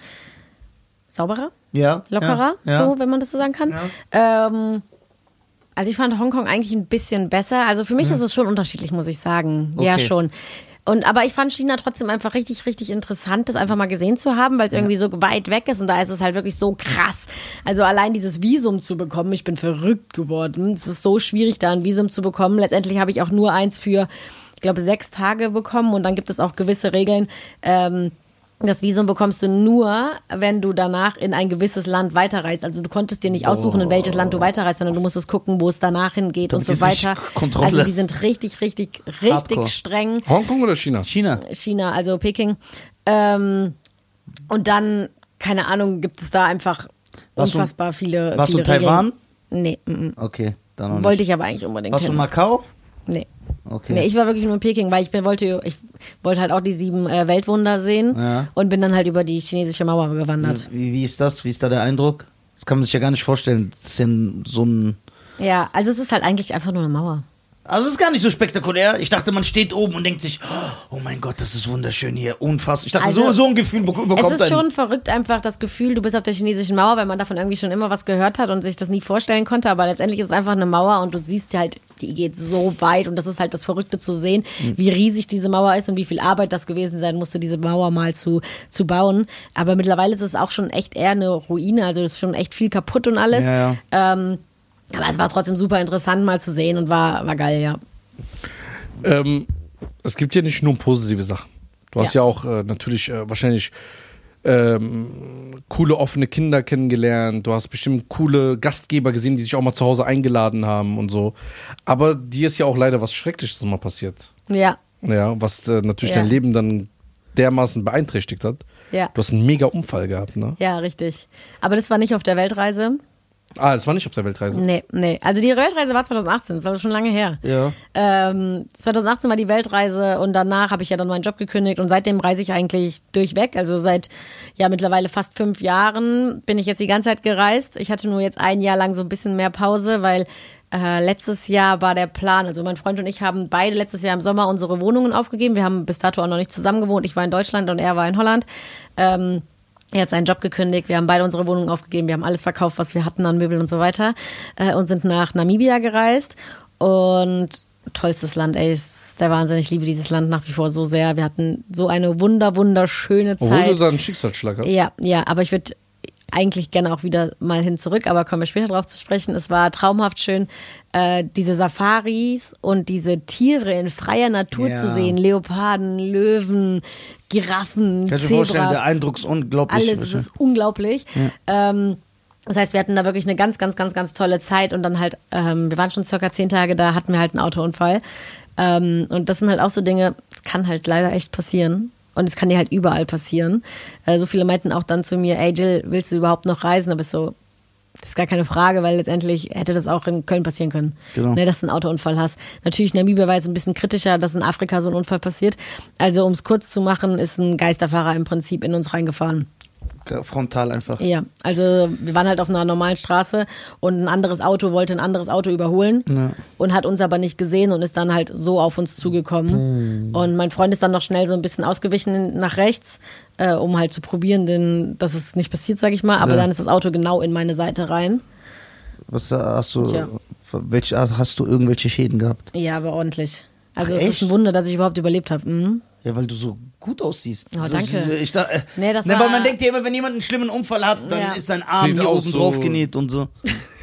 S3: sauberer,
S1: Ja.
S3: lockerer,
S1: ja, ja.
S3: so, wenn man das so sagen kann. Ähm, also ich fand Hongkong eigentlich ein bisschen besser. Also für mich ist es schon unterschiedlich, muss ich sagen. Ja.
S1: Okay.
S3: schon. Und aber ich fand China trotzdem einfach richtig, richtig interessant, das einfach mal gesehen zu haben, weil es irgendwie so weit weg ist und da ist es halt wirklich so krass. Also allein dieses Visum zu bekommen, ich bin verrückt geworden. Es ist so schwierig, da ein Visum zu bekommen. Letztendlich habe ich auch nur eins für, ich glaube, sechs Tage bekommen und dann gibt es auch gewisse Regeln. Ähm, das Visum bekommst du nur, wenn du danach in ein gewisses Land weiterreist. Also du konntest dir nicht aussuchen, in welches Land du weiterreist, sondern du musstest gucken, wo es danach hingeht und
S1: Damit
S3: so
S1: ist richtig
S3: weiter.
S1: Kontrolle.
S3: Also die sind richtig, richtig, richtig
S1: Hardcore.
S3: streng.
S2: Hongkong oder China?
S1: China.
S3: China, also Peking. Ähm, und dann, keine Ahnung, gibt es da einfach
S1: Warst du-
S3: unfassbar viele,
S1: warst du
S3: viele
S1: Taiwan?
S3: Regeln. Nee, mm, mm.
S1: Okay, dann noch nicht.
S3: wollte ich aber eigentlich unbedingt
S1: Warst du in
S3: hin.
S1: Macau?
S3: Nee.
S1: Okay.
S3: Nee, ich war wirklich nur in Peking, weil ich bin, wollte, ich wollte halt auch die sieben äh, Weltwunder sehen
S1: Ja.
S3: und bin dann halt über die chinesische Mauer gewandert.
S1: wie, wie ist das? Wie ist da der Eindruck? Das kann man sich ja gar nicht vorstellen. Das ist ja so ein.
S3: Ja, also es ist halt eigentlich einfach nur eine Mauer.
S1: Also es ist gar nicht so spektakulär. Ich dachte, man steht oben und denkt sich, oh mein Gott, das ist wunderschön hier, unfassbar. Ich dachte,
S3: Also,
S1: so, so ein Gefühl bek-
S3: Es
S1: bekommt
S3: ist
S1: einen.
S3: schon verrückt einfach das Gefühl, du bist auf der chinesischen Mauer, weil man davon irgendwie schon immer was gehört hat und sich das nie vorstellen konnte, aber letztendlich ist es einfach eine Mauer und du siehst halt, die geht so weit und das ist halt das Verrückte zu sehen,
S1: Hm.
S3: wie riesig diese Mauer ist und wie viel Arbeit das gewesen sein musste, diese Mauer mal zu, zu bauen. Aber mittlerweile ist es auch schon echt eher eine Ruine, also es ist schon echt viel kaputt und alles.
S1: Ja, ja.
S3: Ähm, aber es war trotzdem super interessant mal zu sehen und war, war geil, ja.
S2: Ähm, es gibt ja nicht nur positive Sachen. Du hast ja,
S3: Ja.
S2: auch äh, natürlich äh, wahrscheinlich ähm, coole offene Kinder kennengelernt. Du hast bestimmt coole Gastgeber gesehen, die sich auch mal zu Hause eingeladen haben und so. Aber dir ist ja auch leider was Schreckliches mal passiert.
S3: Ja,
S2: Ja, was äh, natürlich
S3: Ja.
S2: dein Leben dann dermaßen beeinträchtigt hat.
S3: ja.
S2: Du hast einen mega Unfall gehabt, ne?
S3: Ja, richtig. Aber das war nicht auf der Weltreise.
S2: Ah, das war nicht auf der Weltreise.
S3: Nee, nee. Also die Weltreise war 2018, das ist also schon lange her.
S1: Ja.
S3: Ähm, 2018 war die Weltreise und danach habe ich ja dann meinen Job gekündigt und seitdem reise ich eigentlich durchweg. Also seit ja mittlerweile fast fünf Jahren bin ich jetzt die ganze Zeit gereist. Ich hatte nur jetzt ein Jahr lang so ein bisschen mehr Pause, weil äh, letztes Jahr war der Plan, also mein Freund und ich haben beide letztes Jahr im Sommer unsere Wohnungen aufgegeben. Wir haben bis dato auch noch nicht zusammen gewohnt. Ich war in Deutschland und er war in Holland. Ähm, er hat seinen Job gekündigt, wir haben beide unsere Wohnungen aufgegeben, wir haben alles verkauft, was wir hatten an Möbeln und so weiter äh, und sind nach Namibia gereist und tollstes Land, ey, ist der Wahnsinn, ich liebe dieses Land nach wie vor so sehr. Wir hatten so eine wunder, wunderschöne
S2: Obwohl
S3: Zeit.
S2: du da einen Schicksalsschlag hast.
S3: Ja, ja, aber ich würde eigentlich gerne auch wieder mal hin zurück, aber kommen wir später drauf zu sprechen. Es war traumhaft schön, äh, diese Safaris und diese Tiere in freier Natur
S1: Ja.
S3: zu sehen. Leoparden, Löwen, Giraffen,
S1: Kannst
S3: Zebras.
S1: vorstellen, der Eindruck ist unglaublich.
S3: Alles, es ist unglaublich. Ähm, das heißt, wir hatten da wirklich eine ganz, ganz, ganz, ganz tolle Zeit und dann halt, ähm, wir waren schon circa zehn Tage da, hatten wir halt einen Autounfall. Ähm, und das sind halt auch so Dinge, das kann halt leider echt passieren. Und es kann dir halt überall passieren. Äh, so viele meinten auch dann zu mir, ey Jill, willst du überhaupt noch reisen? Aber ich so, das ist gar keine Frage, weil letztendlich hätte das auch in Köln passieren können.
S1: Genau.
S3: Ne, dass du einen Autounfall hast. Natürlich, Namibia war jetzt ein bisschen kritischer, dass in Afrika so ein Unfall passiert. Also, um es kurz zu machen, ist ein Geisterfahrer im Prinzip in uns reingefahren.
S1: Frontal einfach.
S3: Ja, also wir waren halt auf einer normalen Straße und ein anderes Auto wollte ein anderes Auto überholen
S1: Ja.
S3: und hat uns aber nicht gesehen und ist dann halt so auf uns zugekommen. Und mein Freund ist dann noch schnell so ein bisschen ausgewichen nach rechts, äh, um halt zu probieren, denn, dass es nicht passiert, sag ich mal. Aber
S1: Ja.
S3: dann ist das Auto genau in meine Seite rein.
S1: Was äh, hast du?
S3: Tja.
S1: Welche, hast du irgendwelche Schäden gehabt?
S3: Ja, aber ordentlich. Also
S1: Ach,
S3: es
S1: echt?
S3: ist ein Wunder, dass ich überhaupt überlebt habe. Mhm.
S1: Ja, weil du so gut aussiehst.
S3: Oh,
S1: So-
S3: danke.
S1: Ich, da, äh,
S3: Nee, das
S1: ne,
S3: war-
S1: weil man denkt ja immer, wenn jemand einen schlimmen Unfall hat, dann
S3: Ja.
S1: ist sein Arm
S2: Sieht
S1: hier oben
S2: so-
S1: drauf genäht und so.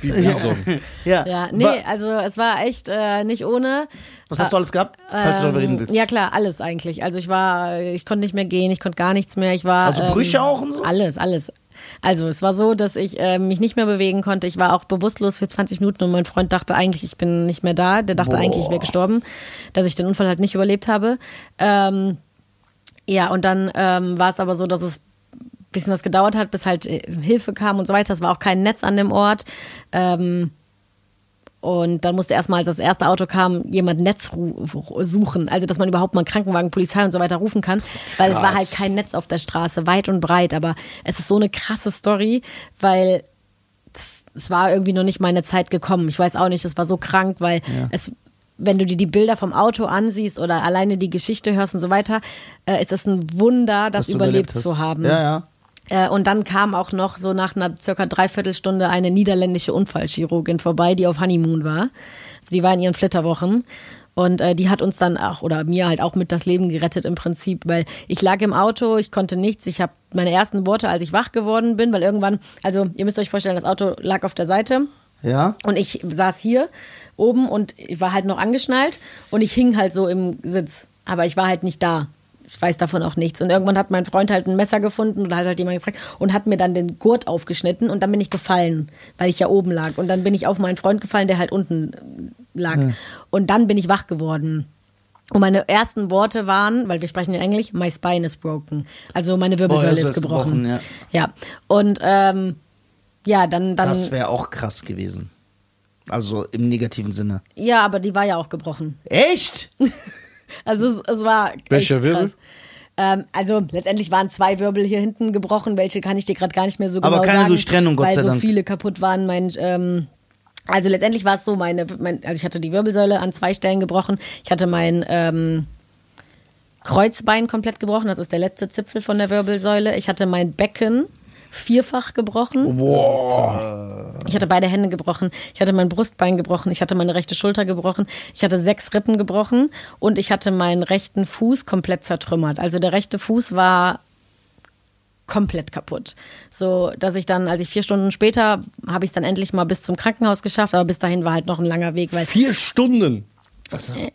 S2: Wie Bison.
S1: Ja,
S3: Ja, nee, also es war echt äh, nicht ohne.
S1: Was hast du alles gehabt, falls du darüber reden willst?
S3: Ähm, Ja klar, alles eigentlich. Also ich war, ich konnte nicht mehr gehen, ich konnte gar nichts mehr. Ich war
S1: Also Brüche auch und so?
S3: Alles, alles. Also es war so, dass ich äh, mich nicht mehr bewegen konnte. Ich war auch bewusstlos für 20 Minuten und mein Freund dachte eigentlich, ich bin nicht mehr da. Der dachte
S1: Boah.
S3: eigentlich, ich wäre gestorben, dass ich den Unfall halt nicht überlebt habe. Ähm, ja, und dann ähm, war es aber so, dass es ein bisschen was gedauert hat, bis halt äh, Hilfe kam und so weiter. Es war auch kein Netz an dem Ort. Ähm, und dann musste erstmal, als das erste Auto kam, jemand Netz suchen. Also, dass man überhaupt mal einen Krankenwagen, Polizei und so weiter rufen kann. Weil es war
S2: Krass.
S3: halt kein Netz auf der Straße, weit und breit. Aber es ist so eine krasse Story, weil es, war irgendwie noch nicht meine Zeit gekommen. Ich weiß auch nicht, es war so krank, weil es, wenn du dir die Bilder vom Auto ansiehst oder alleine die Geschichte hörst und so weiter, äh, ist es ein Wunder, das überlebt, zu haben.
S1: Ja, ja.
S3: Äh, und dann kam auch noch so nach einer circa Dreiviertelstunde eine niederländische Unfallchirurgin vorbei, die auf Honeymoon war. Also die war in ihren Flitterwochen. Und äh, die hat uns dann auch, oder mir halt auch mit das Leben gerettet im Prinzip, weil ich lag im Auto, ich konnte nichts, ich habe meine ersten Worte, als ich wach geworden bin, weil irgendwann, also ihr müsst euch vorstellen, das Auto lag auf der Seite
S1: Ja?
S3: und ich saß hier oben und ich war halt noch angeschnallt und ich hing halt so im Sitz. Aber ich war halt nicht da. Ich weiß davon auch nichts. Und irgendwann hat mein Freund halt ein Messer gefunden oder hat halt jemand gefragt und hat mir dann den Gurt aufgeschnitten und dann bin ich gefallen, weil ich ja oben lag. Und dann bin ich auf meinen Freund gefallen, der halt unten lag. Und dann bin ich wach geworden. Und meine ersten Worte waren, weil wir sprechen ja Englisch, my spine is broken. Also meine Wirbelsäule
S1: Oh, ja,
S3: ist gebrochen.
S1: gebrochen,
S3: ja. Und ähm, ja, dann, dann
S1: Das wäre auch krass gewesen. Also im negativen Sinne.
S3: ja, aber die war ja auch gebrochen.
S1: Echt?
S3: Also es, es war.
S2: Welcher Wirbel?
S3: Ähm, also letztendlich waren zwei Wirbel hier hinten gebrochen, welche kann ich dir gerade gar nicht mehr so genau
S1: Aber keine
S3: sagen.
S1: Durchtrennung, Gott
S3: weil
S1: sei
S3: so
S1: Dank.
S3: viele kaputt waren. Mein, ähm, also letztendlich war es so, meine, mein, also ich hatte die Wirbelsäule an zwei Stellen gebrochen. Ich hatte mein ähm, Kreuzbein komplett gebrochen, das ist der letzte Zipfel von der Wirbelsäule. Ich hatte mein Becken vierfach gebrochen. Ich hatte beide Hände gebrochen. Ich hatte mein Brustbein gebrochen. Ich hatte meine rechte Schulter gebrochen. Ich hatte sechs Rippen gebrochen. Und ich hatte meinen rechten Fuß komplett zertrümmert. Also der rechte Fuß war komplett kaputt. So, dass ich dann, als ich vier Stunden später, habe ich es dann endlich mal bis zum Krankenhaus geschafft. Aber bis dahin war halt noch ein langer Weg, weil,
S2: Vier Stunden.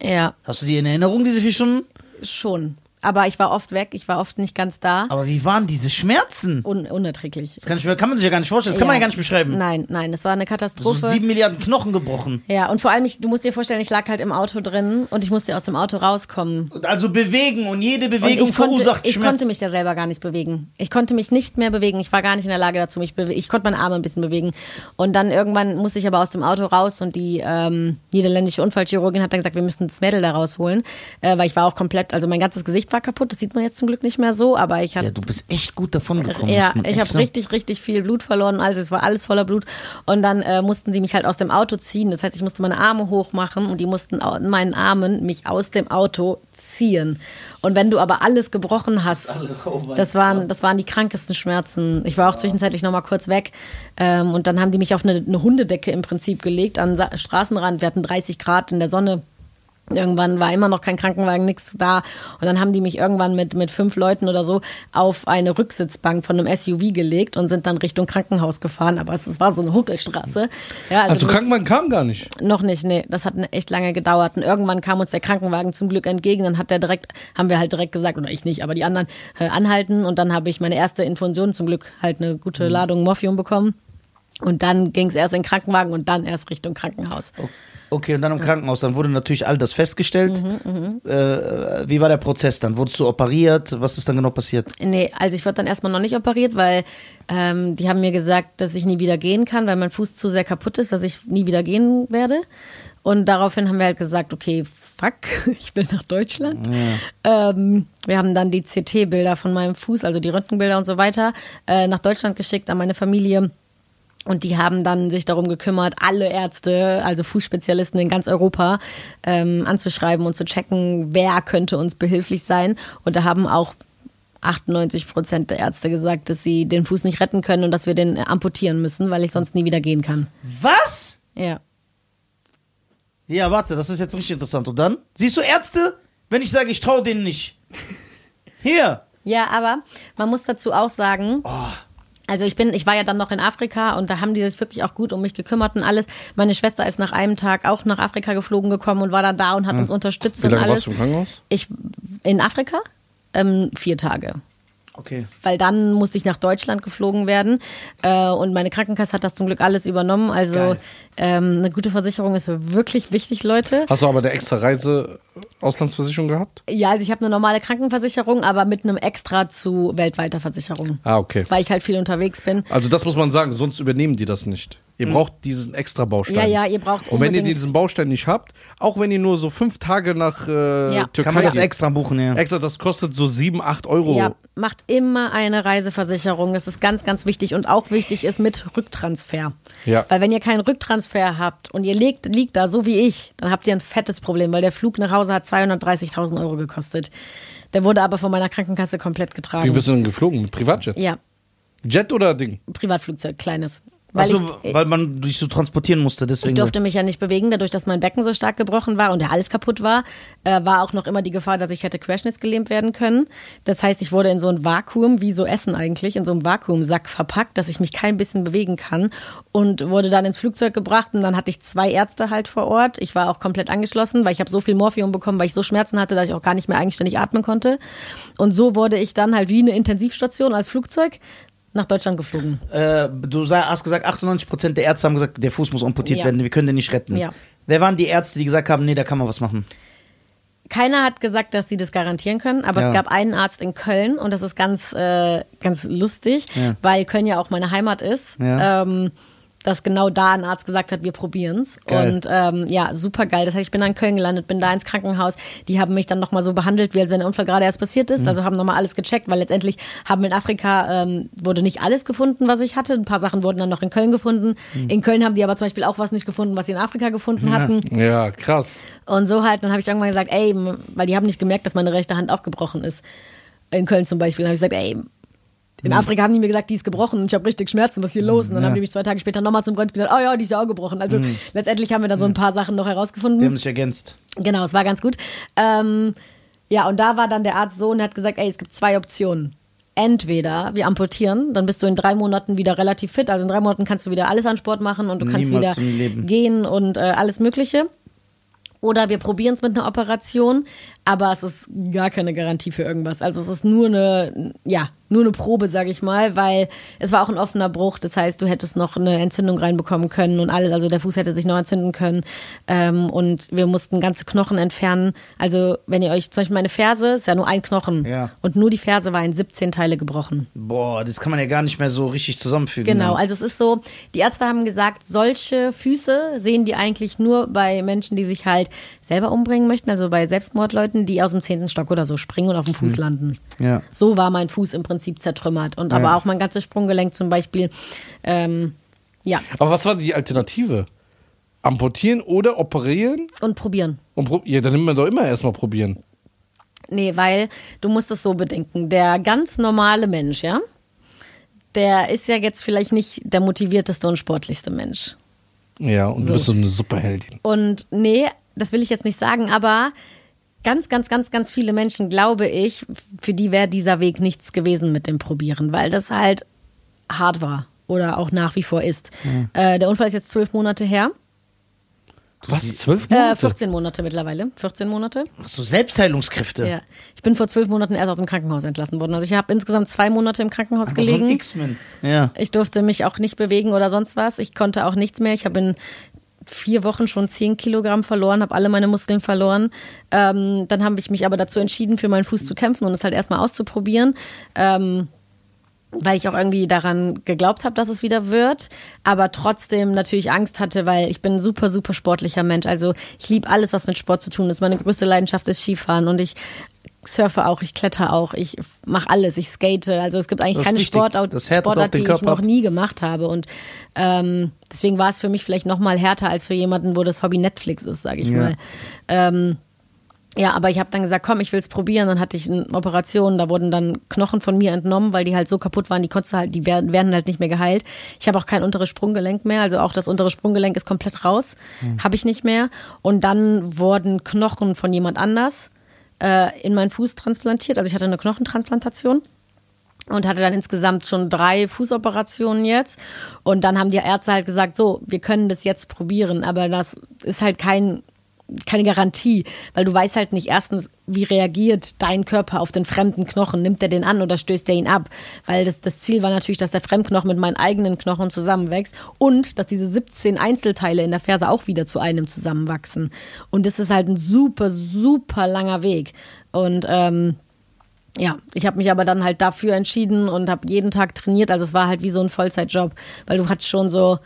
S3: ja,
S1: Hast du die in Erinnerung, diese vier Stunden?
S3: schon. Aber ich war oft weg, ich war oft nicht ganz da.
S1: Aber wie waren diese Schmerzen?
S3: Un unerträglich.
S1: Das kann, ich, kann man sich ja gar nicht vorstellen. Das kann man ja gar nicht beschreiben.
S3: Nein, nein, es war eine
S1: So
S3: Katastrophe.
S1: sieben Milliarden Knochen gebrochen.
S3: ja, und vor allem, ich, du musst dir vorstellen, ich lag halt im Auto drin und ich musste aus dem Auto rauskommen.
S1: Also bewegen und jede
S3: Und
S1: Bewegung
S3: ich konnte,
S1: verursacht
S3: ich
S1: Schmerz.
S3: konnte mich ja selber gar nicht bewegen. Ich konnte mich nicht mehr bewegen. Ich war gar nicht in der Lage dazu, mich bewegen. Ich konnte meine Arme ein bisschen bewegen. Und dann irgendwann musste ich aber aus dem Auto raus und die ähm, niederländische Unfallchirurgin hat dann gesagt, wir müssen das Mädel da rausholen, äh, weil ich war auch komplett, also mein ganzes Gesicht war kaputt. Das sieht man jetzt zum Glück nicht mehr so, aber ich hatte
S1: ja, du bist echt gut davon gekommen.
S3: ja, ich habe
S1: sagen.
S3: richtig, richtig viel Blut verloren. Also es war alles voller Blut. Und dann äh, mussten sie mich halt aus dem Auto ziehen. Das heißt, ich musste meine Arme hochmachen und die mussten in meinen Armen mich aus dem Auto ziehen. Und wenn du aber alles gebrochen hast, das waren, das waren die krankesten Schmerzen. Ich war auch zwischenzeitlich noch mal kurz weg. Ähm, und dann haben die mich auf eine, eine Hundedecke im Prinzip gelegt an Sa Straßenrand. Wir hatten 30 Grad in der Sonne. Irgendwann war immer noch kein Krankenwagen, nichts da. Und dann haben die mich irgendwann mit, mit fünf Leuten oder so auf eine Rücksitzbank von einem SUV gelegt und sind dann Richtung Krankenhaus gefahren. Aber es, es war so eine Hotelstraße. Ja,
S2: Also
S3: du
S2: Krankenwagen kam gar nicht.
S3: Noch nicht, nee. Das hat echt lange gedauert. Und irgendwann kam uns der Krankenwagen zum Glück entgegen. Dann hat der direkt, haben wir halt direkt gesagt, oder ich nicht, aber die anderen äh, anhalten. Und dann habe ich meine erste Infusion zum Glück halt eine gute Ladung Morphium bekommen. Und dann ging es erst in den Krankenwagen und dann erst Richtung Krankenhaus.
S1: Okay, und dann im Krankenhaus, dann wurde natürlich all das festgestellt.
S3: Mhm,
S1: äh, wie war der Prozess dann? Wurdest du operiert? Was ist dann genau passiert?
S3: Nee, also ich wurde dann erstmal noch nicht operiert, weil ähm, die haben mir gesagt, dass ich nie wieder gehen kann, weil mein Fuß zu sehr kaputt ist, dass ich nie wieder gehen werde. Und daraufhin haben wir halt gesagt, okay, fuck, ich will nach Deutschland. Ähm, wir haben dann die CT-Bilder von meinem Fuß, also die Röntgenbilder und so weiter, äh, nach Deutschland geschickt an meine Familie. Und die haben dann sich darum gekümmert, alle Ärzte, also Fußspezialisten in ganz Europa, ähm, anzuschreiben und zu checken, wer könnte uns behilflich sein. Und da haben auch 98 Prozent der Ärzte gesagt, dass sie den Fuß nicht retten können und dass wir den amputieren müssen, weil ich sonst nie wieder gehen kann.
S1: Was?
S3: Ja.
S1: Ja, warte, das ist jetzt richtig interessant. Und dann? Siehst du Ärzte, wenn ich sage, ich traue denen nicht? Hier.
S3: Ja, aber man muss dazu auch sagen, also ich bin, ich war ja dann noch in Afrika und da haben die sich wirklich auch gut um mich gekümmert und alles. Meine Schwester ist nach einem Tag auch nach Afrika geflogen gekommen und war dann da und hat uns unterstützt
S2: Wie
S3: und
S2: lange
S3: alles.
S2: warst du im Krankenhaus?
S3: Ich in Afrika ähm, vier Tage.
S1: Okay.
S3: Weil dann musste ich nach Deutschland geflogen werden äh, und meine Krankenkasse hat das zum Glück alles übernommen. Also ähm, eine gute Versicherung ist wirklich wichtig, Leute.
S2: Hast du aber eine extra Reise Auslandsversicherung gehabt?
S3: Ja, also ich habe eine normale Krankenversicherung, aber mit einem Extra zu weltweiter Versicherung.
S2: Ah, okay.
S3: Weil ich halt viel unterwegs bin.
S2: Also das muss man sagen, sonst übernehmen die das nicht. Ihr braucht diesen extra Baustein.
S3: Ja, ja, ihr braucht
S2: Und wenn ihr diesen Baustein nicht habt, auch wenn ihr nur so fünf Tage nach äh,
S3: Ja.
S2: Türkei
S1: Kann man das
S2: geht,
S1: extra buchen, ja.
S2: extra, das kostet so sieben, acht Euro.
S3: Ja, macht immer eine Reiseversicherung. Das ist ganz, ganz wichtig. Und auch wichtig ist mit Rücktransfer.
S2: Ja.
S3: Weil wenn ihr keinen Rücktransfer habt und ihr liegt, liegt da so wie ich, dann habt ihr ein fettes Problem, weil der Flug nach Hause hat 230.000 Euro gekostet. Der wurde aber von meiner Krankenkasse komplett getragen.
S2: Wie bist du denn geflogen? Mit Privatjet?
S3: ja,
S2: Jet oder Ding?
S3: Privatflugzeug, kleines. Weil
S1: Achso,
S3: ich,
S1: weil man dich so transportieren musste, deswegen.
S3: Ich durfte mich ja nicht bewegen, dadurch, dass mein Becken so stark gebrochen war und der alles kaputt war, äh, war auch noch immer die Gefahr, dass ich hätte querschnittsgelähmt werden können. Das heißt, ich wurde in so ein Vakuum, wie so Essen eigentlich, in so einem Vakuumsack verpackt, dass ich mich kein bisschen bewegen kann und wurde dann ins Flugzeug gebracht und dann hatte ich zwei Ärzte halt vor Ort. Ich war auch komplett angeschlossen, weil ich habe so viel Morphium bekommen, weil ich so Schmerzen hatte, dass ich auch gar nicht mehr eigenständig atmen konnte. Und so wurde ich dann halt wie eine Intensivstation als Flugzeug nach Deutschland geflogen.
S1: Äh, du hast gesagt, 98% der Ärzte haben gesagt, der Fuß muss amputiert
S3: Ja.
S1: werden, wir können den nicht retten.
S3: Ja.
S1: Wer waren die Ärzte, die gesagt haben, nee, da kann man was machen?
S3: Keiner hat gesagt, dass sie das garantieren können, aber
S1: Ja.
S3: es gab einen Arzt in Köln und das ist ganz, äh, ganz lustig, weil Köln ja auch meine Heimat ist. Ähm, dass genau da ein Arzt gesagt hat, wir probieren's.
S1: Geil.
S3: Und ähm, ja, super geil. Das heißt, ich bin dann in Köln gelandet, bin da ins Krankenhaus. Die haben mich dann nochmal so behandelt, wie als wenn der Unfall gerade erst passiert
S1: Mhm.
S3: ist. Also haben nochmal alles gecheckt, weil letztendlich haben in Afrika ähm, wurde nicht alles gefunden, was ich hatte. Ein paar Sachen wurden dann noch in Köln gefunden.
S1: Mhm.
S3: In Köln haben die aber zum Beispiel auch was nicht gefunden, was sie in Afrika gefunden hatten.
S2: Ja, krass.
S3: Und so halt, dann habe ich irgendwann gesagt, ey, weil die haben nicht gemerkt, dass meine rechte Hand auch gebrochen ist. In Köln zum Beispiel. Dann habe ich gesagt, ey, in Afrika haben die mir gesagt, die ist gebrochen und ich habe richtig Schmerzen, was ist hier los? Und dann
S1: Ja.
S3: haben die mich zwei Tage später nochmal zum Röntgen gesagt, oh ja, die ist ja auch gebrochen. Also letztendlich haben wir dann so ein paar Sachen noch
S1: Die
S3: herausgefunden.
S1: haben sich ergänzt.
S3: Genau, es war ganz gut. Ähm, ja, und da war dann der Arzt so und hat gesagt, ey, es gibt zwei Optionen. Entweder wir amputieren, dann bist du in drei Monaten wieder relativ fit. Also in drei Monaten kannst du wieder alles an Sport machen und du kannst
S1: Niemals
S3: wieder gehen und äh, alles Mögliche. Oder wir probieren es mit einer Operation. Aber es ist gar keine Garantie für irgendwas. Also es ist nur eine, ja, nur eine Probe, sage ich mal, weil es war auch ein offener Bruch. Das heißt, du hättest noch eine Entzündung reinbekommen können und alles. Also der Fuß hätte sich noch entzünden können. Ähm, und wir mussten ganze Knochen entfernen. Also wenn ihr euch, zum Beispiel meine Ferse ist ja nur ein Knochen.
S1: Ja.
S3: Und nur die Ferse war in 17 Teile gebrochen.
S1: Boah, das kann man ja gar nicht mehr so richtig zusammenfügen.
S3: Genau,
S1: dann.
S3: also es ist so, die Ärzte haben gesagt, solche Füße sehen die eigentlich nur bei Menschen, die sich halt selber umbringen möchten, also bei Selbstmordleuten, die aus dem zehnten Stock oder so springen und auf dem Fuß landen.
S1: Ja.
S3: So war mein Fuß im Prinzip zertrümmert. Und aber
S1: Ja.
S3: auch mein ganzes Sprunggelenk zum Beispiel. Ähm, ja,
S2: Aber was war die Alternative? Amputieren oder operieren?
S3: und probieren.
S2: Und pro ja, dann nimmt man doch immer erstmal probieren.
S3: Nee, weil du musst es so bedenken. Der ganz normale Mensch, ja, der ist ja jetzt vielleicht nicht der motivierteste und sportlichste Mensch.
S2: Ja, und
S3: So.
S2: du bist so eine Superheldin.
S3: Und nee, das will ich jetzt nicht sagen, aber ganz, ganz, ganz, ganz viele Menschen, glaube ich, für die wäre dieser Weg nichts gewesen mit dem Probieren, weil das halt hart war oder auch nach wie vor ist. Äh, der Unfall ist jetzt zwölf Monate her.
S2: Was? Zwölf
S3: Äh,
S2: Monate?
S3: 14 Monate mittlerweile. 14 Monate.
S1: So Selbstheilungskräfte.
S3: Ja. Ich bin vor zwölf Monaten erst aus dem Krankenhaus entlassen worden. Also ich habe insgesamt zwei Monate im Krankenhaus
S1: Aber so ein
S3: gelegen.
S1: X-Men. Ja.
S3: Ich durfte mich auch nicht bewegen oder sonst was. Ich konnte auch nichts mehr. Ich habe in vier Wochen schon zehn Kilogramm verloren, habe alle meine Muskeln verloren. Ähm, dann habe ich mich aber dazu entschieden, für meinen Fuß zu kämpfen und es halt erstmal auszuprobieren. Ähm, weil ich auch irgendwie daran geglaubt habe, dass es wieder wird, aber trotzdem natürlich Angst hatte, weil ich bin ein super, super sportlicher Mensch. Also ich liebe alles, was mit Sport zu tun ist. Meine größte Leidenschaft ist Skifahren und ich surfe auch, ich kletter auch, ich mache alles, ich skate. Also es gibt eigentlich keine
S1: wichtig.
S3: Sportart, Sportart die ich noch nie gemacht habe. Und ähm, deswegen war es für mich vielleicht noch mal härter als für jemanden, wo das Hobby Netflix ist, sage ich
S1: Ja.
S3: mal. Ähm, ja, aber ich habe dann gesagt, komm, ich will's probieren. Dann hatte ich eine Operation, da wurden dann Knochen von mir entnommen, weil die halt so kaputt waren, die konntest halt, die werden, werden halt nicht mehr geheilt. Ich habe auch kein unteres Sprunggelenk mehr, also auch das untere Sprunggelenk ist komplett raus, habe ich nicht mehr. Und dann wurden Knochen von jemand anders äh, in meinen Fuß transplantiert. Also ich hatte eine Knochentransplantation und hatte dann insgesamt schon drei Fußoperationen jetzt. Und dann haben die Ärzte halt gesagt, so, wir können das jetzt probieren, aber das ist halt kein, keine Garantie, weil du weißt halt nicht erstens, wie reagiert dein Körper auf den fremden Knochen, nimmt er den an oder stößt er ihn ab? Weil das, das Ziel war natürlich, dass der Fremdknochen mit meinen eigenen Knochen zusammenwächst und dass diese 17 Einzelteile in der Ferse auch wieder zu einem zusammenwachsen. Und das ist halt ein super, super langer Weg. Und ähm, ja, ich habe mich aber dann halt dafür entschieden und habe jeden Tag trainiert. Also es war halt wie so ein Vollzeitjob, weil du hattest schon so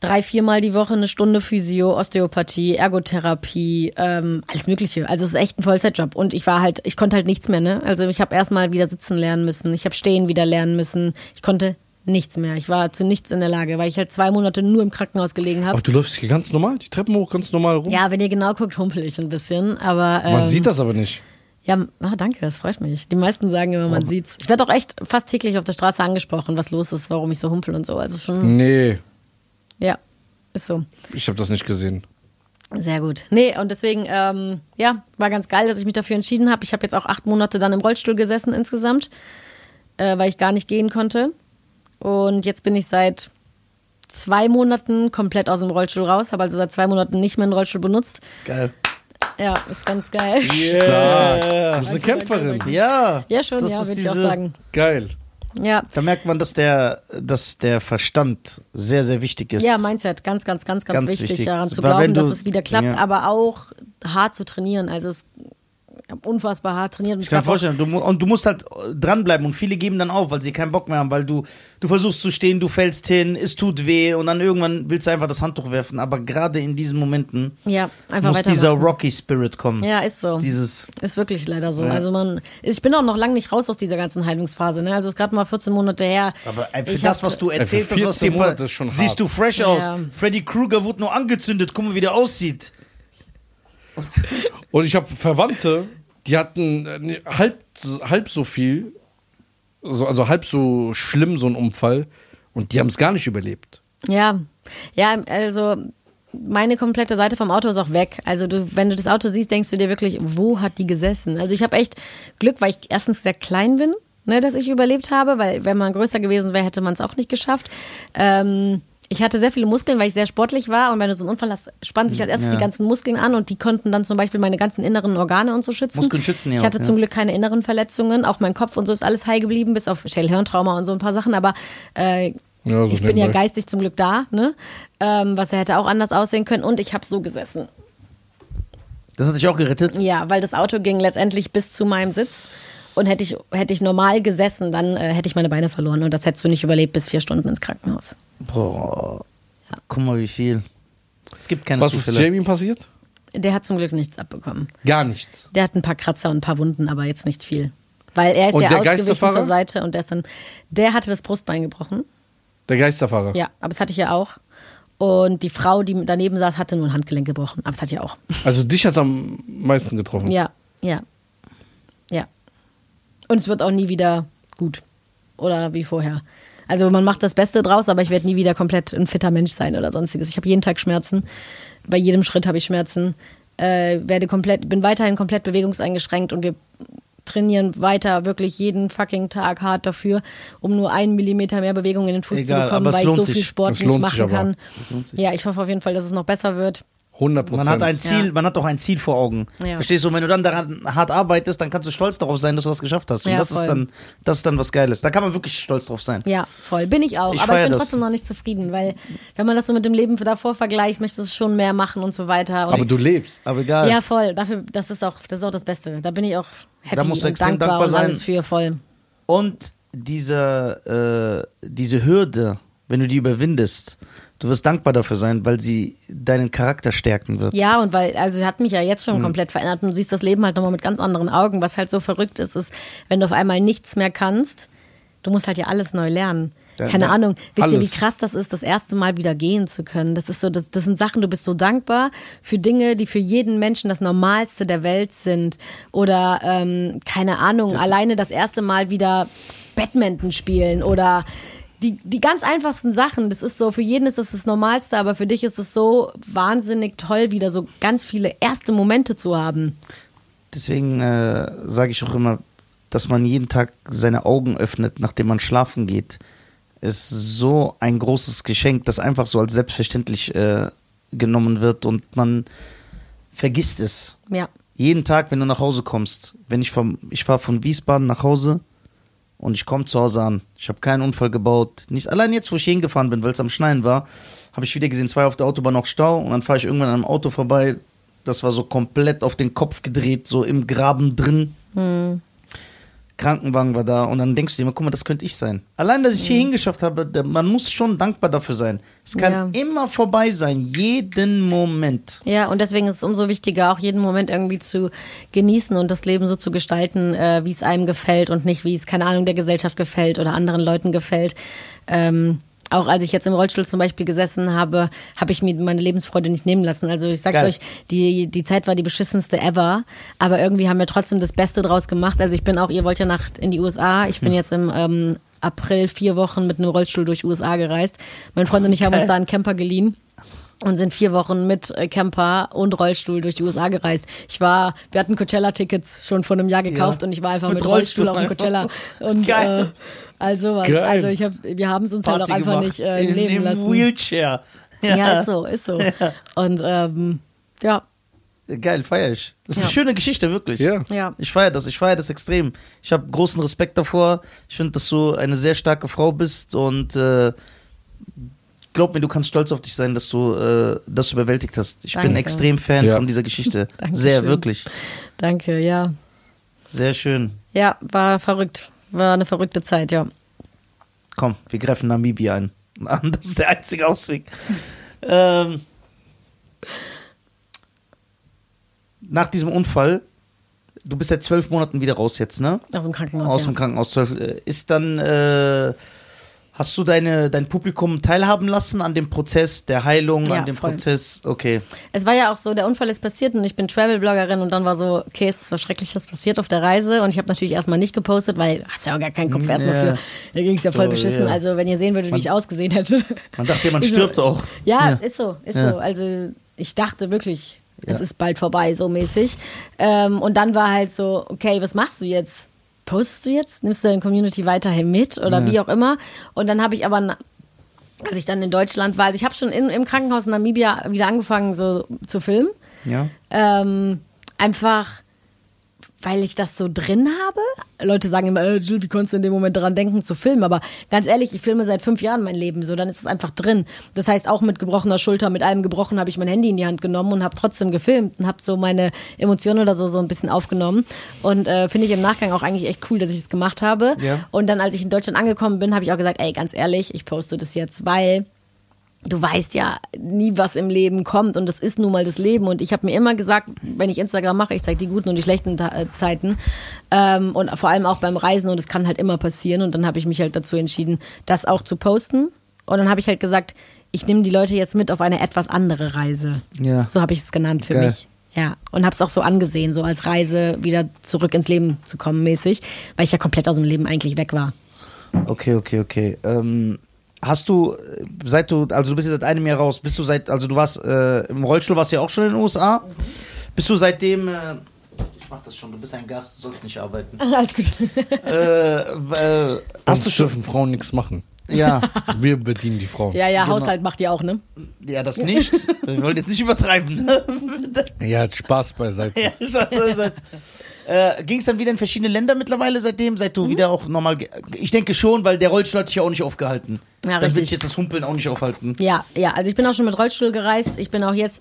S3: drei, viermal die Woche eine Stunde Physio, Osteopathie, Ergotherapie, ähm, alles Mögliche. Also es ist echt ein Vollzeitjob. Und ich war halt, ich konnte halt nichts mehr, ne? Also ich habe erstmal wieder sitzen lernen müssen, ich habe stehen wieder lernen müssen. Ich konnte nichts mehr. Ich war zu nichts in der Lage, weil ich halt zwei Monate nur im Krankenhaus gelegen habe.
S2: Aber du läufst hier ganz normal, die Treppen hoch, ganz normal rum.
S3: Ja, wenn ihr genau guckt, humpel ich ein bisschen. Aber ähm,
S2: Man sieht das aber nicht.
S3: Ja, ah, danke, das freut mich. Die meisten sagen immer, man sieht's. Ich werde auch echt fast täglich auf der Straße angesprochen, was los ist, warum ich so humpel und so. Also schon,
S2: Nee,
S3: ja, ist so.
S2: ich habe das nicht gesehen.
S3: Sehr gut. Nee, und deswegen, ähm, ja, war ganz geil, dass ich mich dafür entschieden habe. Ich habe jetzt auch acht Monate dann im Rollstuhl gesessen insgesamt, äh, weil ich gar nicht gehen konnte. Und jetzt bin ich seit zwei Monaten komplett aus dem Rollstuhl raus, habe also seit zwei Monaten nicht mehr einen Rollstuhl benutzt.
S1: Geil.
S3: Ja, ist ganz geil.
S2: Stark. Du bist eine Kämpferin.
S1: Ja.
S3: Ja, schon,
S1: Das
S3: ja, würde ich auch sagen.
S2: Geil.
S3: Ja.
S1: Da merkt man, dass der, dass der Verstand sehr, sehr wichtig ist.
S3: Ja, Mindset, ganz, ganz, ganz, ganz,
S1: Ganz
S3: wichtig,
S1: wichtig.
S3: daran zu
S1: Weil
S3: glauben,
S1: wenn
S3: dass
S1: du-
S3: es wieder klappt,
S1: ja.
S3: aber auch hart zu trainieren. Also es ich hab unfassbar hart trainiert. Und
S1: Ich kann mir vorstellen, du, und du musst halt dranbleiben und viele geben dann auf, weil sie keinen Bock mehr haben, weil du, du versuchst zu stehen, du fällst hin, es tut weh und dann irgendwann willst du einfach das Handtuch werfen, aber gerade in diesen Momenten
S3: Ja, einfach
S1: muss dieser Rocky Spirit kommen.
S3: Ja, ist so.
S1: Dieses,
S3: Ist wirklich leider so.
S1: Ja.
S3: Also man, ich bin auch noch lange nicht raus aus dieser ganzen Heilungsphase. Ne? Also es ist gerade mal 14 Monate her.
S1: aber äh, für
S3: Ich
S1: das, was du
S2: für
S1: erzählt hast, was
S2: 14
S1: dir
S2: schon hart.
S1: siehst du fresh aus.
S3: Ja.
S1: Freddy Krueger wurde nur angezündet, guck mal, wie der aussieht.
S2: Und ich habe Verwandte, die hatten äh, halb, halb so viel, so, also halb so schlimm, so ein Unfall. Und die haben es gar nicht überlebt.
S3: Ja, ja, also meine komplette Seite vom Auto ist auch weg. Also du, wenn du das Auto siehst, denkst du dir wirklich, wo hat die gesessen? Also ich habe echt Glück, weil ich erstens sehr klein bin, ne, dass ich überlebt habe, weil wenn man größer gewesen wäre, hätte man es auch nicht geschafft. Ähm, ich hatte sehr viele Muskeln, weil ich sehr sportlich war. Und wenn du so einen Unfall hast, spannen sich als erstes
S1: Ja.
S3: die ganzen Muskeln an und die konnten dann zum Beispiel meine ganzen inneren Organe und so schützen.
S1: Muskeln schützen ja
S3: Ich hatte
S1: auch, ja.
S3: zum Glück keine inneren Verletzungen. Auch mein Kopf und so ist alles heil geblieben, bis auf Schädelhirntrauma und so ein paar Sachen. Aber äh,
S2: Ja, so
S3: ich bin ja geistig zum Glück da, ne? Ähm, was hätte auch anders aussehen können. Und ich habe so gesessen.
S1: Das hat dich auch gerettet?
S3: Ja, weil das Auto ging letztendlich bis zu meinem Sitz. Und hätte ich, hätte ich normal gesessen, dann äh, hätte ich meine Beine verloren. Und das hättest du nicht überlebt bis vier Stunden ins Krankenhaus.
S1: Boah. Guck mal, wie viel. Es gibt keine
S2: Was ist
S1: Zufälle.
S2: Jamie passiert?
S3: Der hat zum Glück nichts abbekommen.
S2: Gar nichts.
S3: Der hat ein paar Kratzer und ein paar Wunden, aber jetzt nicht viel. Weil er ist
S2: Und
S3: ja
S2: der
S3: ausgewichen
S2: Geisterfahrer?
S3: zur Seite und der ist dann, der hatte das Brustbein gebrochen.
S2: Der Geisterfahrer.
S3: Ja, aber das hatte ich ja auch. Und die Frau, die daneben saß, hatte nur ein Handgelenk gebrochen. Aber das hatte ich auch.
S2: Also dich hat am meisten getroffen.
S3: Ja, ja, ja. Und es wird auch nie wieder gut. Oder wie vorher. Also man macht das Beste draus, aber ich werde nie wieder komplett ein fitter Mensch sein oder sonstiges. Ich habe jeden Tag Schmerzen. Bei jedem Schritt habe ich Schmerzen. Äh, werde komplett, bin weiterhin komplett bewegungseingeschränkt und wir trainieren weiter wirklich jeden fucking Tag hart dafür, um nur einen Millimeter mehr Bewegung in den Fuß
S1: Egal,
S3: zu bekommen, weil ich so
S1: sich.
S3: viel Sport nicht machen kann. Ja, ich hoffe auf jeden Fall, dass es noch besser wird.
S2: 100 Prozent.
S1: Man hat ein Ziel,
S3: Ja.
S1: man hat auch ein Ziel vor Augen.
S3: Ja.
S1: Verstehst du? Und wenn du dann daran hart arbeitest, dann kannst du stolz darauf sein, dass du das geschafft hast. Und
S3: Ja,
S1: das ist dann, das ist dann was Geiles. Da kann man wirklich stolz drauf sein.
S3: Ja, voll. Bin ich auch.
S1: Ich
S3: aber ich bin
S1: das.
S3: trotzdem noch nicht zufrieden, weil wenn man das so mit dem Leben davor vergleicht, möchtest du schon mehr machen und so weiter. Und
S2: Aber du lebst.
S1: Aber egal.
S3: ja, voll. Dafür, das ist auch, das ist auch das Beste. Da bin ich auch happy
S1: Da musst du
S3: und
S1: extrem
S3: dankbar,
S1: dankbar
S3: und
S1: sein.
S3: alles für voll.
S1: Und diese, äh, diese Hürde, wenn du die überwindest, du wirst dankbar dafür sein, weil sie deinen Charakter stärken wird.
S3: Ja, und weil, also hat mich ja jetzt
S1: Mhm.
S3: schon komplett verändert und du siehst das Leben halt nochmal mit ganz anderen Augen. Was halt so verrückt ist, ist, wenn du auf einmal nichts mehr kannst, du musst halt ja alles neu lernen. Keine
S1: ja.
S3: Ahnung. Wisst ihr, wie
S2: Alles.
S3: krass das ist, das erste Mal wieder gehen zu können? Das ist so, das, das sind Sachen, du bist so dankbar für Dinge, die für jeden Menschen das Normalste der Welt sind. Oder, ähm, keine Ahnung, alleine das erste Mal wieder Badminton spielen oder die, die ganz einfachsten Sachen. Das ist so, für jeden ist das das Normalste, aber für dich ist es so wahnsinnig toll, wieder so ganz viele erste Momente zu haben.
S1: Deswegen äh, sage ich auch immer, dass man jeden Tag seine Augen öffnet, nachdem man schlafen geht, ist so ein großes Geschenk, das einfach so als selbstverständlich äh, genommen wird und man vergisst es.
S3: Ja.
S1: Jeden Tag, wenn du nach Hause kommst, wenn ich vom, ich fahre von Wiesbaden nach Hause und ich komme zu Hause an, ich habe keinen Unfall gebaut, nicht allein jetzt, wo ich hingefahren bin, weil es am Schneien war, habe ich wieder gesehen, zwei auf der Autobahn noch Stau. Und dann fahre ich irgendwann an einem Auto vorbei, das war so komplett auf den Kopf gedreht, so im Graben drin. Krankenwagen war da und dann denkst du dir immer, guck mal, das könnte ich sein. Allein, dass ich hier hingeschafft habe, der- man muss schon dankbar dafür sein. Es kann
S3: Ja.
S1: immer vorbei sein, jeden Moment.
S3: Ja, und deswegen ist es umso wichtiger, auch jeden Moment irgendwie zu genießen und das Leben so zu gestalten, äh, wie es einem gefällt und nicht, wie es, keine Ahnung, der Gesellschaft gefällt oder anderen Leuten gefällt. Ähm, auch als ich jetzt im Rollstuhl zum Beispiel gesessen habe, habe ich mir meine Lebensfreude nicht nehmen lassen. Also ich sag's
S1: Geil.
S3: euch, die, die Zeit war die beschissenste ever, aber irgendwie haben wir trotzdem das Beste draus gemacht. Also ich bin auch, ihr wollt ja nach in die USA, ich bin jetzt im ähm, April vier Wochen mit einem Rollstuhl durch USA gereist. Mein Freund und ich haben uns da einen Camper geliehen und sind vier Wochen mit äh, Camper und Rollstuhl durch die USA gereist. Ich war, wir hatten Coachella-Tickets schon vor einem Jahr gekauft
S1: Ja.
S3: und ich war einfach
S1: Mit
S3: mit, Rollstuhl, auf dem
S1: Rollstuhl
S3: Coachella. Und
S1: Geil.
S3: Äh, also was.
S2: Geil.
S3: Also ich hab, wir haben es uns halt auch
S1: Party
S3: einfach
S1: gemacht.
S3: nicht äh,
S1: in,
S3: leben
S1: im
S3: lassen.
S1: Wheelchair.
S3: Ja. ist so, ist so. Und ähm, ja,
S1: Geil, feier ich. Das ist
S3: Ja.
S1: eine schöne Geschichte, wirklich.
S2: Ja.
S3: ja.
S1: Ich feiere das, ich feiere das extrem. Ich habe großen Respekt davor. Ich finde, dass du eine sehr starke Frau bist und äh, glaub mir, du kannst stolz auf dich sein, dass du äh, das überwältigt hast. Ich bin
S3: Danke.
S1: extrem Fan
S2: Ja.
S1: von dieser Geschichte. Sehr, wirklich.
S3: Danke, ja.
S1: Sehr schön.
S3: Ja, war verrückt. War eine verrückte Zeit, ja.
S1: Komm, wir greifen Namibia ein. Das ist der einzige Ausweg. ähm, nach diesem Unfall, du bist seit zwölf Monaten wieder raus jetzt, ne?
S3: Aus dem Krankenhaus.
S1: Aus
S3: ja.
S1: dem Krankenhaus. zwölf. Äh, Ist dann, äh, hast du deine, dein Publikum teilhaben lassen an dem Prozess der Heilung,
S3: Ja,
S1: an dem
S3: voll.
S1: Prozess? Okay.
S3: Es war ja auch so, der Unfall ist passiert und ich bin Travel-Bloggerin und dann war so, okay, es ist was Schreckliches passiert auf der Reise und ich habe natürlich erstmal nicht gepostet, weil hast ja auch gar keinen Kopf erstmal
S1: Ja.
S3: für. Da ging es ja voll
S1: So,
S3: beschissen.
S1: ja.
S3: Also wenn ihr sehen würdet, wie ich ausgesehen hätte.
S1: Man dachte, man
S3: Ich so,
S1: stirbt auch.
S3: Ja, ist so, ist so. Also ich dachte wirklich, es ist bald vorbei, so mäßig. Ähm, und dann war halt so, okay, was machst du jetzt? Postest du jetzt? Nimmst du deine Community weiterhin mit oder
S1: Ja.
S3: wie auch immer? Und dann habe ich aber als ich dann in Deutschland war. Also ich habe schon in, im Krankenhaus in Namibia wieder angefangen so zu filmen.
S1: Ja.
S3: Ähm, einfach, weil ich das so drin habe. Leute sagen immer, äh, Jill, wie konntest du in dem Moment daran denken zu filmen? Aber ganz ehrlich, ich filme seit fünf Jahren mein Leben so, dann ist es einfach drin. Das heißt, auch mit gebrochener Schulter, mit allem gebrochen, habe ich mein Handy in die Hand genommen und habe trotzdem gefilmt und habe so meine Emotionen oder so so ein bisschen aufgenommen. Und äh, finde ich im Nachgang auch eigentlich echt cool, dass ich es gemacht habe.
S1: Ja.
S3: Und dann, als ich in Deutschland angekommen bin, habe ich auch gesagt, ey, ganz ehrlich, ich poste das jetzt, weil du weißt ja nie, was im Leben kommt und das ist nun mal das Leben. Und ich habe mir immer gesagt, wenn ich Instagram mache, ich zeige die guten und die schlechten Ta äh, Zeiten ähm, und vor allem auch beim Reisen und es kann halt immer passieren. Und dann habe ich mich halt dazu entschieden, das auch zu posten. Und dann habe ich halt gesagt, ich nehme die Leute jetzt mit auf eine etwas andere Reise.
S1: Ja.
S3: So habe ich es genannt für
S1: Geil.
S3: mich. Ja, und habe es auch so angesehen, so als Reise wieder zurück ins Leben zu kommen mäßig, weil ich ja komplett aus dem Leben eigentlich weg war.
S1: Okay, okay, okay. Ähm, hast du, äh, seit du, also du bist jetzt seit einem Jahr raus, bist du seit, also du warst äh, im Rollstuhl, warst du ja auch schon in den USA. Bist du seitdem, äh, ich mach das schon, du bist ein Gast, du sollst nicht arbeiten.
S3: Alles gut.
S1: äh, äh, hast du schon,
S2: dürfen Frauen nichts machen.
S1: ja,
S2: Wir bedienen die Frauen.
S3: Ja, ja,
S1: Genau.
S3: Haushalt macht ihr auch, ne?
S1: ja, das nicht. Wir wollen jetzt nicht übertreiben. ne?
S2: Ja, Spaß beiseite.
S1: Ja, Spaß. Äh, Ging es dann wieder in verschiedene Länder mittlerweile seitdem, seit
S3: Mhm.
S1: du wieder auch normal. ge- Ich denke schon, weil der Rollstuhl hat dich ja auch nicht aufgehalten.
S3: Ja,
S1: dann wird dich jetzt das Humpeln auch nicht aufhalten.
S3: Ja, ja, also ich bin auch schon mit Rollstuhl gereist. Ich bin auch jetzt,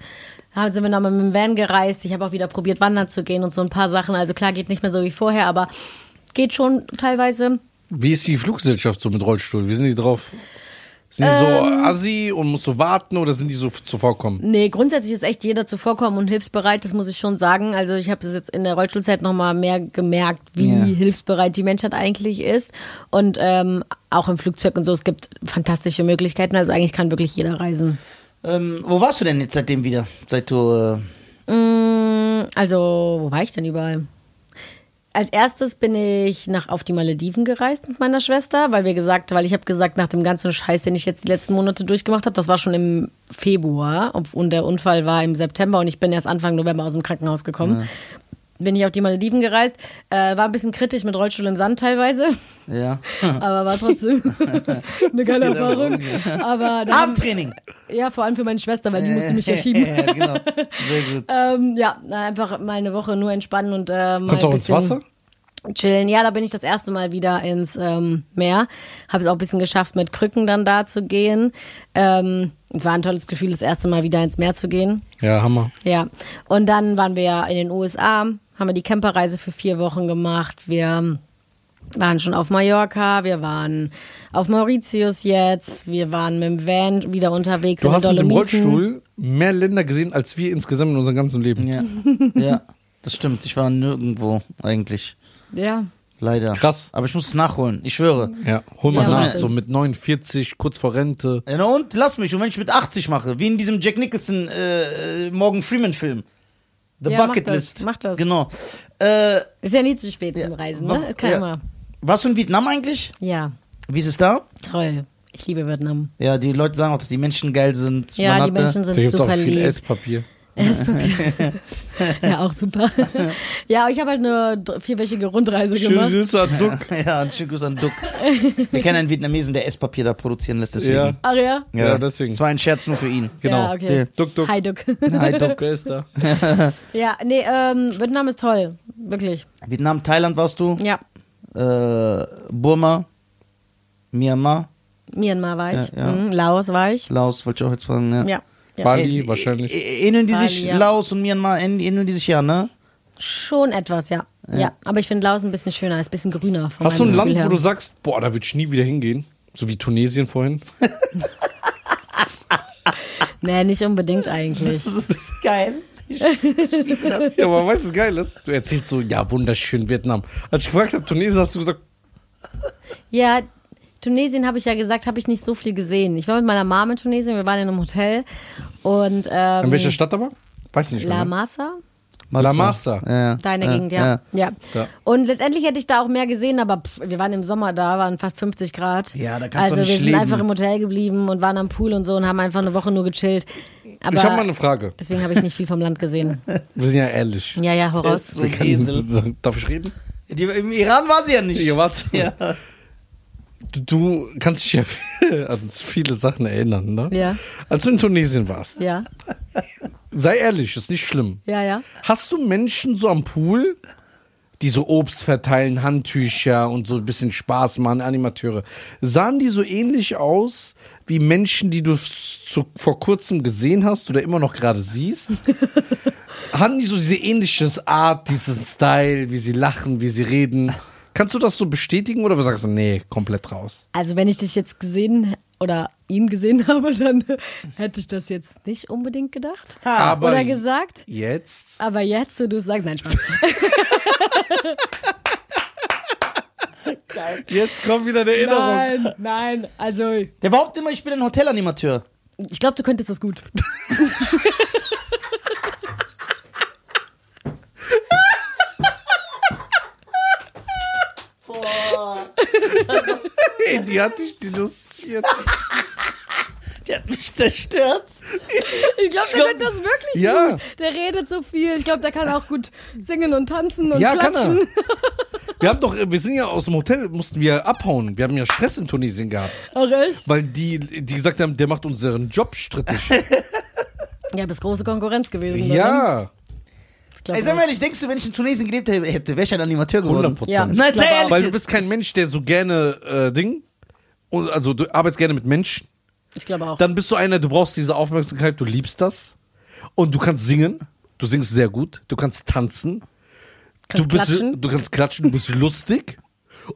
S3: sind wir nochmal mit dem Van gereist. Ich habe auch wieder probiert, wandern zu gehen und so ein paar Sachen. Also klar, geht nicht mehr so wie vorher, aber geht schon teilweise.
S2: Wie ist die Fluggesellschaft so mit Rollstuhl? Wie sind die drauf? Sind die
S3: Ähm.
S2: so assi und musst du warten oder sind die so zuvorkommen?
S3: Nee, grundsätzlich ist echt jeder zuvorkommen und hilfsbereit, das muss ich schon sagen. Also ich habe das jetzt in der Rollstuhlzeit nochmal mehr gemerkt, wie
S1: Ja.
S3: hilfsbereit die Menschheit eigentlich ist. Und ähm, auch im Flugzeug und so, es gibt fantastische Möglichkeiten. Also eigentlich kann wirklich jeder reisen.
S1: Ähm, wo warst du denn jetzt seitdem wieder? Seit du. Äh,
S3: Mm, Also, wo war ich denn überall? Als erstes bin ich nach auf die Malediven gereist mit meiner Schwester, weil wir gesagt, weil ich habe gesagt, nach dem ganzen Scheiß, den ich jetzt die letzten Monate durchgemacht habe, das war schon im Februar und der Unfall war im September und ich bin erst Anfang November aus dem Krankenhaus gekommen. Bin ich auf die Malediven gereist, äh, war ein bisschen kritisch mit Rollstuhl im Sand teilweise,
S1: ja.
S3: aber war trotzdem eine geile Erfahrung. Aber
S1: Abendtraining.
S3: ja, vor allem für meine Schwester, weil die musste mich ja schieben.
S1: ja, genau. Sehr gut.
S3: Ähm, ja, einfach mal eine Woche nur entspannen und äh, mal
S2: Kommst du
S3: ein
S2: auch ins Wasser?
S3: chillen. Ja, da bin ich das erste Mal wieder ins ähm, Meer. Habe es auch ein bisschen geschafft, mit Krücken dann da zu gehen. Ähm, war ein tolles Gefühl, das erste Mal wieder ins Meer zu gehen.
S2: Ja, Hammer.
S3: Ja. Und dann waren wir ja in den USA, haben wir die Camperreise für vier Wochen gemacht. Wir waren schon auf Mallorca, wir waren auf Mauritius jetzt, wir waren mit dem Van wieder unterwegs
S2: Du
S3: in
S2: hast mit dem. Rollstuhl mehr Länder gesehen, als wir insgesamt in unserem ganzen Leben.
S1: Ja. ja, das stimmt. Ich war nirgendwo eigentlich.
S3: Ja.
S1: Leider.
S2: Krass.
S1: Aber ich muss es nachholen. Ich schwöre.
S2: Ja, hol mal
S3: Ja,
S2: nach, so mit 49, kurz vor Rente.
S1: Ja, na und lass mich. Und wenn ich mit 80 mache, wie in diesem Jack Nicholson äh, Morgan Freeman Film. The
S3: Ja, mach
S1: Bucket
S3: das,
S1: List.
S3: mach das.
S1: Genau. Äh,
S3: Ist ja nie zu spät zum Reisen, ne? Kann
S1: ja.
S3: immer.
S1: warst du in Vietnam eigentlich?
S3: Ja,
S1: Wie ist es da?
S3: toll. Ich liebe Vietnam.
S1: Ja, die Leute sagen auch, dass die Menschen geil sind.
S3: Ja,
S1: Man
S3: die
S1: hatte-
S3: Menschen
S2: Da
S3: sind
S2: gibt's auch
S3: super
S2: viel
S3: lieb.
S2: Esspapier.
S3: Esspapier. ja, auch super. ja, ich habe halt eine vierwöchige Rundreise gemacht.
S2: Grüße an Duck.
S1: Ja, ein schönen Gruß an Duck. Wir kennen einen Vietnamesen, der Esspapier da produzieren lässt, deswegen.
S2: Ja.
S3: Ach ja?
S2: Ja, deswegen.
S1: Es war ein Scherz nur für ihn.
S2: Genau.
S3: Ja, okay.
S2: Duck, Duck.
S3: Hi, Duck.
S1: Hi, Duck.
S2: Wer ist da?
S3: ja, nee, ähm, Vietnam ist toll. Wirklich.
S1: Vietnam, Thailand warst du?
S3: Ja.
S1: Äh, Burma, Myanmar,
S3: Myanmar war ich.
S1: Ja, ja.
S3: Mhm, Laos war ich.
S1: Laos, wollte ich auch jetzt fragen. Ja.
S3: Ja. Ja.
S2: Bali
S1: Ä-
S2: wahrscheinlich.
S1: ä- Ähneln die
S3: Bali,
S1: sich,
S3: ja.
S1: Laos und Myanmar, ähneln die sich ja, ne?
S3: Schon etwas, ja. Ja, aber ich finde Laos ein bisschen schöner, ist ein bisschen grüner. Von
S2: Hast du ein Land,
S3: Gefühl
S2: wo
S3: her.
S2: du sagst, boah, da würde ich nie wieder hingehen? So wie Tunesien vorhin.
S3: Nee, nicht unbedingt eigentlich.
S1: Das ist geil. Ich, ich das.
S2: Ja, aber weißt du, was geil ist? Du erzählst so, ja, wunderschön Vietnam. Als ich gefragt habe, Tunesien, hast du gesagt,
S3: Ja, Tunesien habe ich ja gesagt, habe ich nicht so viel gesehen. Ich war mit meiner Mom in Tunesien, wir waren in einem Hotel und ähm,
S2: in welcher Stadt aber? Weiß ich nicht
S3: La
S2: ne?
S3: Masa,
S2: La Masa.
S1: Ja,
S3: deine
S1: ja,
S3: Gegend, ja. ja.
S2: Ja.
S3: Und letztendlich hätte ich da auch mehr gesehen, aber pff, wir waren im Sommer da, waren fast 50 Grad.
S1: Ja, da kannst du
S3: Also
S1: nicht
S3: wir sind
S1: leben.
S3: einfach im Hotel geblieben und waren am Pool und so und haben einfach eine Woche nur gechillt. Aber
S2: ich habe mal eine Frage.
S3: deswegen habe ich nicht viel vom Land gesehen.
S2: Wir sind ja ehrlich.
S3: Ja, ja,
S1: ist so.
S2: Darf ich reden?
S1: Die, Im Iran war sie ja nicht.
S2: Ja, warte.
S1: Ja.
S2: Du, du kannst dich ja an viele Sachen erinnern, ne?
S3: Ja,
S2: Als du in Tunesien warst,
S3: ja,
S2: sei ehrlich, ist nicht schlimm.
S3: ja, ja.
S2: Hast du Menschen so am Pool, die so Obst verteilen, Handtücher und so ein bisschen Spaß machen, Animateure, sahen die so ähnlich aus wie Menschen, die du zu, vor kurzem gesehen hast oder immer noch gerade siehst? Hatten die so diese ähnliche Art, diesen Style, wie sie lachen, wie sie reden? Kannst du das so bestätigen oder sagst du, nee, komplett raus?
S3: Also wenn ich dich jetzt gesehen oder ihn gesehen habe, dann hätte ich das jetzt nicht unbedingt gedacht
S2: Aber
S3: oder gesagt.
S2: Jetzt?
S3: Aber jetzt, wo du es sagst, nein, Spaß.
S2: Jetzt kommt wieder eine Erinnerung.
S3: Nein, nein, also
S1: Der behauptet immer, ich bin ein Hotelanimateur.
S3: ich glaube, du könntest das gut.
S2: Ey, die hat dich denunziert.
S1: Der hat mich zerstört.
S3: Ich glaube, der
S1: glaub,
S3: das wirklich
S2: ja.
S3: gut. Der redet so viel. Ich glaube, der kann auch gut singen und tanzen und
S2: Ja, kann
S3: klatschen.
S2: Wir haben doch, wir sind ja aus dem Hotel, mussten wir abhauen. Wir haben ja Stress in Tunesien gehabt.
S3: Ach echt?
S2: Weil die, die gesagt haben, der macht unseren Job strittig.
S3: Ja, bist große Konkurrenz gewesen.
S2: ja,
S3: Ich glaub
S1: Ey, sag mal ehrlich, denkst du, wenn ich in Tunesien gelebt hätte, wäre ich ein Animateur geworden?
S2: 100
S3: Ja.
S2: Prozent.
S1: Nein, sei ehrlich.
S2: Weil du bist kein Mensch, der so gerne äh, Ding, also du arbeitest gerne mit Menschen.
S3: Ich glaube auch.
S2: Dann bist du einer, du brauchst diese Aufmerksamkeit, du liebst das. Und du kannst singen, du singst sehr gut, du kannst tanzen.
S3: Kannst
S2: du bist,
S3: klatschen.
S2: Du kannst klatschen, du bist lustig.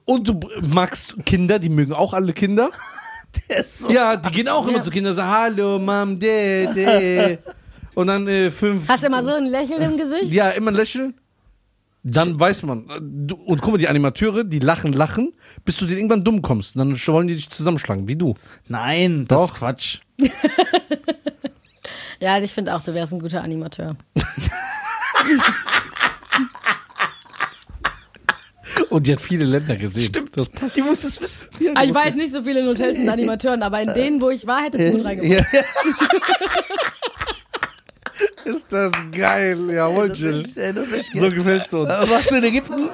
S2: Und du magst Kinder, die mögen auch alle Kinder.
S1: Der ist so.
S2: Ja, die gehen auch immer
S3: Ja.
S2: zu Kindern und sagen, hallo, Mom, Dede. Und dann äh, fünf.
S3: Hast du immer so ein Lächeln im Gesicht?
S2: Ja, immer lächeln. Dann weiß man. äh, Du, und guck mal, die Animateure, die lachen, lachen, bis du denen irgendwann dumm kommst. Und dann wollen die dich zusammenschlagen, wie du.
S1: Nein, das
S2: Doch.
S1: ist Quatsch.
S3: Ja, also ich finde auch, du wärst ein guter Animateur.
S2: Und die hat viele Länder gesehen.
S1: Stimmt.
S2: Das passt.
S1: Die muss es wissen.
S2: Ja,
S3: Ah, ich weiß nicht so viele in Hotels mit Animateuren, aber in denen, wo ich war, hättest du gut reingemacht.
S2: Ja. Ist das geil. Jawohl,
S1: Das
S2: Jill.
S1: ist, das ist
S2: So gefällst du uns.
S1: Äh, Warst du in Ägypten?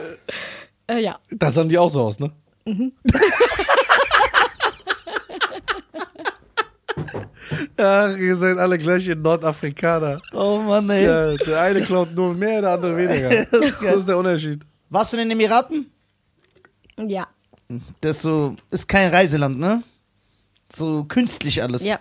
S3: Äh, ja.
S2: Da sahen die auch so aus, ne? Ach, ihr seid alle gleich in Nordafrikaner.
S1: Oh Mann, ey.
S2: Ja, der eine klaut nur mehr, der andere weniger.
S1: Das ist geil.
S2: Das ist der Unterschied.
S1: Warst du in den Emiraten?
S3: Ja.
S1: Das ist so, ist kein Reiseland, ne? So künstlich alles.
S3: Ja.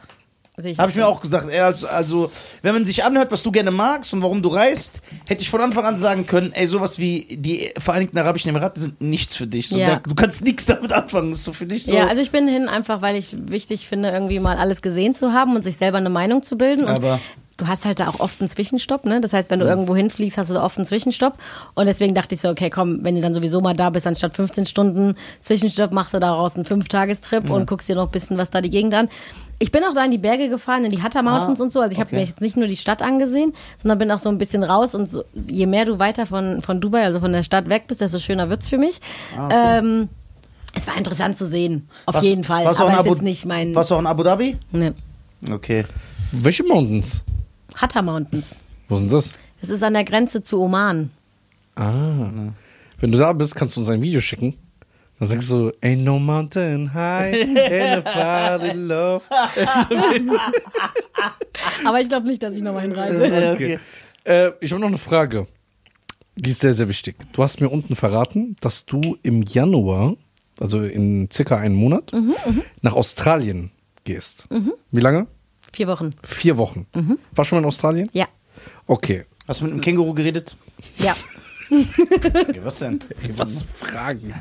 S3: Ich
S1: Habe ich mir auch gesagt, ey, also, also, wenn man sich anhört, was du gerne magst und warum du reist, hätte ich von Anfang an sagen können, ey, sowas wie die Vereinigten Arabischen Emirate sind nichts für dich. So,
S3: Ja.
S1: da, du kannst nichts damit anfangen, das ist so für dich so.
S3: Ja, also ich bin hin einfach, weil ich wichtig finde, irgendwie mal alles gesehen zu haben und sich selber eine Meinung zu bilden. Und
S1: Aber-
S3: du hast halt da auch oft einen Zwischenstopp, ne? Das heißt, wenn du irgendwo hinfliegst, hast du da oft einen Zwischenstopp. Und deswegen dachte ich so, okay, komm, wenn du dann sowieso mal da bist, anstatt 15 Stunden Zwischenstopp, machst du daraus einen Fünftagestrip und guckst dir noch ein bisschen was da die Gegend an. Ich bin auch da in die Berge gefahren, in die Hatta Mountains
S1: Ah,
S3: und so. Also ich habe
S1: okay.
S3: mir jetzt nicht nur die Stadt angesehen, sondern bin auch so ein bisschen raus. Und so, je mehr du weiter von, von Dubai, also von der Stadt weg bist, desto schöner wird's für mich. Ähm, es war interessant zu sehen, auf
S1: Was-
S3: jeden Fall.
S1: warst du
S3: Aber
S1: auch in
S3: ist
S1: Abu-
S3: jetzt nicht mein.
S1: Warst du auch in Abu Dhabi?
S3: Ne.
S1: Okay.
S2: Welche Mountains?
S3: Hatta Mountains.
S2: Wo sind das?
S3: Das ist an der Grenze zu Oman.
S2: Ah. Wenn du da bist, kannst du uns ein Video schicken. Dann sagst du, ain't no mountain high, ain't in love.
S3: Aber ich glaube nicht, dass ich nochmal hinreise.
S1: Ja,
S2: Okay. Äh, ich habe noch eine Frage. Die ist sehr, sehr wichtig. Du hast mir unten verraten, dass du im Januar, also in circa einem Monat, nach Australien gehst. Wie lange?
S3: Vier Wochen.
S2: Vier Wochen. War schon mal in Australien?
S3: Ja.
S2: Okay.
S1: Hast du mit einem Känguru geredet?
S3: Ja.
S1: Was denn?
S2: Was Fragen?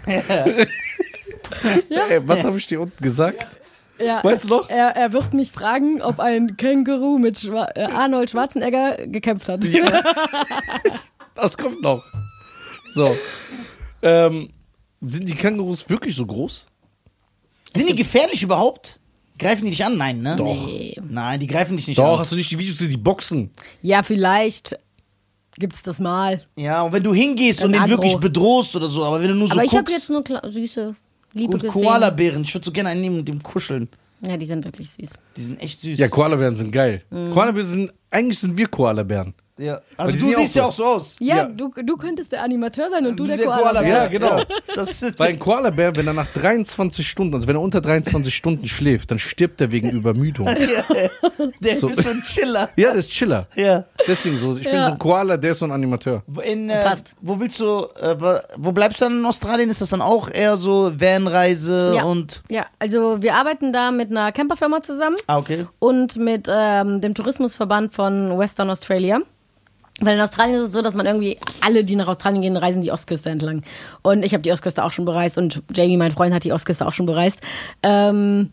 S2: Ey, was habe ich dir unten gesagt?
S3: ja.
S2: Weißt du noch?
S3: Er, er wird mich fragen, ob ein Känguru mit Schwa äh, Arnold Schwarzenegger gekämpft hat.
S2: Das kommt noch. So. Ähm, sind die Kängurus wirklich so groß?
S1: Sind die gefährlich überhaupt? Greifen die dich an? Nein, ne?
S2: Doch.
S3: Nee.
S1: Nein, die greifen dich nicht
S2: Doch,
S1: an.
S2: hast du nicht die Videos die boxen?
S3: Ja, vielleicht gibt's das mal.
S1: Ja, und wenn du hingehst und den
S3: Agro.
S1: wirklich bedrohst oder so, aber wenn du nur so
S3: Aber ich habe
S1: guckst.
S3: jetzt nur kla- süße, liebe
S1: und
S3: gesehen.
S1: Koalabären, ich würde so gerne einen nehmen und dem kuscheln.
S3: Ja, die sind wirklich süß.
S1: Die sind echt süß.
S2: Ja, Koalabären sind geil. Koalabären sind, eigentlich sind wir Koalabären.
S1: Ja. Also du siehst ja auch so aus.
S3: Ja,
S2: Ja.
S3: Du, du könntest der Animateur sein und du der,
S1: Der
S3: Koala.
S1: Koala-Bär.
S2: Ja, genau.
S1: Das
S2: Weil ein Koalabär, wenn er nach 23 Stunden, also wenn er unter 23 Stunden schläft, dann stirbt er wegen Übermüdung.
S1: der
S2: So.
S1: ist so ein Chiller.
S2: Ja, das ist Chiller.
S1: Ja.
S2: Deswegen so. Ich bin so ein Koala, der ist so ein Animateur.
S1: Wo In, äh,
S3: Passt.
S1: wo willst du, äh, wo- wo bleibst du dann in Australien? Ist das dann auch eher so Vanreise
S3: Ja.
S1: und.
S3: Ja, also wir arbeiten da mit einer Camperfirma zusammen
S1: Ah, okay.
S3: und mit ähm, dem Tourismusverband von Western Australia. Weil in Australien ist es so, dass man irgendwie, alle, die nach Australien gehen, reisen die Ostküste entlang. Und ich habe die Ostküste auch schon bereist und Jamie, mein Freund, hat die Ostküste auch schon bereist. Ähm,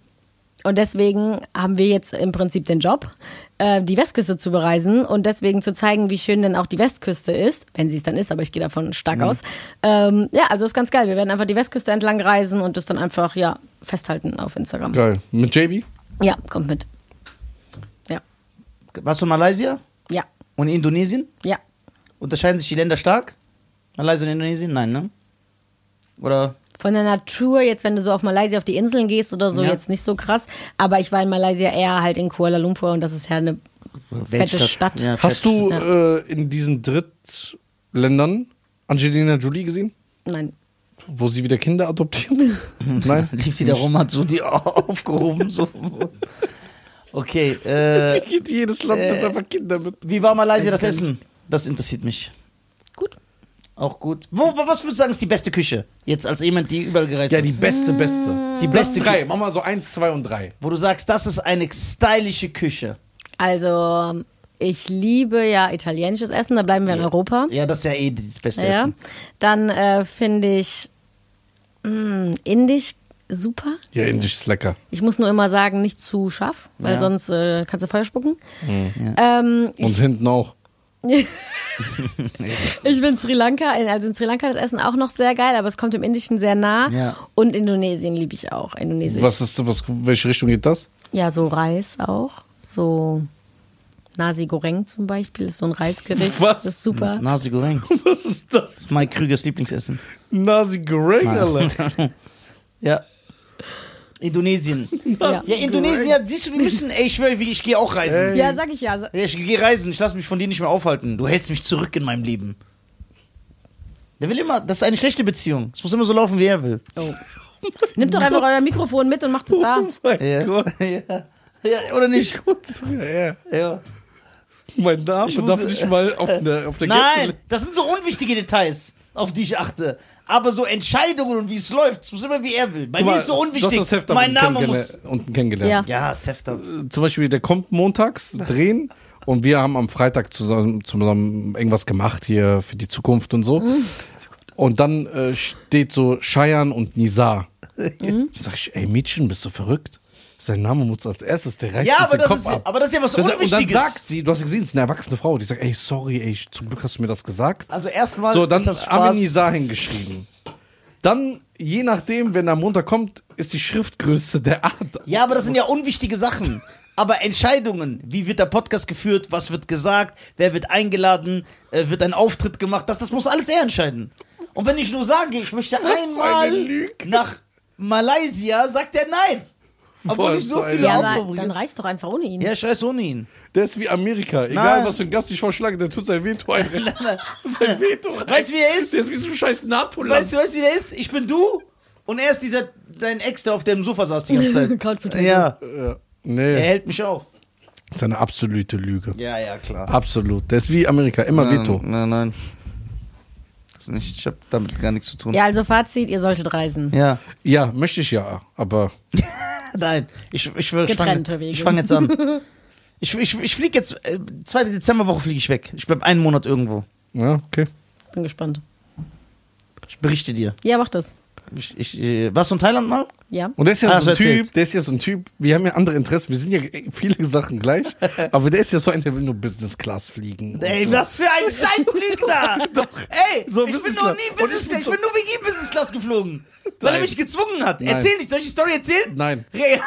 S3: und deswegen haben wir jetzt im Prinzip den Job, äh, die Westküste zu bereisen und deswegen zu zeigen, wie schön denn auch die Westküste ist, wenn sie es dann ist, aber ich gehe davon stark aus. Ähm, ja, also ist ganz geil. Wir werden einfach die Westküste entlang reisen und das dann einfach, ja, festhalten auf Instagram.
S2: Geil. Mit JB?
S3: Ja, kommt mit. Ja,
S1: Warst du in Malaysia
S3: ja,
S1: und Indonesien?
S3: ja.
S1: Unterscheiden sich die Länder stark? Malaysia und Indonesien? Nein, ne? Oder?
S3: Von der Natur, jetzt wenn du so auf Malaysia auf die Inseln gehst oder so,
S1: Ja.
S3: jetzt nicht so krass. Aber ich war in Malaysia eher halt in Kuala Lumpur und das ist ja eine fette Stadt.
S1: Ja,
S2: Hast du
S3: Ja.
S2: äh, in diesen Drittländern Angelina Jolie gesehen?
S3: Nein.
S2: Wo sie wieder Kinder adoptiert? Nein?
S1: Lief die da rum, hat so die aufgehoben. So. Okay, äh,
S2: Geht jedes Land mit einfach Kinder mit.
S1: wie war Malaysia das Essen? Das interessiert mich.
S3: Gut.
S1: Auch gut. Wo, was würdest du sagen, ist die beste Küche? Jetzt als jemand, die überall gereist
S2: Ja, die
S1: ist.
S2: beste, beste.
S1: Die beste
S2: drei.
S1: Küche.
S2: Mach mal so eins, zwei und drei.
S1: Wo du sagst, das ist eine stylische Küche.
S3: Also, ich liebe ja italienisches Essen, da bleiben wir in Europa.
S1: Ja, das ist ja eh das beste
S3: Ja.
S1: Essen.
S3: Dann äh, finde ich mh, indisch super.
S2: Ja, indisch ist lecker.
S3: Ich muss nur immer sagen, nicht zu scharf, weil
S1: Ja.
S3: sonst äh, kannst du Feuer spucken. Ähm,
S2: Und hinten auch.
S3: Ich finde Sri Lanka, also in Sri Lanka das Essen auch noch sehr geil, aber es kommt im Indischen sehr nah.
S1: Ja.
S3: Und Indonesien liebe ich auch. Indonesisch.
S2: Was ist, was, welche Richtung geht das?
S3: Ja, so Reis auch. So Nasi Goreng zum Beispiel ist so ein Reisgericht.
S2: Was?
S3: Das ist super.
S1: Nasi Goreng.
S2: Was ist das?
S1: Das ist Mike Krügers Lieblingsessen.
S2: Nasi Goreng, Alter.
S1: ja. Indonesien.
S3: Ja.
S1: Ja, Indonesien, ja, siehst du, wir müssen, ey, ich schwöre, ich gehe auch reisen.
S3: ja, sag ich ja.
S1: Ja, Ich gehe reisen, ich lasse mich von dir nicht mehr aufhalten. Du hältst mich zurück in meinem Leben. Der will immer, das ist eine schlechte Beziehung. Es muss immer so laufen, wie er will.
S3: Oh. Nimmt doch einfach euer Mikrofon mit und macht es da.
S2: Mein Gott.
S1: ja. ja. Oder nicht?
S2: Ja, ja.
S1: Ja.
S2: Mein Name
S1: Ich
S2: darf
S1: muss-
S2: nicht mal auf der, auf der
S1: Nein,
S2: Gäste-
S1: das sind so unwichtige Details, auf die ich achte. Aber so Entscheidungen und wie es läuft, es muss immer wie er will. Bei
S2: Guck
S1: mir
S2: mal,
S1: ist so
S2: du
S1: unwichtig.
S2: hast das Heft
S1: Mein Name muss.
S2: unten kennengelernt.
S3: Ja.
S1: Ja, Sefter.
S2: Zum Beispiel, der kommt montags drehen und wir haben am Freitag zusammen, zusammen irgendwas gemacht hier für die Zukunft und so.
S3: Mhm.
S2: Und dann äh, steht so Cheyenne und Nizar. Ich sag, ich, ey Mädchen, bist du verrückt? Sein Name muss als erstes, der reißt
S1: Ja, aber
S2: den
S1: das,
S2: Kopf
S1: ist,
S2: ab.
S1: aber das ist ja was
S2: Das- und dann
S1: Unwichtiges.
S2: sagt sie, du hast ja gesehen, es ist eine erwachsene Frau, die sagt, ey, sorry, ey, zum Glück hast du mir das gesagt.
S1: also erstmal
S2: So, dann
S1: ist das Spaß.
S2: Nizar hingeschrieben. Dann, je nachdem, wenn er am Montag kommt, ist die Schriftgröße der Art.
S1: Ja, aber das sind ja unwichtige Sachen. Aber Entscheidungen, wie wird der Podcast geführt, was wird gesagt, wer wird eingeladen, äh, wird ein Auftritt gemacht, das, das muss alles er entscheiden. Und wenn ich nur sage, ich möchte einmal nach Malaysia, sagt er nein. Obwohl ich so viele
S3: Ja, aber dann reist doch einfach ohne ihn.
S1: Ja, ich weiß ohne ihn.
S2: Der ist wie Amerika. Egal,
S1: Nein.
S2: was für ein Gast ich vorschlage, der tut sein Veto ein. sein Veto rein.
S1: Weißt du, wie er ist?
S2: Der ist wie so ein scheiß NATO-Land.
S1: Weißt du, weißt du, wie der ist? Ich bin du und er ist dieser, dein Ex, der auf dem Sofa saß die ganze Zeit. Ja,
S2: Ja.
S1: er
S2: Nee,
S1: hält mich auf.
S2: das ist eine absolute Lüge.
S1: Ja, ja, klar.
S2: Absolut. Der ist wie Amerika, immer Veto.
S1: Nein, nein. Das ist nicht, ich habe damit gar nichts zu tun.
S3: Ja, also Fazit, ihr solltet reisen.
S1: Ja.
S2: Ja, möchte ich ja, aber
S1: Nein, ich, ich schwöre, ich
S3: Getrennte
S1: fange
S3: Wege.
S1: ich fang jetzt an. Ich, ich, ich fliege jetzt, äh, zweite Dezemberwoche fliege ich weg. Ich bleib einen Monat irgendwo.
S2: ja, okay.
S3: Bin gespannt.
S1: Ich berichte dir.
S3: Ja, mach das.
S1: Ich, ich, äh, warst du in Thailand mal?
S3: Ja.
S2: Und der ist ja
S1: Ah,
S2: so ein
S1: erzählt.
S2: Typ, der ist ja so ein Typ, wir haben ja andere Interessen, wir sind ja viele Sachen gleich, aber der ist ja so ein, der will nur Business Class fliegen.
S1: Ey,
S2: so.
S1: was für ein Scheißlügner! Ey,
S2: So
S1: ich bin noch nie Business
S2: ich
S1: Class.
S2: bin
S1: Ich bin nur wegen ihm Business Class geflogen. Weil er
S2: Nein.
S1: mich gezwungen hat.
S2: Nein.
S1: Erzähl nicht. Soll ich die Story erzählen?
S2: Nein.
S1: Re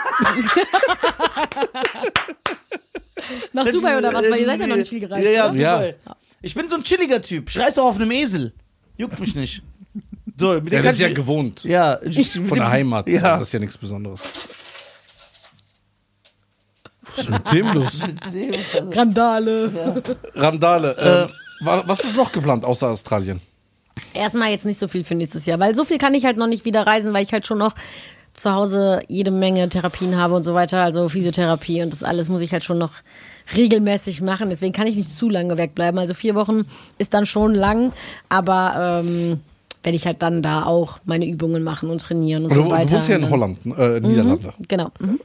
S3: Nach Dubai oder was? Weil ihr seid ja noch nicht viel gereist.
S1: Ja, ja?
S2: Ja.
S1: Ich bin so ein chilliger Typ. Ich reise auch auf einem Esel. Juckt mich nicht. So, mit
S2: Ja, das ist ja gewohnt.
S1: Ja,
S2: Von
S1: dem-
S2: der Heimat.
S1: Ja.
S2: Das ist ja nichts Besonderes. Was ist mit dem los?
S3: Randale.
S2: Randale. Ähm, wa- was ist noch geplant außer Australien?
S3: Erstmal jetzt nicht so viel für nächstes Jahr, weil so viel kann ich halt noch nicht wieder reisen, weil ich halt schon noch zu Hause jede Menge Therapien habe und so weiter, also Physiotherapie und das alles muss ich halt schon noch regelmäßig machen. Deswegen kann ich nicht zu lange wegbleiben. Also vier Wochen ist dann schon lang, aber ähm, werde ich halt dann da auch meine Übungen machen und trainieren und
S2: Du,
S3: so
S2: du
S3: weiter.
S2: wohnst ja in Holland, äh, Niederlande.
S3: Genau. Mhm.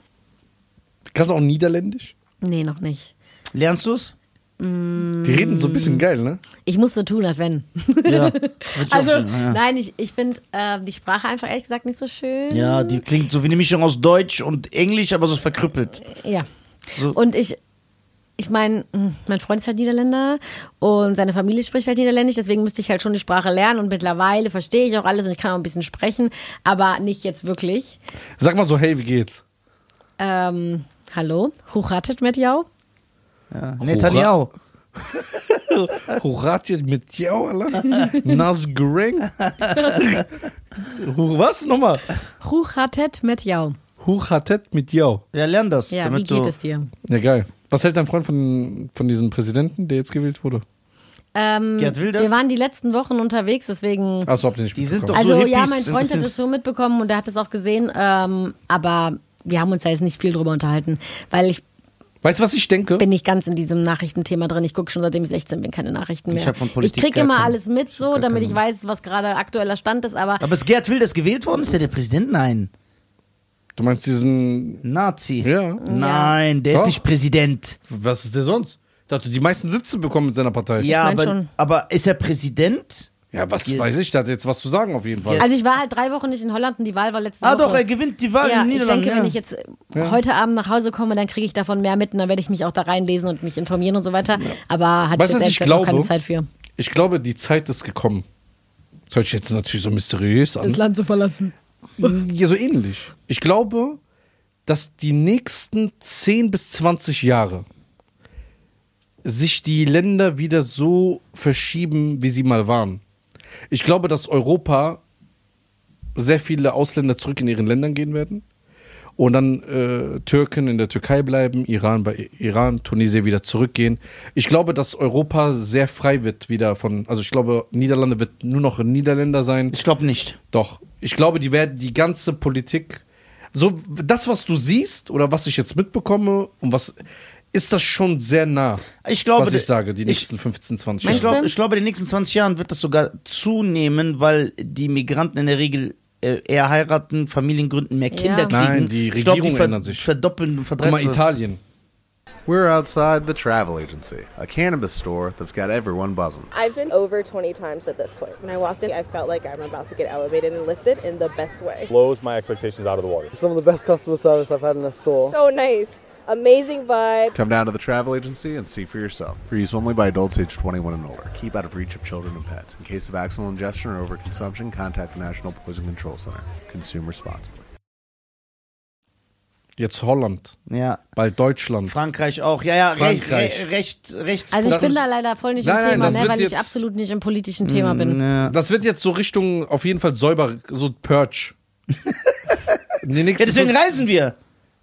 S2: Kannst du auch Niederländisch?
S3: Nee, noch nicht.
S1: Lernst du's?
S2: Die reden so ein bisschen geil, ne?
S3: Ich muss so tun, als wenn.
S1: Ja.
S3: Also,
S1: ja.
S3: nein, ich, ich finde äh, die Sprache einfach ehrlich gesagt nicht so schön.
S1: ja, die klingt so wie eine Mischung aus Deutsch und Englisch, aber so verkrüppelt.
S3: Ja.
S1: So.
S3: Und ich, ich meine, mein Freund ist halt Niederländer und seine Familie spricht halt Niederländisch, deswegen müsste ich halt schon die Sprache lernen und mittlerweile verstehe ich auch alles und ich kann auch ein bisschen sprechen, aber nicht jetzt wirklich.
S2: Sag mal so, hey, wie geht's?
S3: Ähm, hallo, Huchatet mit jou?
S1: Ja. Netanyahu.
S2: Horatje mit jou, Alter? Nas Greng? Was? Nochmal.
S3: Huchatet mit jou.
S2: Huchatet mit jou.
S1: Ja, lern das.
S3: Ja,
S1: damit
S3: wie geht
S1: du,
S3: es dir?
S2: Ja, geil. Was hält dein Freund von, von diesem Präsidenten, der jetzt gewählt wurde?
S3: Ähm,
S1: Gerd Wilders?
S3: wir waren die letzten Wochen unterwegs, deswegen.
S2: Achso, habt ihr nicht
S1: Die sind
S2: mitbekommen.
S1: doch-
S3: Also
S1: so
S3: ja,
S1: Hippies
S3: mein Freund hat es so mitbekommen und er hat es auch gesehen, ähm, aber wir haben uns da jetzt nicht viel drüber unterhalten, weil ich
S2: Weißt du, was ich denke?
S3: bin nicht ganz in diesem Nachrichtenthema drin. Ich gucke schon seitdem ich 16 bin keine Nachrichten mehr.
S1: von Politik
S3: ich kriege immer
S1: keine-
S3: alles mit so, damit
S1: keine
S3: ich weiß, was gerade aktueller Stand ist, aber
S1: Aber ist Gerd Wilders gewählt worden? Ist der der Präsident? Nein.
S2: Du meinst diesen.
S1: Nazi.
S2: Ja.
S1: Nein, der ist
S2: Doch.
S1: nicht Präsident.
S2: Was ist der sonst? Ich dachte, die meisten Sitze bekommen mit seiner Partei.
S1: Ja,
S3: mein
S1: aber,
S3: schon.
S1: aber ist er Präsident?
S2: Ja, was
S1: Ihr-
S2: weiß ich, der hat jetzt was zu sagen auf jeden Fall.
S3: Also ich war halt drei Wochen nicht in Holland und die Wahl war letzte
S1: Ah,
S3: Woche.
S1: doch, er gewinnt die Wahl
S3: ja,
S1: in den
S3: ich
S1: Niederlanden.
S3: denke,
S1: ja.
S3: wenn ich jetzt heute Abend nach Hause komme, dann kriege ich davon mehr mit und dann werde ich mich auch da reinlesen und mich informieren und so weiter. Aber hatte
S2: Weißt
S3: ich
S2: du, was
S3: jetzt ehrlich
S2: ich
S3: gesagt noch keine
S2: glaube?
S3: Zeit für.
S2: Ich glaube, die Zeit ist gekommen. Das hört sich jetzt natürlich so mysteriös an.
S3: Land zu verlassen.
S2: Ja, so ähnlich. Ich glaube, dass die nächsten 10 bis 20 Jahre sich die Länder wieder so verschieben, wie sie mal waren. Ich glaube, dass Europa sehr viele Ausländer zurück in ihren Ländern gehen werden und dann äh, Türken in der Türkei bleiben, Iran bei Iran, Tunesien wieder zurückgehen. Ich glaube, dass Europa sehr frei wird wieder von, also ich glaube, Niederlande wird nur noch ein Niederländer sein.
S1: Ich glaube nicht.
S2: Doch. Ich glaube, die werden die ganze Politik, so das, was du siehst oder was ich jetzt mitbekomme und was ist das schon sehr nah,
S1: Ich glaube,
S2: was ich sage, die
S1: ich-
S2: nächsten 15, 20
S1: Ich
S3: Meinst
S2: Jahre.
S1: glaube,
S3: du?
S1: ich glaube, in den nächsten 20 Jahren wird das sogar zunehmen, weil die Migranten in der Regel eher heiraten, Familien gründen, mehr Kinder
S3: Ja.
S1: kriegen.
S2: Nein, die Regierung
S1: ver-
S2: ändert sich.
S1: Verdoppeln,
S2: Guck
S1: verdreifachen.
S2: mal, Italien.
S5: We're outside the travel agency, a cannabis store that's got everyone buzzing.
S6: I've been over 20 times at this point. When I walked in, I felt like I'm about to get elevated and lifted in the best way.
S7: blows my expectations out of the water.
S8: Some of the best customer service I've had in a store.
S6: So nice. Amazing vibe.
S5: Come down to the travel agency and see for yourself. For use only by adults age 21 and older. Keep out of reach of children and pets. In case of accidental ingestion or overconsumption, contact the National Poison Control Center. Consume responsibly.
S2: Jetzt Holland,
S1: Ja.
S2: bald Deutschland.
S1: Frankreich auch. Ja, ja,
S2: Frankreich.
S1: Recht, recht, rechts.
S3: Also ich bin da leider voll nicht
S2: Nein,
S3: im
S2: nein,
S3: Thema,
S2: das
S3: ne, weil ich absolut nicht im politischen Thema bin.
S1: ja.
S2: Das wird jetzt so Richtung auf jeden Fall säuber, so Purge. Nächsten
S1: ja, deswegen reisen wir.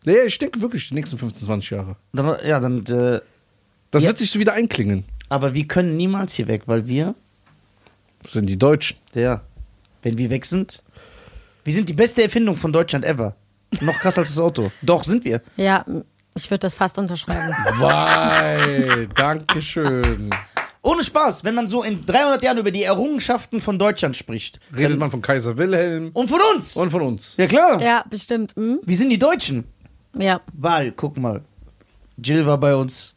S2: Nee, ich denke wirklich die nächsten 15, 20 Jahre.
S1: Dann, ja, dann, äh,
S2: Das
S1: Ja.
S2: wird sich so wieder einklingen.
S1: aber wir können niemals hier weg, weil wir,
S2: Das sind die Deutschen.
S1: ja, wenn wir weg sind, wir sind die beste Erfindung von Deutschland ever. Noch krasser als das Auto. Doch, sind wir.
S3: Ja, ich würde das fast unterschreiben.
S2: Weil, Dankeschön.
S1: Ohne Spaß, wenn man so in 300 Jahren über die Errungenschaften von Deutschland spricht.
S2: Redet
S1: dann-
S2: man von Kaiser Wilhelm
S1: Und von uns.
S2: und von uns.
S1: ja, klar.
S3: ja, bestimmt. Hm?
S1: Wir sind die Deutschen.
S3: Ja,
S1: Weil, guck mal. Jill war bei uns.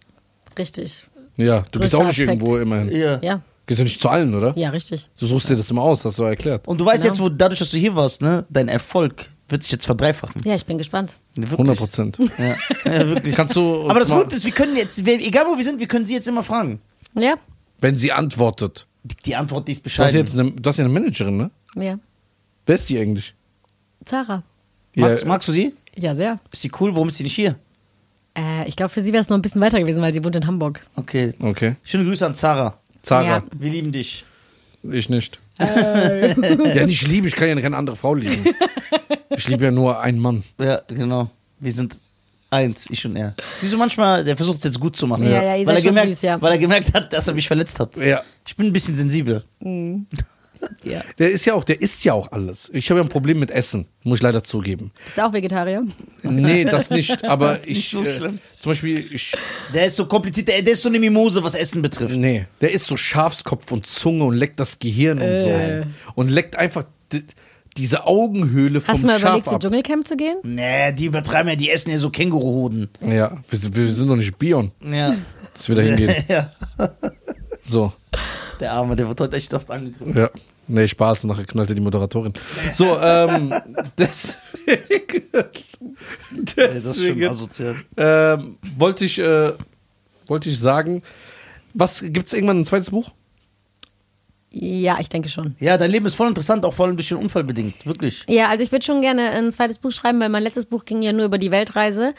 S3: richtig.
S2: Ja, du bist
S3: Größter
S2: auch nicht
S3: Aspekt.
S2: irgendwo immerhin.
S1: Ja.
S3: Ja,
S2: Gehst du nicht zu allen, oder?
S3: ja, richtig.
S2: Du suchst dir das immer aus, hast du erklärt.
S1: Und du weißt
S3: Genau.
S1: jetzt, wo dadurch, dass du hier warst, ne, dein Erfolg wird sich jetzt verdreifachen.
S3: Ja, ich bin gespannt.
S1: Wirklich.
S2: 100 Prozent.
S1: Ja, ja wirklich.
S2: Kannst du uns
S1: Aber das
S2: mal,
S1: Gute ist, wir können jetzt, wir- egal wo wir sind, wir können sie jetzt immer fragen.
S3: Ja,
S2: wenn sie antwortet.
S1: Die, die Antwort, die ist
S2: Du hast,
S1: bescheiden.
S2: jetzt eine, du hast ja eine Managerin, ne?
S3: ja.
S2: Wer ist die eigentlich?
S3: Zara.
S1: magst,
S2: Ja,
S1: magst du sie?
S3: Ja, sehr.
S1: Ist sie cool? Warum ist sie nicht hier?
S3: Äh, ich glaube, für sie wäre es noch ein bisschen weiter gewesen, weil sie wohnt in Hamburg.
S1: Okay.
S2: Okay.
S1: Schöne Grüße an Zara.
S2: Zara.
S3: Ja.
S1: Wir lieben dich.
S2: Ich nicht. ja, nicht lieben, ich kann ja keine andere Frau lieben. Ich liebe ja nur einen Mann.
S1: Ja, genau. Wir sind Eins, ich und er. Siehst du, manchmal, der versucht es jetzt gut zu machen.
S3: Ja, ja, ihr
S1: weil,
S3: seid
S1: er
S3: schon
S1: gemerkt,
S3: süß, ja.
S1: weil er gemerkt hat, dass er mich verletzt hat.
S2: Ja.
S1: Ich bin ein bisschen sensibel.
S3: Ja.
S2: Der ist ja auch, der isst ja auch alles. Ich habe ja ein Problem mit Essen, muss ich leider zugeben.
S3: Bist du auch Vegetarier?
S2: Nee, das nicht. Aber ich.
S1: Nicht so
S2: äh,
S1: schlimm.
S2: Zum Beispiel, ich.
S1: Der ist so kompliziert, der, der ist so eine Mimose, was Essen betrifft.
S2: Nee, der isst so Schafskopf und Zunge und leckt das Gehirn und so. Und leckt einfach di- diese Augenhöhle vom
S3: Hast du mal
S2: Schaf
S3: überlegt, zu
S2: ab.
S3: Dschungelcamp zu gehen?
S1: Nee, die übertreiben ja, die essen ja so Känguruhoden.
S2: Ja, wir, wir sind doch nicht Bion,
S1: Ja.
S2: dass wir da hingehen.
S1: ja.
S2: So,
S1: Der Arme, der wird heute echt oft angegriffen.
S2: ja. Nee, Spaß, nachher knallte die Moderatorin. So, ähm, deswegen,
S1: Das ist schon
S2: deswegen
S1: asozial.
S2: ähm, wollte ich, äh, wollte ich sagen, was, gibt's irgendwann ein zweites Buch?
S3: Ja, ich denke schon.
S1: Ja, dein Leben ist voll interessant, auch vor allem ein bisschen unfallbedingt. Wirklich.
S3: Ja, also ich würde schon gerne ein zweites Buch schreiben, weil mein letztes Buch ging ja nur über die Weltreise.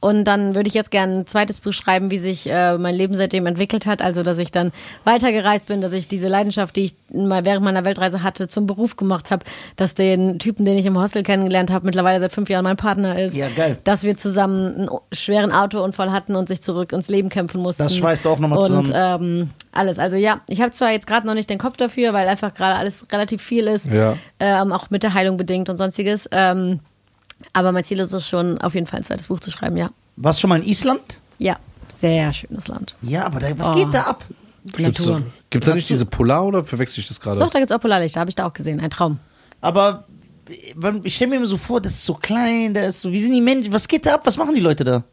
S3: Und dann würde ich jetzt gerne ein zweites Buch schreiben, wie sich äh, mein Leben seitdem entwickelt hat. Also, dass ich dann weitergereist bin, dass ich diese Leidenschaft, die ich mal während meiner Weltreise hatte, zum Beruf gemacht habe. Dass den Typen, den ich im Hostel kennengelernt habe, mittlerweile seit fünf Jahren mein Partner ist.
S1: Ja, geil.
S3: Dass wir zusammen einen schweren Autounfall hatten und sich zurück ins Leben kämpfen mussten.
S1: Das schweißt auch nochmal
S3: Und
S1: zusammen.
S3: ähm, alles. Also ja, ich habe zwar jetzt gerade noch nicht den Kopf dafür, weil einfach gerade alles relativ viel ist.
S2: Ja.
S3: Ähm, auch mit der Heilung bedingt und sonstiges. Ähm, aber mein Ziel ist es schon, auf jeden Fall ein zweites Buch zu schreiben, ja.
S1: Warst du schon mal in Island?
S3: Ja, sehr schönes Land.
S1: Ja, aber da, was
S3: Oh.
S1: geht da ab?
S3: Natur.
S2: gibt's da nicht diese Polar oder verwechsel ich das gerade?
S3: Doch, da gibt's auch Polarlichter, habe ich da auch gesehen. Ein Traum.
S1: Aber äh, ich stelle mir immer so vor, das ist so klein, da ist so, wie sind die Menschen, was geht da ab? Was machen die Leute da?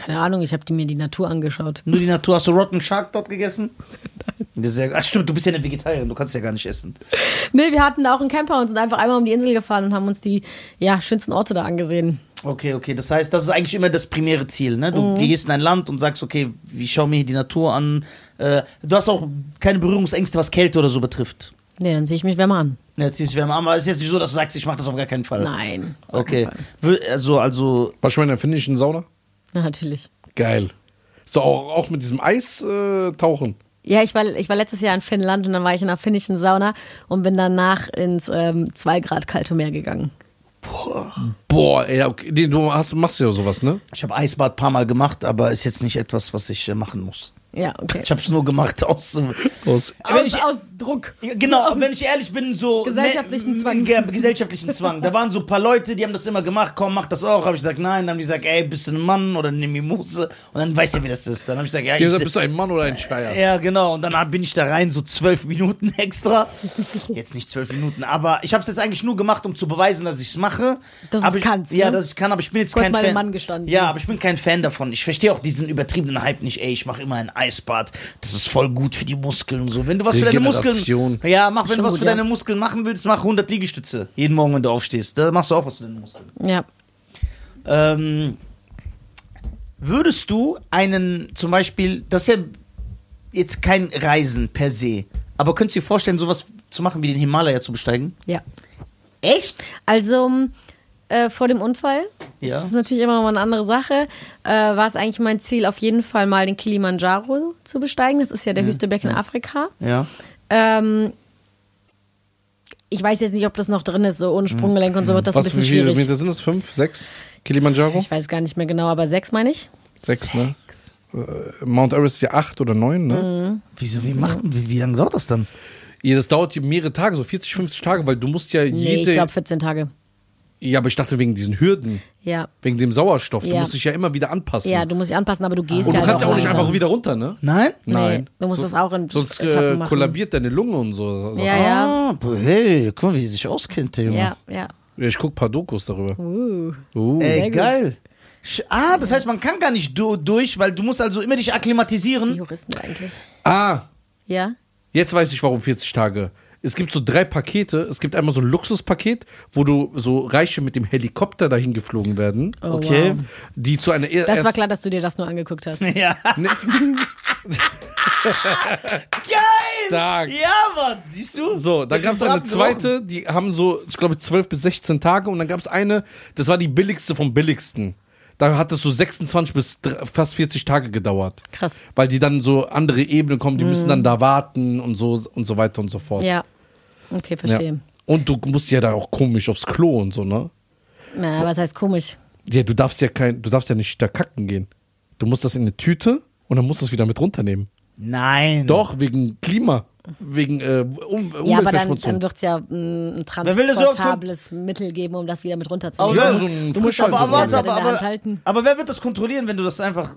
S3: Keine Ahnung, ich habe mir die Natur angeschaut.
S1: Nur die Natur, hast du Rotten Shark dort gegessen? Ist ja, ach stimmt, du bist ja eine Vegetarierin, du kannst ja gar nicht essen.
S3: Nee, wir hatten da auch einen Camper und sind einfach einmal um die Insel gefahren und haben uns die ja, schönsten Orte da angesehen.
S1: Okay, okay, das heißt, das ist eigentlich immer das primäre Ziel, ne? Du gehst in ein Land und sagst, okay, ich schaue mir hier die Natur an. Äh, du hast auch keine Berührungsängste, was Kälte oder so betrifft.
S3: Nee, dann sehe ich mich wärmer an.
S1: Ja, Jetzt siehst du wärmer an, aber es ist jetzt nicht so, dass du sagst, ich mache das auf gar keinen Fall.
S3: Nein.
S1: Okay.
S3: Fall.
S1: Also, also,
S2: Warst du schon mal in der finnischen Sauna?
S3: Na, natürlich.
S2: Geil. So, auch, auch mit diesem Eis äh, tauchen.
S3: Ja, ich war, ich war letztes Jahr in Finnland und dann war ich in einer finnischen Sauna und bin danach ins ähm, 2 Grad kalte Meer gegangen.
S2: Boah, ey, okay. Du hast, machst ja sowas, ne?
S1: ich habe Eisbad ein paar Mal gemacht, aber ist jetzt nicht etwas, was ich äh, machen muss.
S3: Ja, okay.
S1: Ich habe es nur gemacht aus.
S2: Aus.
S1: wenn
S3: aus,
S1: ich,
S3: aus Druck.
S1: Genau, und wenn ich ehrlich bin, so.
S3: Gesellschaftlichen
S1: ne,
S3: Zwang.
S1: Ja, gesellschaftlichen Zwang. Da waren so ein paar Leute, die haben das immer gemacht, komm, mach das auch. Habe ich gesagt, nein. Dann haben die gesagt, ey, bist du ein Mann oder eine Mimose? Und dann weißt du, wie das ist. Dann habe ich gesagt, ja,
S2: Die haben gesagt,
S1: ich,
S2: bist du ein Mann oder ein Schreier?
S1: ja, genau. Und dann bin ich da rein, so zwölf Minuten extra. Jetzt nicht zwölf Minuten, aber ich habe es jetzt eigentlich nur gemacht, um zu beweisen, dass ich es mache.
S3: Dass du
S1: ich,
S3: kannst,
S1: Ja,
S3: ne?
S1: dass ich kann, aber ich bin jetzt
S3: Kurz
S1: kein
S3: mal
S1: Fan.
S3: Mann gestanden.
S1: Ja, aber ich bin kein Fan davon. Ich verstehe auch diesen übertriebenen Hype nicht. Ey, ich mache immer ein Eisbad. Das ist voll gut für die Muskeln und so. Wenn du was für deine Muskeln. Ja, mach, wenn du was
S3: gut,
S1: für
S3: ja.
S1: deine Muskeln machen willst, mach 100 Liegestütze. Jeden Morgen, wenn du aufstehst. Da machst du auch was für deine Muskeln.
S3: Ja.
S1: Ähm, würdest du einen, zum Beispiel, das ist ja jetzt kein Reisen per se, aber könntest du dir vorstellen, sowas zu machen wie den Himalaya zu besteigen?
S3: Ja.
S1: Echt?
S3: Also äh, vor dem Unfall,
S1: Ja.
S3: das ist natürlich immer noch mal eine andere Sache, äh, war es eigentlich mein Ziel, auf jeden Fall mal den Kilimanjaro zu besteigen. Das ist ja der höchste Berg in Afrika.
S1: Ja.
S3: Ähm, ich weiß jetzt nicht, ob das noch drin ist, so ohne Sprunggelenk und so wird das ein
S2: Was,
S3: bisschen
S2: wie viele
S3: schwierig.
S2: Meter sind das? Fünf? Sechs? Kilimanjaro?
S3: Ich weiß gar nicht mehr genau, aber sechs meine ich.
S2: Sechs, ne? Äh, Mount Everest ist ja acht oder neun, ne?
S1: Wieso, wie machen, wie, wie lange dauert das dann?
S2: Ja, das dauert ja mehrere Tage, so 40, 50 Tage, weil du musst ja
S3: Nee,
S2: jede.
S3: ich glaube 14 Tage.
S2: Ja, aber ich dachte wegen diesen Hürden,
S3: Ja.
S2: wegen dem Sauerstoff. Du
S3: Ja.
S2: musst dich ja immer wieder anpassen.
S3: Ja, du musst dich anpassen, aber du gehst
S2: Und
S3: ja
S2: du kannst ja auch nicht
S3: langsam.
S2: einfach wieder runter, ne?
S1: Nein?
S2: Nein.
S3: Nee, du musst das auch in
S2: Sonst
S3: Etappen
S2: äh,
S3: machen.
S2: kollabiert deine Lunge und so.
S3: Ja, ja.
S1: Ah, boah, hey, guck mal, wie sie sich auskennt, der Junge.
S3: Ja, ja.
S2: Ich guck ein paar Dokus darüber.
S3: Uh.
S2: Uh.
S1: Ey,
S3: Sehr gut.
S1: geil. Sch- Ah, das heißt, man kann gar nicht du durch, weil du musst also immer dich
S3: Die
S1: akklimatisieren.
S3: Juristen eigentlich.
S2: Ah,
S3: Ja?
S2: jetzt weiß ich warum 40 Tage. Es gibt so drei Pakete. Es gibt einmal so ein Luxuspaket, wo du so Reiche mit dem Helikopter dahin geflogen werden,
S3: Oh,
S1: Okay.
S3: Wow.
S2: die zu einer er-
S3: Das war klar, dass du dir das nur angeguckt hast.
S1: Ja.
S2: Nee.
S1: Geil!
S2: Stark.
S1: Ja, Mann, siehst du?
S2: So, dann gab es eine zweite, die haben so, ich glaube, 12 bis 16 Tage und dann gab es eine, das war die billigste vom billigsten. Da hat es so 26 bis fast 40 Tage gedauert.
S3: Krass.
S2: Weil die dann so andere Ebenen kommen, die müssen dann da warten und so und so weiter und so fort.
S3: Mhm. Ja. Okay,
S2: Ja.
S3: verstehe.
S2: Und du musst ja da auch komisch aufs Klo und so, ne?
S3: Na, was heißt komisch?
S2: Ja, du darfst ja kein, du darfst ja nicht da kacken gehen. Du musst das in eine Tüte und dann musst du es wieder mit runternehmen.
S1: Nein.
S2: Doch, wegen Klima, wegen äh, um,
S3: Ja, aber dann, dann wird es ja mm, ein transportables Mittel geben, um das wieder mit runterzunehmen.
S2: ja,
S3: du
S2: so
S3: du musst in
S1: aber,
S3: der Hand
S1: aber,
S3: halten.
S1: aber wer wird das kontrollieren, wenn du das einfach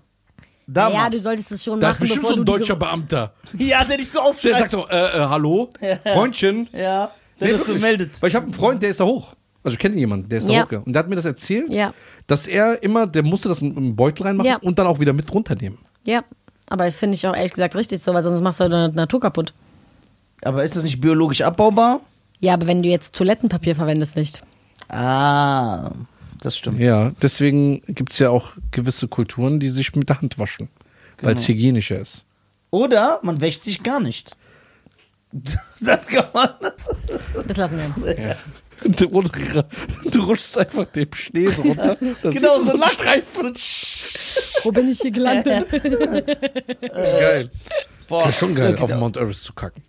S1: da
S3: Ja,
S1: machst?
S3: du solltest es schon
S2: da ist
S3: machen,
S2: bestimmt
S3: bevor
S2: so ein deutscher Beamter.
S1: Ja, der dich so
S2: Der
S1: aufschreibt.
S2: sagt so, äh, äh, hallo, Freundchen.
S1: ja, der
S2: Nee,
S1: das so meldet.
S2: Weil ich habe einen Freund, der ist da hoch. Also ich kenne jemanden, der ist da
S3: Ja.
S2: hochgegangen. Und der hat mir das erzählt,
S3: Ja,
S2: dass er immer, der musste das in einen Beutel reinmachen
S3: Ja.
S2: und dann auch wieder mit runternehmen.
S3: ja. Aber finde ich auch ehrlich gesagt richtig so, weil sonst machst du deine Natur kaputt.
S1: Aber ist das nicht biologisch abbaubar?
S3: Ja, aber wenn du jetzt Toilettenpapier verwendest, nicht.
S1: Ah, das stimmt.
S2: Ja, deswegen gibt es ja auch gewisse Kulturen, die sich mit der Hand waschen, weil es hygienischer ist.
S1: Oder man wäscht sich gar nicht. das kann man.
S3: Das lassen wir.
S2: Du, rutsch- du rutschst einfach den Schnee so runter. Das
S1: Genau,
S2: ist
S1: so Lackreifen.
S3: Wo bin ich hier gelandet?
S2: Geil.
S1: Boah,
S2: Wäre schon geil,
S1: okay,
S2: auf Mount Everest zu kacken.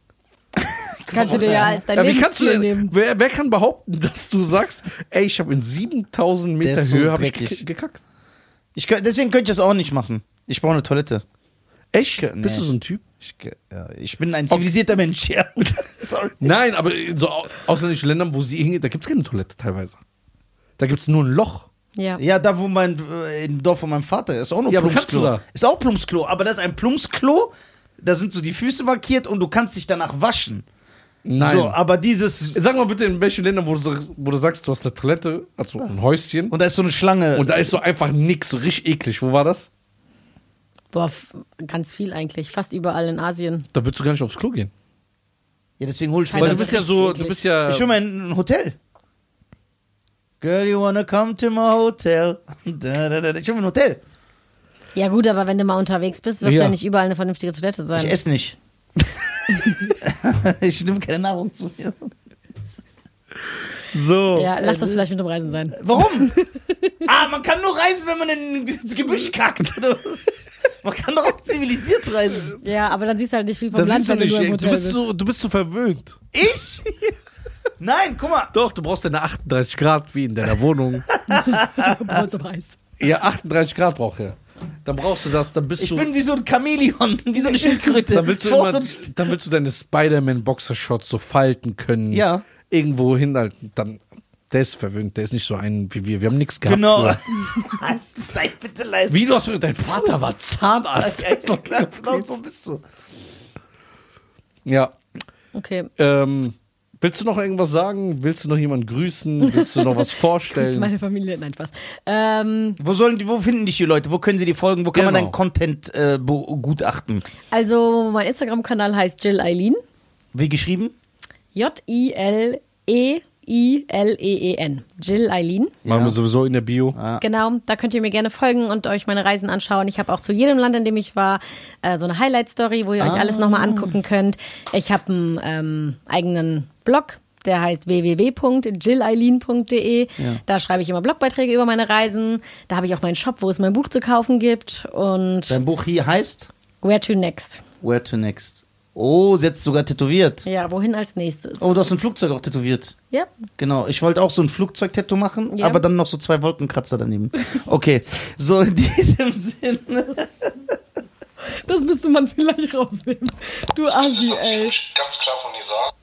S3: Kannst du dir ja als dein
S2: Ja, wie kannst du denn,
S3: nehmen.
S2: wer, wer kann behaupten, dass du sagst, ey, ich habe in 7000 Meter
S1: so
S2: Höhe ich gekackt?
S1: Ich, deswegen könnte ich das auch nicht machen. Ich brauche eine Toilette.
S2: Echt?
S1: Nee.
S2: Bist du so ein Typ?
S1: Ich, ja, ich bin ein zivilisierter Mensch, ja. Sorry.
S2: Nein, aber in so au- ausländischen Ländern, wo sie hingehen, da gibt es keine Toilette teilweise. Da gibt es nur ein Loch.
S3: Ja.
S1: Ja, da wo mein, äh, im Dorf von meinem Vater ist auch nur
S2: Ja,
S1: Plumpsklo.
S2: da?
S1: Ist auch Plumpsklo, aber das ist ein Plumpsklo. Da sind so die Füße markiert und du kannst dich danach waschen.
S2: Nein.
S1: So, aber dieses.
S2: Sag mal bitte, in welchen Ländern, wo du, sagst- wo du sagst, du hast eine Toilette, also ein Häuschen,
S1: Und da ist so eine Schlange.
S2: und da ist so einfach nix, so richtig eklig. Wo war das?
S3: Boah, ganz viel eigentlich. Fast überall in Asien.
S2: Da würdest du gar nicht aufs Klo gehen.
S1: ja, deswegen hol ich mir
S3: Weil
S2: du
S3: ist
S2: bist ja so,
S3: eklig.
S2: du bist ja.
S1: Ich hol mir ein Hotel. Girl, you wanna come to my hotel? Da, da, da. Ich hol mir ein Hotel.
S3: Ja gut, aber wenn du mal unterwegs bist, wird
S2: Ja.
S3: ja, nicht überall eine vernünftige Toilette
S1: Ich
S3: sein.
S1: esse nicht. ich nehme keine Nahrung zu mir.
S2: so.
S3: Ja, lass das vielleicht mit dem Reisen sein.
S1: Warum? ah, man kann nur reisen, wenn man ins Gebüsch kackt. man kann doch auch zivilisiert reisen.
S3: Ja, aber dann siehst du halt nicht viel vom
S2: Das
S3: Land,
S2: du
S3: wenn du
S2: nicht.
S3: nur im.
S2: Du bist, so, du bist so verwöhnt.
S1: Ich? Nein, guck mal.
S2: Doch, du brauchst deine 38 Grad wie in deiner Wohnung.
S3: Boah, so heiß.
S2: ja, 38 Grad braucht er. Dann brauchst du das, dann bist
S1: Ich
S2: du.
S1: bin wie so ein Chamäleon, wie so eine Schildkröte.
S2: dann willst du, immer, dann willst du deine Spider-Man-Boxershots so falten können.
S1: Ja.
S2: Irgendwo hinhalten. Dann, der ist verwöhnt. Der ist nicht so ein wie wir. Wir haben nichts gehabt.
S1: Genau.
S2: früher.
S1: Seid bitte leise.
S2: Wie du hast, dein Vater war Zahnarzt.
S1: Ja, klar, genau so bist du.
S2: Ja.
S3: Okay.
S2: Ähm, willst du noch irgendwas sagen? Willst du noch jemanden grüßen? Willst du noch was
S3: Das ist
S2: vorstellen?
S3: meine Familie. Nein, Spaß. Ähm,
S1: Wo sollen die, wo finden dich die Leute? Wo können sie die folgen? Wo kann man
S2: Genau.
S1: deinen Content äh, begutachten?
S3: also, mein Instagram-Kanal heißt Jill Eileen.
S1: Wie geschrieben?
S3: E J-I-L-E-I-L-E-E-N. Jill Eileen.
S2: Machen wir sowieso in der Bio.
S3: Genau, da könnt ihr mir gerne folgen und euch meine Reisen anschauen. Ich habe auch zu jedem Land, in dem ich war, äh, so eine Highlight-Story, wo ihr euch alles nochmal angucken könnt. Ich habe einen ähm, eigenen Blog, der heißt www.jilleileen.de. Da schreibe ich immer Blogbeiträge über meine Reisen. Da habe ich auch meinen Shop, wo es mein Buch zu kaufen gibt. Und
S1: Dein Buch hier heißt
S3: Where to Next.
S1: Where to Next. Oh, sie hat es sogar tätowiert.
S3: Ja, wohin als nächstes?
S1: Oh, du hast ein Flugzeug auch tätowiert.
S3: Ja,
S1: Genau, ich wollte auch so ein Flugzeug-Tattoo machen,
S3: Ja.
S1: aber dann noch so zwei Wolkenkratzer daneben. Okay, so in diesem Sinne.
S3: das müsste man vielleicht rausnehmen. Du Assi, ey.
S7: Ganz klar von dir sagen.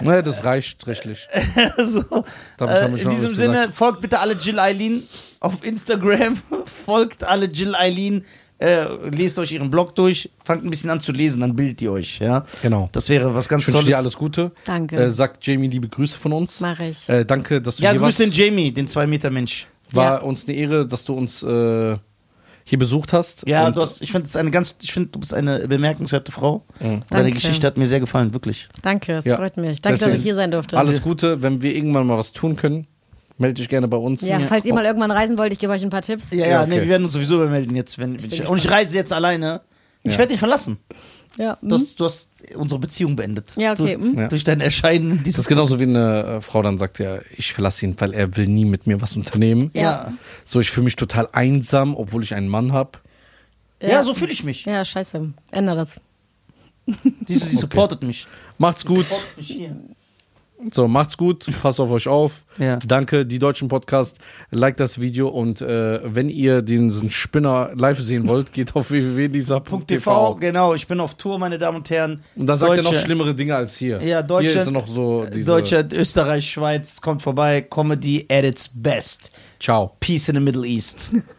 S2: Naja, das reicht rechtlich.
S1: so,
S2: Damit
S1: äh, in diesem Sinne,
S2: gesagt.
S1: folgt bitte alle Jill Eileen auf Instagram. folgt alle Jill Eileen. Äh, lest euch ihren Blog durch, fangt ein bisschen an zu lesen, dann bildet ihr euch, ja.
S2: Genau.
S1: Das wäre was ganz
S2: Ich wünsche
S1: Tolles.
S2: dir alles Gute.
S3: Danke.
S2: Äh, sagt Jamie liebe Grüße von uns.
S3: Mach ich.
S2: Äh, danke, dass du
S1: ja,
S2: hier
S1: grüß den
S2: warst.
S1: Jamie, den 2-Meter-Mensch.
S2: War
S3: Ja.
S2: uns eine Ehre, dass du uns äh, hier besucht hast.
S1: Ja,
S2: Und
S1: du hast, ich finde, eine ganz, ich finde, du bist eine bemerkenswerte Frau. Deine
S3: Danke.
S1: Geschichte hat mir sehr gefallen, wirklich.
S3: Danke, es
S2: Ja.
S3: freut mich. Danke, dass
S2: Deswegen
S3: ich hier sein durfte.
S2: Alles Gute. Wenn wir irgendwann mal was tun können, melde dich gerne bei uns.
S3: Ja, falls ihr mal irgendwann reisen wollt, ich gebe euch ein paar Tipps.
S1: Ja, ja,
S2: Ja, okay.
S1: nee, wir werden uns sowieso übermelden jetzt, wenn, wenn ich, und ich reise jetzt alleine. Ich
S2: Ja.
S1: werde dich verlassen.
S3: Ja,
S1: Du hast, du hast unsere Beziehung beendet.
S3: Ja, okay,
S1: Du.
S2: Ja.
S1: Durch dein Erscheinen in
S2: Das ist genauso wie eine äh, Frau dann sagt, ja, ich verlasse ihn, weil er will nie mit mir was unternehmen.
S1: Ja.
S2: So, ich fühle mich total einsam, obwohl ich einen Mann habe.
S1: Ja, so fühle ich mich.
S3: Ja, scheiße. Änder das.
S1: Siehst du, sie supportet mich.
S2: Macht's gut.
S1: Supportet mich hier.
S2: So, macht's gut, passt auf euch auf.
S1: Ja.
S2: Danke, die deutschen Podcast. Like das Video und äh, wenn ihr diesen Spinner live sehen wollt, geht auf www.dieser.tv.
S1: TV, genau, ich bin auf Tour, meine Damen und Herren.
S2: Und da sagt er noch schlimmere Dinge als hier.
S1: Ja,
S2: Hier
S1: Deutsche,
S2: ist noch so.
S1: Deutschland, Österreich, Schweiz, kommt vorbei. Comedy at its best.
S2: Ciao.
S1: Peace in the Middle East.